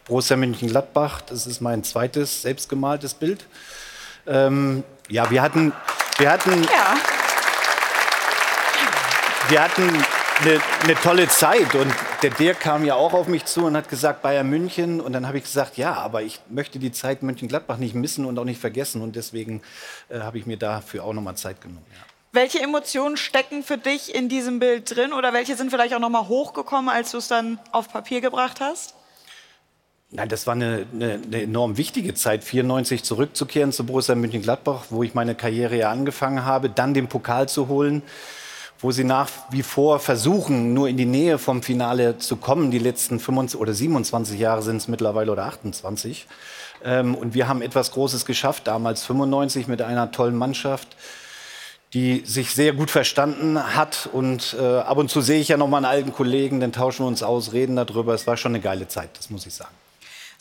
Borussia Mönchengladbach. Das ist mein zweites selbstgemaltes Bild. Ähm, ja, wir hatten, wir hatten, Ja. wir hatten eine, eine tolle Zeit und der Dirk kam ja auch auf mich zu und hat gesagt Bayern München und dann habe ich gesagt, ja, aber ich möchte die Zeit Mönchengladbach nicht missen und auch nicht vergessen und deswegen äh, habe ich mir dafür auch noch mal Zeit genommen. Ja. Welche Emotionen stecken für dich in diesem Bild drin oder welche sind vielleicht auch noch mal hochgekommen, als du es dann auf Papier gebracht hast? Nein, das war eine, eine, eine enorm wichtige Zeit, 94 zurückzukehren zu Borussia Mönchengladbach, wo ich meine Karriere ja angefangen habe, dann den Pokal zu holen, wo sie nach wie vor versuchen, nur in die Nähe vom Finale zu kommen. Die letzten 25 oder 27 Jahre sind es mittlerweile oder 28. Ähm, und wir haben etwas Großes geschafft, damals 95 mit einer tollen Mannschaft die sich sehr gut verstanden hat. Und äh, ab und zu sehe ich ja noch mal einen alten Kollegen, dann tauschen wir uns aus, reden darüber. Es war schon eine geile Zeit, das muss ich sagen.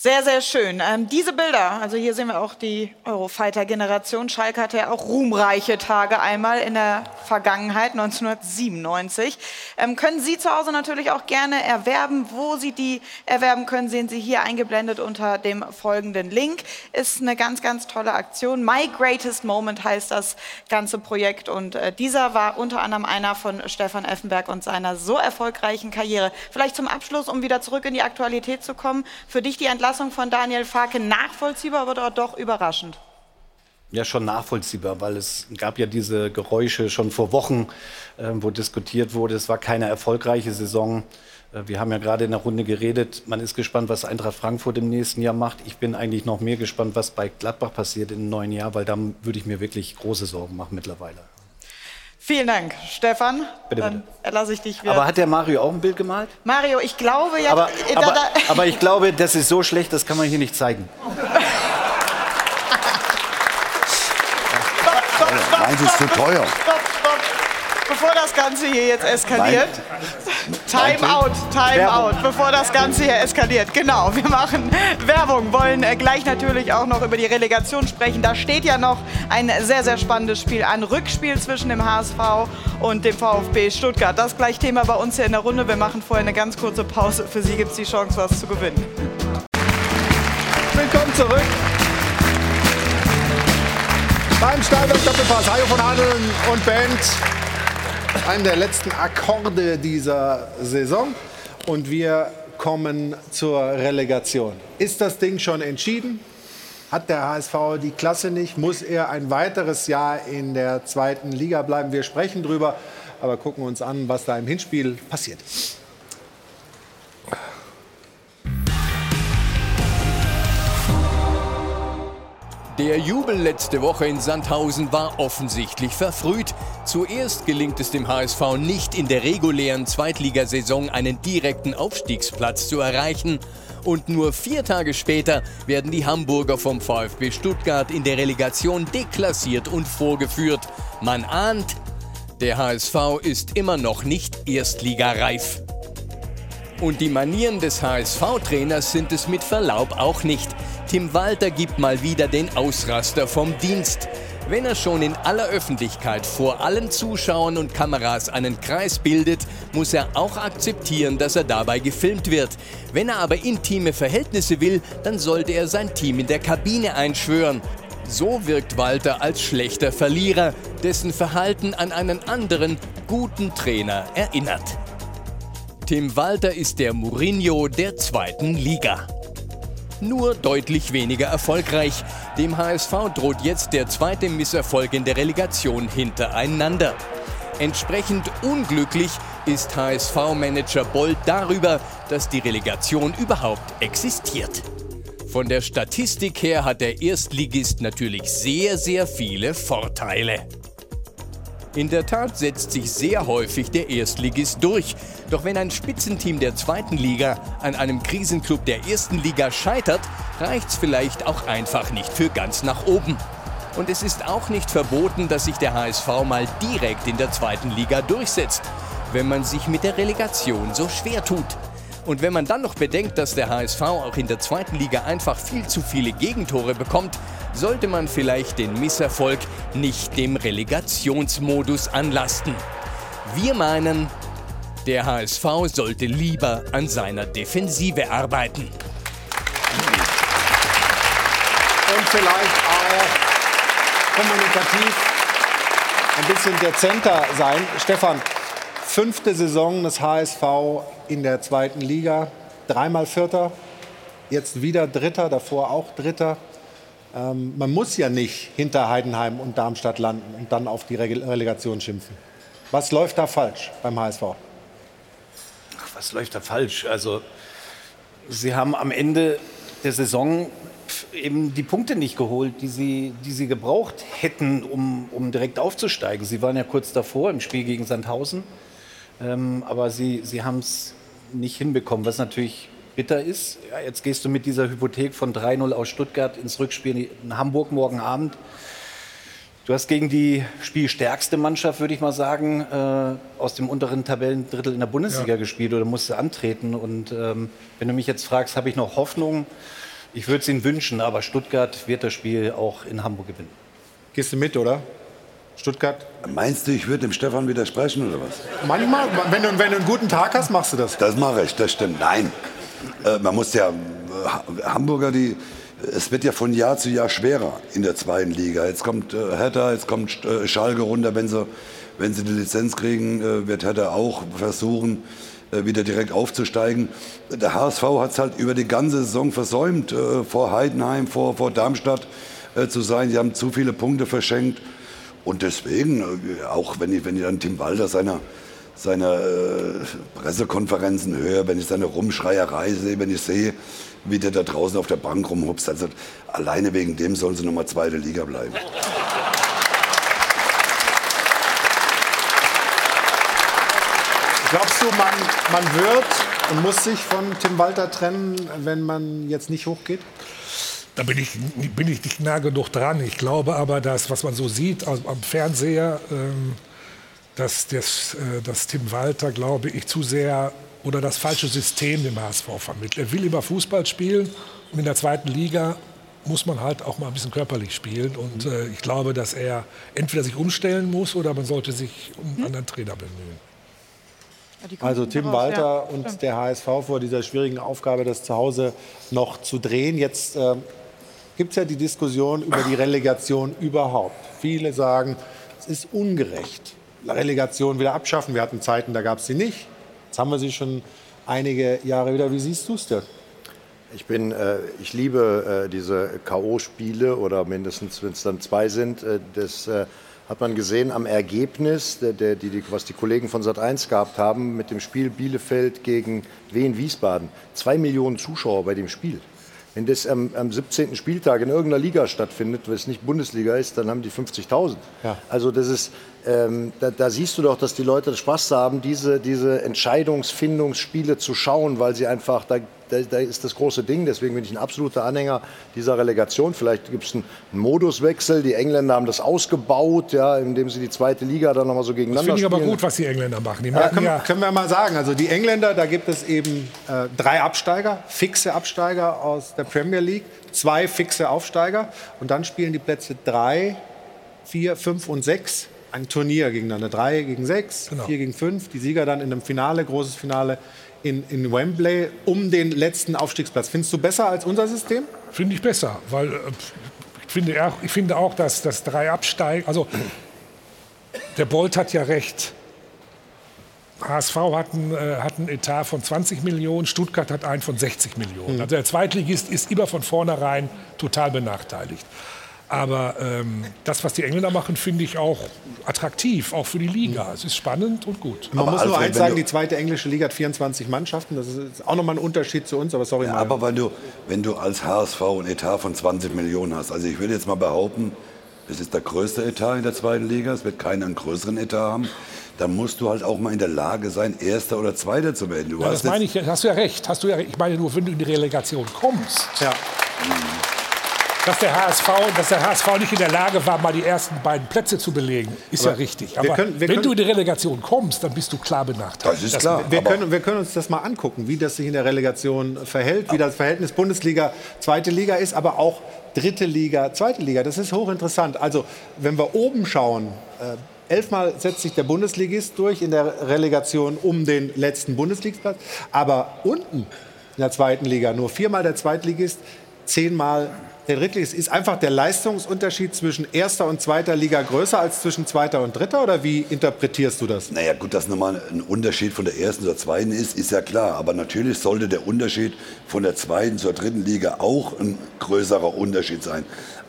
Sehr, sehr schön. Ähm, diese Bilder, also hier sehen wir auch die Eurofighter-Generation. Schalke hatte ja auch ruhmreiche Tage einmal in der Vergangenheit, 1997. Ähm, können Sie zu Hause natürlich auch gerne erwerben. Wo Sie die erwerben können, sehen Sie hier eingeblendet unter dem folgenden Link. Ist eine ganz, ganz tolle Aktion. My Greatest Moment heißt das ganze Projekt. Und äh, dieser war unter anderem einer von Stefan Effenberg und seiner so erfolgreichen Karriere. Vielleicht zum Abschluss, um wieder zurück in die Aktualität zu kommen. Für dich die Entlassung von Daniel Farke nachvollziehbar, aber doch überraschend. Ja, schon nachvollziehbar, weil es gab ja diese Geräusche schon vor Wochen, äh, wo diskutiert wurde. Es war keine erfolgreiche Saison. Äh, wir haben ja gerade in der Runde geredet. Man ist gespannt, was Eintracht Frankfurt im nächsten Jahr macht. Ich bin eigentlich noch mehr gespannt, was bei Gladbach passiert im neuen Jahr, weil da würde ich mir wirklich große Sorgen machen mittlerweile. Vielen Dank, Stefan. Bitte, Dann erlasse ich dich wieder. Aber hat der Mario auch ein Bild gemalt? Mario, ich glaube ja. Aber, äh, da, aber, da, aber ich glaube, das ist so schlecht, das kann man hier nicht zeigen. Meins ist zu teuer. stopp. Bevor das Ganze hier jetzt eskaliert. Time out, time Werbung. out, bevor das Ganze hier eskaliert. Genau, wir machen Werbung, wollen äh, gleich natürlich auch noch über die Relegation sprechen. Da steht ja noch ein sehr, sehr spannendes Spiel an. Rückspiel zwischen dem HSV und dem VfB Stuttgart. Das gleich Thema bei uns hier in der Runde. Wir machen vorher eine ganz kurze Pause. Für Sie gibt es die Chance, was zu gewinnen. Willkommen zurück. Beim Stahlberg Doppelpass. Hajo von Handeln und Band. Einen der letzten Akkorde dieser Saison. Und wir kommen zur Relegation. Ist das Ding schon entschieden? Hat der HSV die Klasse nicht? Muss er ein weiteres Jahr in der zweiten Liga bleiben? Wir sprechen drüber. aber gucken uns an, was da im Hinspiel passiert Der Jubel letzte Woche in Sandhausen war offensichtlich verfrüht. Zuerst gelingt es dem HSV nicht in der regulären Zweitligasaison einen direkten Aufstiegsplatz zu erreichen. Und nur vier Tage später werden die Hamburger vom VfB Stuttgart in der Relegation deklassiert und vorgeführt. Man ahnt, der HSV ist immer noch nicht erstligareif. Und die Manieren des HSV-Trainers sind es mit Verlaub auch nicht. Tim Walter gibt mal wieder den Ausraster vom Dienst. Wenn er schon in aller Öffentlichkeit vor allen Zuschauern und Kameras einen Kreis bildet, muss er auch akzeptieren, dass er dabei gefilmt wird. Wenn er aber intime Verhältnisse will, dann sollte er sein Team in der Kabine einschwören. So wirkt Walter als schlechter Verlierer, dessen Verhalten an einen anderen, guten Trainer erinnert. Tim Walter ist der Mourinho der zweiten Liga nur deutlich weniger erfolgreich. Dem HSV droht jetzt der zweite Misserfolg in der Relegation hintereinander. Entsprechend unglücklich ist HSV-Manager Boll darüber, dass die Relegation überhaupt existiert. Von der Statistik her hat der Erstligist natürlich sehr, sehr viele Vorteile. In der Tat setzt sich sehr häufig der Erstligist durch. Doch wenn ein Spitzenteam der zweiten Liga an einem Krisenclub der ersten Liga scheitert, reicht's vielleicht auch einfach nicht für ganz nach oben. Und es ist auch nicht verboten, dass sich der HSV mal direkt in der zweiten Liga durchsetzt, wenn man sich mit der Relegation so schwer tut. Und wenn man dann noch bedenkt, dass der HSV auch in der zweiten Liga einfach viel zu viele Gegentore bekommt, sollte man vielleicht den Misserfolg nicht dem Relegationsmodus anlasten. Wir meinen, der HSV sollte lieber an seiner Defensive arbeiten. Und vielleicht auch kommunikativ ein bisschen dezenter sein. Stefan, fünfte Saison des HSV in der zweiten Liga, dreimal Vierter, jetzt wieder Dritter, davor auch Dritter. Ähm, man muss ja nicht hinter Heidenheim und Darmstadt landen und dann auf die Relegation schimpfen. Was läuft da falsch beim HSV? was läuft da falsch? Also, sie haben am Ende der Saison eben die Punkte nicht geholt, die sie, die sie gebraucht hätten, um, um direkt aufzusteigen. Sie waren ja kurz davor im Spiel gegen Sandhausen, ähm, aber sie, sie haben es nicht hinbekommen, was natürlich bitter ist. Ja, jetzt gehst du mit dieser Hypothek von 3-0 aus Stuttgart ins Rückspiel in Hamburg morgen Abend. Du hast gegen die spielstärkste Mannschaft, würde ich mal sagen, äh, aus dem unteren Tabellendrittel in der Bundesliga ja. gespielt oder musste antreten. Und ähm, wenn du mich jetzt fragst, habe ich noch Hoffnung? Ich würde es ihnen wünschen, aber Stuttgart wird das Spiel auch in Hamburg gewinnen. Gehst du mit, oder? Stuttgart? Meinst du, ich würde dem Stefan widersprechen oder was? Manchmal, wenn du, wenn du einen guten Tag hast, machst du das. Das mache ich, das stimmt. Nein, äh, man muss ja äh, Hamburger, die es wird ja von Jahr zu Jahr schwerer in der zweiten Liga. Jetzt kommt äh, Hertha, jetzt kommt Schalke runter. Wenn sie, wenn sie die Lizenz kriegen, wird Hertha auch versuchen, wieder direkt aufzusteigen. Der HSV hat es halt über die ganze Saison versäumt, vor Heidenheim, vor, vor Darmstadt zu sein. Sie haben zu viele Punkte verschenkt. Und deswegen, auch wenn ich, wenn dann Tim Walter seiner seine Pressekonferenzen höre, wenn ich seine Rumschreierei sehe, wenn ich sehe, wie der da draußen auf der Bank rumhupst. Also alleine wegen dem sollen sie nochmal zweite Liga bleiben. Glaubst du, man, man wird und muss sich von Tim Walter trennen, wenn man jetzt nicht hochgeht? Da bin ich, bin ich nicht nah genug dran. Ich glaube aber, dass, was man so sieht also am Fernseher, ähm, dass, das, äh, dass Tim Walter, glaube ich, zu sehr oder das falsche System dem HSV vermittelt. Er will immer Fußball spielen und in der zweiten Liga muss man halt auch mal ein bisschen körperlich spielen. Und äh, ich glaube, dass er entweder sich umstellen muss oder man sollte sich um einen anderen Trainer bemühen. Also Tim raus, Walter ja. und der HSV vor dieser schwierigen Aufgabe, das zu Hause noch zu drehen. Jetzt äh, gibt es ja die Diskussion über die Relegation überhaupt. Viele sagen, es ist ungerecht. Relegation wieder abschaffen. Wir hatten Zeiten, da gab es sie nicht. Jetzt haben wir sie schon einige Jahre wieder. Wie siehst du es denn? Ich bin, äh, ich liebe äh, diese K.O.-Spiele oder mindestens, wenn es dann zwei sind, äh, des äh, hat man gesehen am Ergebnis, der, der, die, was die Kollegen von Sat1 gehabt haben, mit dem Spiel Bielefeld gegen Wien Wiesbaden. Zwei Millionen Zuschauer bei dem Spiel. Wenn das am, am 17. Spieltag in irgendeiner Liga stattfindet, wenn es nicht Bundesliga ist, dann haben die 50.000. Ja. Also das ist, ähm, da, da siehst du doch, dass die Leute Spaß haben, diese, diese Entscheidungsfindungsspiele zu schauen, weil sie einfach, da, da, da ist das große Ding. Deswegen bin ich ein absoluter Anhänger dieser Relegation. Vielleicht gibt es einen Moduswechsel. Die Engländer haben das ausgebaut, ja, indem sie die zweite Liga dann nochmal so Das gegeneinander finde ich aber spielen. gut, was die Engländer machen. Die Ja, können, ja, können wir mal sagen. Also die Engländer, da gibt es eben äh, drei Absteiger, fixe Absteiger aus der Premier League, zwei fixe Aufsteiger und dann spielen die Plätze drei, vier, fünf und sechs ein Turnier gegeneinander. Drei gegen sechs, Genau. vier gegen fünf. Die Sieger dann in einem Finale, großes Finale in, in Wembley um den letzten Aufstiegsplatz. Findest du besser als unser System? Finde ich besser, weil äh, ich finde, auch, ich finde auch, dass das drei absteigen. Also der Bolt hat ja recht. HSV hat einen, äh, hat einen Etat von 20 Millionen, Stuttgart hat einen von 60 Millionen. Mhm. Also der Zweitligist ist immer von vornherein total benachteiligt. Aber ähm, das, was die Engländer machen, finde ich auch attraktiv, auch für die Liga. Es ist spannend und gut. Man muss nur Alfred, eins wenn sagen, die zweite englische Liga hat 24 Mannschaften. Das ist auch nochmal ein Unterschied zu uns, aber sorry Ja, mal. aber wenn du, wenn du als HSV ein Etat von 20 Millionen hast, also ich würde jetzt mal behaupten, das ist der größte Etat in der zweiten Liga, es wird keiner einen größeren Etat haben, dann musst du halt auch mal in der Lage sein, Erster oder Zweiter zu werden. Du Ja, das hast meine ich, hast du ja recht. Hast du ja recht. Ich meine nur, wenn du in die Relegation kommst, Ja. Dass, der HSV, dass der HSV nicht in der Lage war, mal die ersten beiden Plätze zu belegen, ist Aber ja richtig. wir Aber können- wir wenn können- du in die Relegation kommst, dann bist du klar benachteiligt. wir, können, wir können uns das mal angucken, wie das sich in der Relegation verhält, wie das Verhältnis Bundesliga, zweite Liga ist, aber auch dritte Liga, zweite Liga. Das ist hochinteressant. Also, wenn wir oben schauen, äh, elfmal setzt sich der Bundesligist durch in der Relegation um den letzten Bundesligaplatz, aber unten in der zweiten Liga nur viermal der Zweitligist, zehnmal der Drittligist. Ist einfach der Leistungsunterschied zwischen erster und zweiter Liga größer als zwischen zweiter und dritter oder wie interpretierst du das? Naja gut, dass nochmal ein Unterschied von der ersten zur zweiten ist, ist ja klar. Aber natürlich sollte der Unterschied von der zweiten zur dritten Liga auch ein größerer Unterschied sein.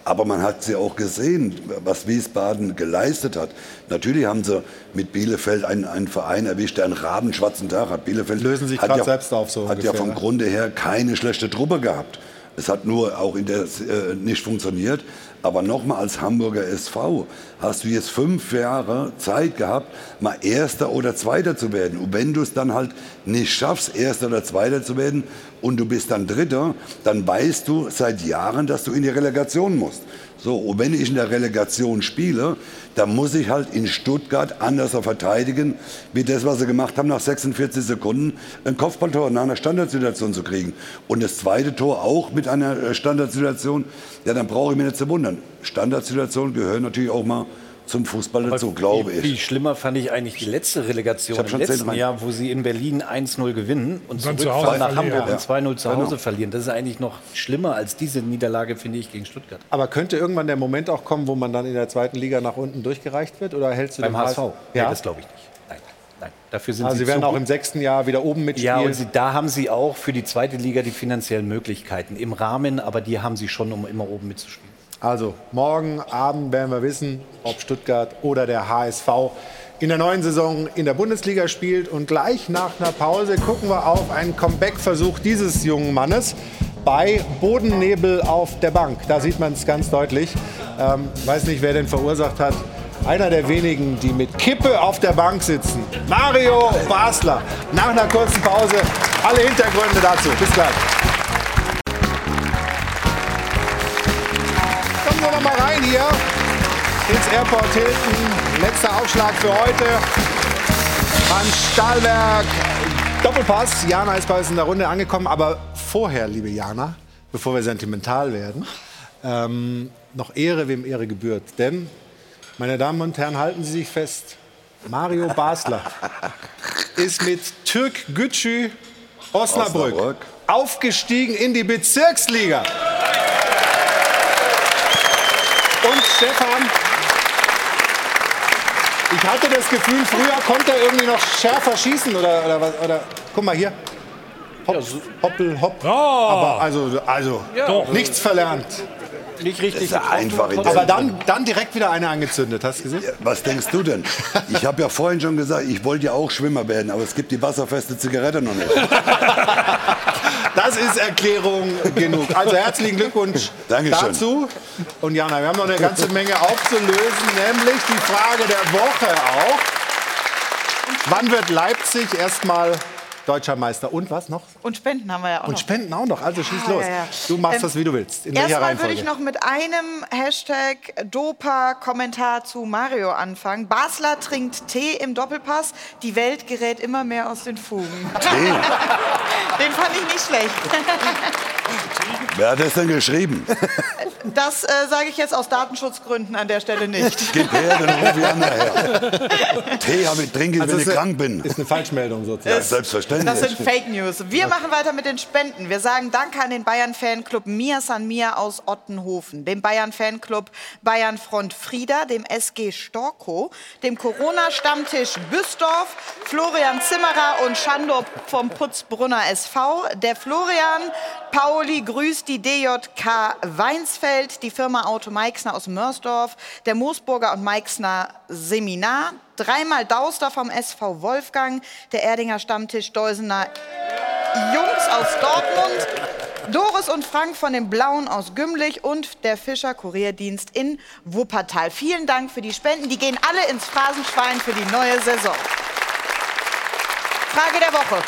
Aber man hat sie auch gesehen, was Wiesbaden geleistet hat. Natürlich haben sie mit Bielefeld einen, einen Verein erwischt, der einen rabenschwarzen Tag hat. Bielefeld Lösen sich hat gerade ja, selbst auf, so Hat ja ungefähr, vom ne? Grunde her keine schlechte Truppe gehabt. Es hat nur auch in der äh, nicht funktioniert. Aber nochmal als Hamburger SV hast du jetzt fünf Jahre Zeit gehabt, mal Erster oder Zweiter zu werden. Und wenn du es dann halt nicht schaffst, Erster oder Zweiter zu werden und du bist dann Dritter, dann weißt du seit Jahren, dass du in die Relegation musst. So, und wenn ich in der Relegation spiele, dann muss ich halt in Stuttgart anders verteidigen, wie das, was sie gemacht haben, nach 46 Sekunden ein Kopfballtor nach einer Standardsituation zu kriegen. Und das zweite Tor auch mit einer äh, Standardsituation, ja, dann brauche ich mich nicht zu wundern. Standardsituationen gehören natürlich auch mal zum Fußball dazu, glaube ich. viel schlimmer fand ich eigentlich die letzte Relegation im letzten Jahr, wo sie in Berlin 1-0 gewinnen und Dann zu zurückfahren Hause nach Hamburg ja. und 2-0 zu Hause Genau. verlieren. Das ist eigentlich noch schlimmer als diese Niederlage, finde ich, gegen Stuttgart. Aber könnte irgendwann der Moment auch kommen, wo man dann in der zweiten Liga nach unten durchgereicht wird? Oder hältst du Beim dem HSV? Ja, Nee, das glaube ich nicht. Nein, nein. Dafür sind also sie sie werden zu auch gut. im sechsten Jahr wieder oben mitspielen. Ja, und sie, da haben sie auch für die zweite Liga die finanziellen Möglichkeiten im Rahmen, aber die haben sie schon, um immer oben mitzuspielen. Also morgen Abend werden wir wissen, ob Stuttgart oder der HSV in der neuen Saison in der Bundesliga spielt. Und gleich nach einer Pause gucken wir auf einen Comeback-Versuch dieses jungen Mannes bei Bodennebel auf der Bank. Da sieht man es ganz deutlich. Ähm, weiß nicht, wer den verursacht hat. Einer der wenigen, die mit Kippe auf der Bank sitzen. Mario Basler. Nach einer kurzen Pause alle Hintergründe dazu. Bis gleich. Rein hier ins Airport Hilton. Letzter Aufschlag für heute. Beim Stahlwerk Doppelpass. Jana ist bei uns in der Runde angekommen. Aber vorher, liebe Jana, bevor wir sentimental werden, ähm, noch Ehre, wem Ehre gebührt. Denn, meine Damen und Herren, halten Sie sich fest. Mario Basler ist mit Türk Gücü Osnabrück, Osnabrück. aufgestiegen in die Bezirksliga. Stefan, ich hatte das Gefühl, früher konnte er irgendwie noch schärfer schießen oder, oder was. Oder, guck mal hier. Hopp, hoppel, hopp. Aber also, also Doch. nichts verlernt. nicht richtig Das ist ja einfach Aber dann, dann direkt wieder eine angezündet, hast du gesehen? Was denkst du denn? Ich habe ja vorhin schon gesagt, ich wollte ja auch Schwimmer werden, aber es gibt die wasserfeste Zigarette noch nicht. Das ist Erklärung genug. Also herzlichen Glückwunsch Dankeschön. dazu. Und Jana, wir haben noch eine ganze Menge aufzulösen, nämlich die Frage der Woche auch. Wann wird Leipzig erstmal deutscher Meister? Und was noch? Und Spenden haben wir ja auch Und noch. Spenden auch noch. Also schieß Ja, los. ja, ja. Du machst Ähm, das, wie du willst. In welcher Erstmal würde Reihenfolge? ich noch mit einem Hashtag Dopa-Kommentar zu Mario anfangen. Basler trinkt Tee im Doppelpass. Die Welt gerät immer mehr aus den Fugen. Den fand ich nicht schlecht. Wer hat das denn geschrieben? Das äh, sage ich jetzt aus Datenschutzgründen an der Stelle nicht. Gib her, dann ruf ich an nachher. Tee habe ich, trinke ich, Also wenn ich eine- krank bin. Ist eine Falschmeldung sozusagen. Ja, selbstverständlich. Das sind Fake News. Wir machen weiter mit den Spenden. Wir sagen Danke an den Bayern-Fanclub Mia San Mia aus Ottenhofen, dem Bayern-Fanclub Bayern Front Frieda, dem SG Storkow, dem Corona-Stammtisch Büsdorf, Florian Zimmerer und Schandor vom Putzbrunner SV, der Florian Pauli grüßt die DJK Weinsfeld, die Firma Auto Meixner aus Mörsdorf, der Moosburger und Meixner Seminar, dreimal Dauster vom SV Wolfgang, der Erdinger Stammtisch Deusener Jungs aus Dortmund, Doris und Frank von den Blauen aus Gümlich und der Fischer Kurierdienst in Wuppertal. Vielen Dank für die Spenden. Die gehen alle ins Phrasenschwein für die neue Saison. Frage der Woche.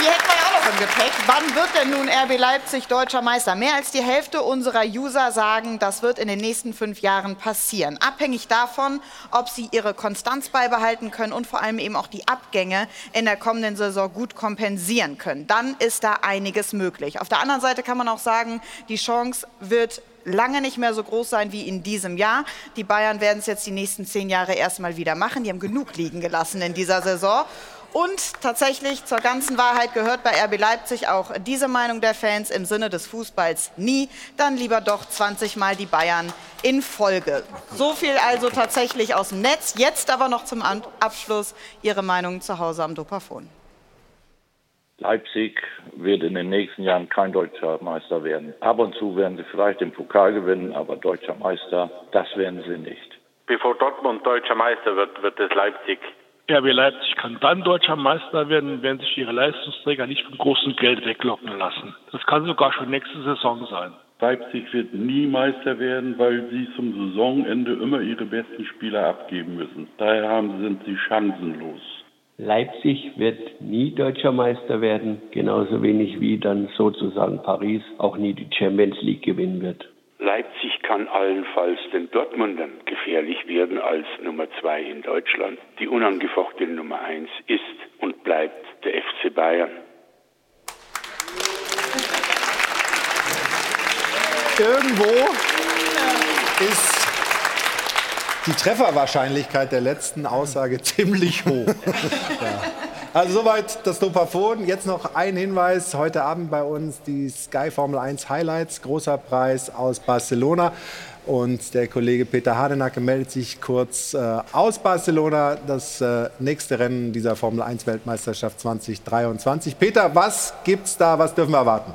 Die hätten wir ja auch noch im Gepäck. Wann wird denn nun RB Leipzig deutscher Meister? Mehr als die Hälfte unserer User sagen, das wird in den nächsten fünf Jahren passieren. Abhängig davon, ob sie ihre Konstanz beibehalten können und vor allem eben auch die Abgänge in der kommenden Saison gut kompensieren können. Dann ist da einiges möglich. Auf der anderen Seite kann man auch sagen, die Chance wird lange nicht mehr so groß sein wie in diesem Jahr. Die Bayern werden es jetzt die nächsten zehn Jahre erstmal wieder machen. Die haben genug liegen gelassen in dieser Saison. Und tatsächlich zur ganzen Wahrheit gehört bei RB Leipzig auch diese Meinung der Fans im Sinne des Fußballs nie. Dann lieber doch 20 Mal die Bayern in Folge. So viel also tatsächlich aus dem Netz. Jetzt aber noch zum An- Abschluss Ihre Meinung zu Hause am Dopafon. Leipzig wird in den nächsten Jahren kein deutscher Meister werden. Ab und zu werden sie vielleicht den Pokal gewinnen, aber deutscher Meister, das werden sie nicht. Bevor Dortmund deutscher Meister wird, wird es Leipzig. RB Leipzig kann dann deutscher Meister werden, wenn sich ihre Leistungsträger nicht von großem Geld weglocken lassen. Das kann sogar schon nächste Saison sein. Leipzig wird nie Meister werden, weil sie zum Saisonende immer ihre besten Spieler abgeben müssen. Daher haben, sind sie chancenlos. Leipzig wird nie deutscher Meister werden, genauso wenig wie dann sozusagen Paris auch nie die Champions League gewinnen wird. Leipzig kann allenfalls den Dortmundern gefährlich werden als Nummer zwei in Deutschland. Die unangefochtene Nummer eins ist und bleibt der FC Bayern. Irgendwo ist die Trefferwahrscheinlichkeit der letzten Aussage ziemlich hoch. ja. Also soweit das Dopafon. Jetzt noch ein Hinweis. Heute Abend bei uns die Sky Formel 1 Highlights. Großer Preis aus Barcelona. Und der Kollege Peter Hardenacke meldet sich kurz äh, aus Barcelona. Das äh, nächste Rennen dieser Formel 1 Weltmeisterschaft 2023. Peter, was gibt's da? Was dürfen wir erwarten?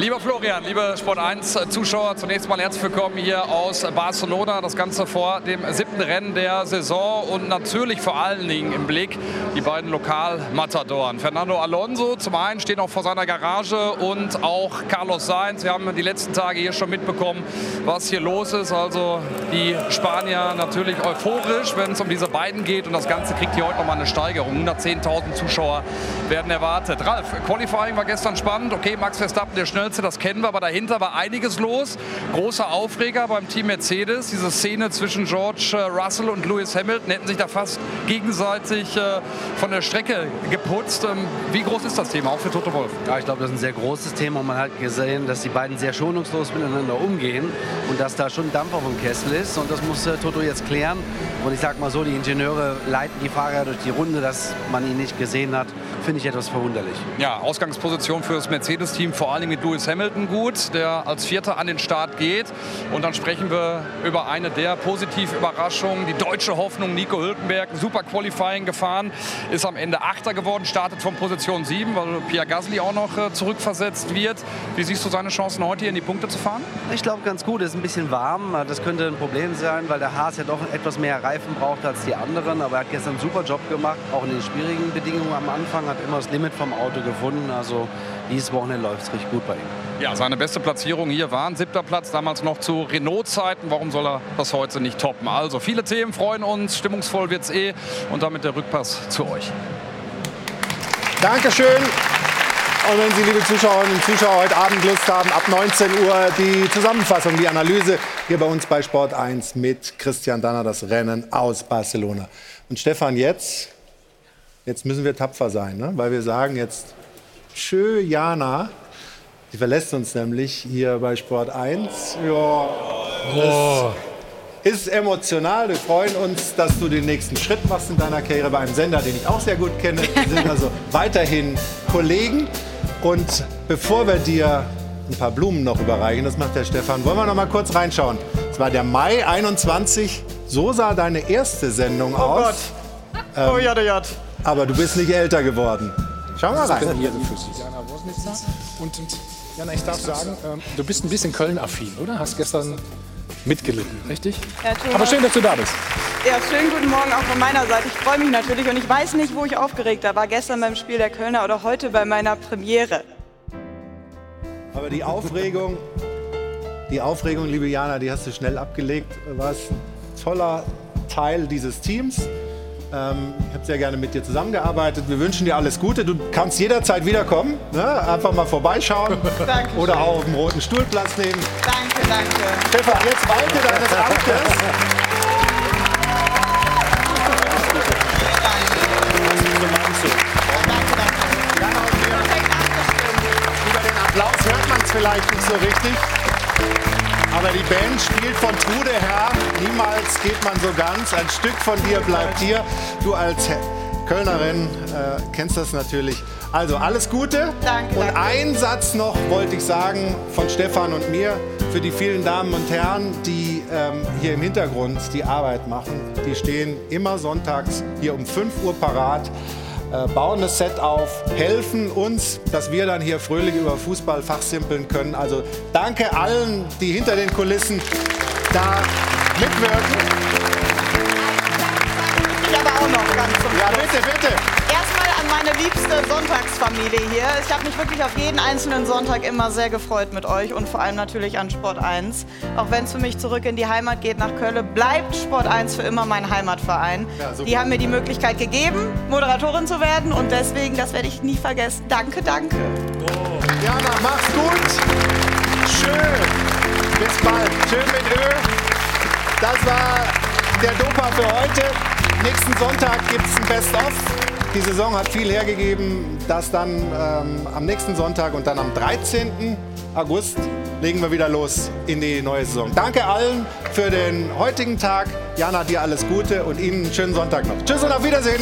Lieber Florian, liebe Sport 1 Zuschauer, zunächst mal herzlich willkommen hier aus Barcelona. Das Ganze vor dem siebten Rennen der Saison und natürlich vor allen Dingen im Blick die beiden Lokalmatadoren. Fernando Alonso zum einen steht noch vor seiner Garage und auch Carlos Sainz. Wir haben die letzten Tage hier schon mitbekommen, was hier los ist. Also die Spanier natürlich euphorisch, wenn es um diese beiden geht und das Ganze kriegt hier heute nochmal eine Steigerung. 110.000 Zuschauer werden erwartet. Ralf, Qualifying war gestern spannend. Okay, Max Verstappen der schnellste, das kennen wir, aber dahinter war einiges los. Großer Aufreger beim Team Mercedes. Diese Szene zwischen George äh, Russell und Lewis Hamilton hätten sich da fast gegenseitig äh, von der Strecke geputzt. Ähm, Wie groß ist das Thema, auch für Toto Wolf? Ja, ich glaube, das ist ein sehr großes Thema. Man hat gesehen, dass die beiden sehr schonungslos miteinander umgehen und dass da schon Dampf auf dem Kessel ist. Und das muss Toto jetzt klären. Und ich sag mal so, die Ingenieure leiten die Fahrer durch die Runde, dass man ihn nicht gesehen hat. Finde ich etwas verwunderlich. Ja, Ausgangsposition für das Mercedes-Team, vor allem mit Lewis Lewis Hamilton gut, der als Vierter an den Start geht. Und dann sprechen wir über eine der Positivüberraschungen, die deutsche Hoffnung, Nico Hülkenberg, super Qualifying gefahren, ist am Ende Achter geworden, startet von Position 7, weil Pierre Gasly auch noch äh, zurückversetzt wird. Wie siehst du seine Chancen heute hier in die Punkte zu fahren? Ich glaube ganz gut, es ist ein bisschen warm. Das könnte ein Problem sein, weil der Haas ja doch etwas mehr Reifen braucht als die anderen. Aber er hat gestern einen super Job gemacht, auch in den schwierigen Bedingungen am Anfang, hat immer das Limit vom Auto gefunden. Also dieses Wochenende läuft es richtig gut bei ihm. Ja, seine beste Platzierung hier war ein siebter Platz, damals noch zu Renault-Zeiten. Warum soll er das heute nicht toppen? Also viele Themen freuen uns, stimmungsvoll wird es eh. Und damit der Rückpass zu euch. Dankeschön. Und wenn Sie, liebe Zuschauerinnen und Zuschauer, heute Abend Lust haben, ab 19 Uhr die Zusammenfassung, die Analyse hier bei uns bei Sport 1 mit Christian Danner, das Rennen aus Barcelona. Und Stefan, jetzt, jetzt müssen wir tapfer sein, ne? weil wir sagen jetzt, tschö, Jana. Die verlässt uns nämlich hier bei Sport 1. Ja, Oh. das ist emotional. Wir freuen uns, dass du den nächsten Schritt machst in deiner Karriere bei einem Sender, den ich auch sehr gut kenne. Wir sind also weiterhin Kollegen. Und bevor wir dir ein paar Blumen noch überreichen, das macht der Stefan, wollen wir noch mal kurz reinschauen. Es war der Mai 21. So sah deine erste Sendung Oh aus. Ähm, Oh ja, ja. Aber du bist nicht älter geworden. Schau mal rein. Wosnitzer. Und Jana, ich darf sagen, ähm, du bist ein bisschen Köln-affin, oder? Hast gestern mitgelitten, richtig? Ja. Aber schön, dass du da bist. Ja, schönen guten Morgen auch von meiner Seite. Ich freue mich natürlich und ich weiß nicht, wo ich aufgeregter war. Gestern beim Spiel der Kölner oder heute bei meiner Premiere. Aber die Aufregung, die Aufregung, liebe Jana, die hast du schnell abgelegt. Du warst ein toller Teil dieses Teams. Ähm, ich habe sehr gerne mit dir zusammengearbeitet. Wir wünschen dir alles Gute. Du kannst jederzeit wiederkommen. Ne? Einfach mal vorbeischauen. Dankeschön. Oder auch auf dem roten Stuhl Platz nehmen. Danke, danke. Stefan, jetzt walte deines Amtes. Über den Applaus hört man es vielleicht nicht so richtig. Aber die Band spielt von Trude her. Niemals geht man so ganz. Ein Stück von dir bleibt hier. Du als Kölnerin äh, kennst das natürlich. Also alles Gute. Danke, Und danke. einen Satz noch wollte ich sagen von Stefan und mir für die vielen Damen und Herren, die ähm, hier im Hintergrund die Arbeit machen. Die stehen immer sonntags hier um 5 Uhr parat bauen das Set auf, helfen uns, dass wir dann hier fröhlich über Fußball fachsimpeln können. Also danke allen, die hinter den Kulissen da mitwirken. Ich aber auch noch ganz zum Ja, Schluss. bitte, bitte. Meine liebste Sonntagsfamilie hier. Ich habe mich wirklich auf jeden einzelnen Sonntag immer sehr gefreut mit euch und vor allem natürlich an Sport 1. Auch wenn es für mich zurück in die Heimat geht nach Köln, bleibt Sport 1 für immer mein Heimatverein. Ja, die haben mir die Möglichkeit gegeben, Moderatorin zu werden und deswegen, das werde ich nie vergessen. Danke, danke. Jana, mach's gut. Schön. Bis bald. Schön mit Ö. Das war der Dopa für heute. Nächsten Sonntag gibt's ein Best-of. Die Saison hat viel hergegeben. Das dann ähm, am nächsten Sonntag und dann am 13. August legen wir wieder los in die neue Saison. Danke allen für den heutigen Tag. Jana, dir alles Gute und Ihnen einen schönen Sonntag noch. Tschüss und auf Wiedersehen.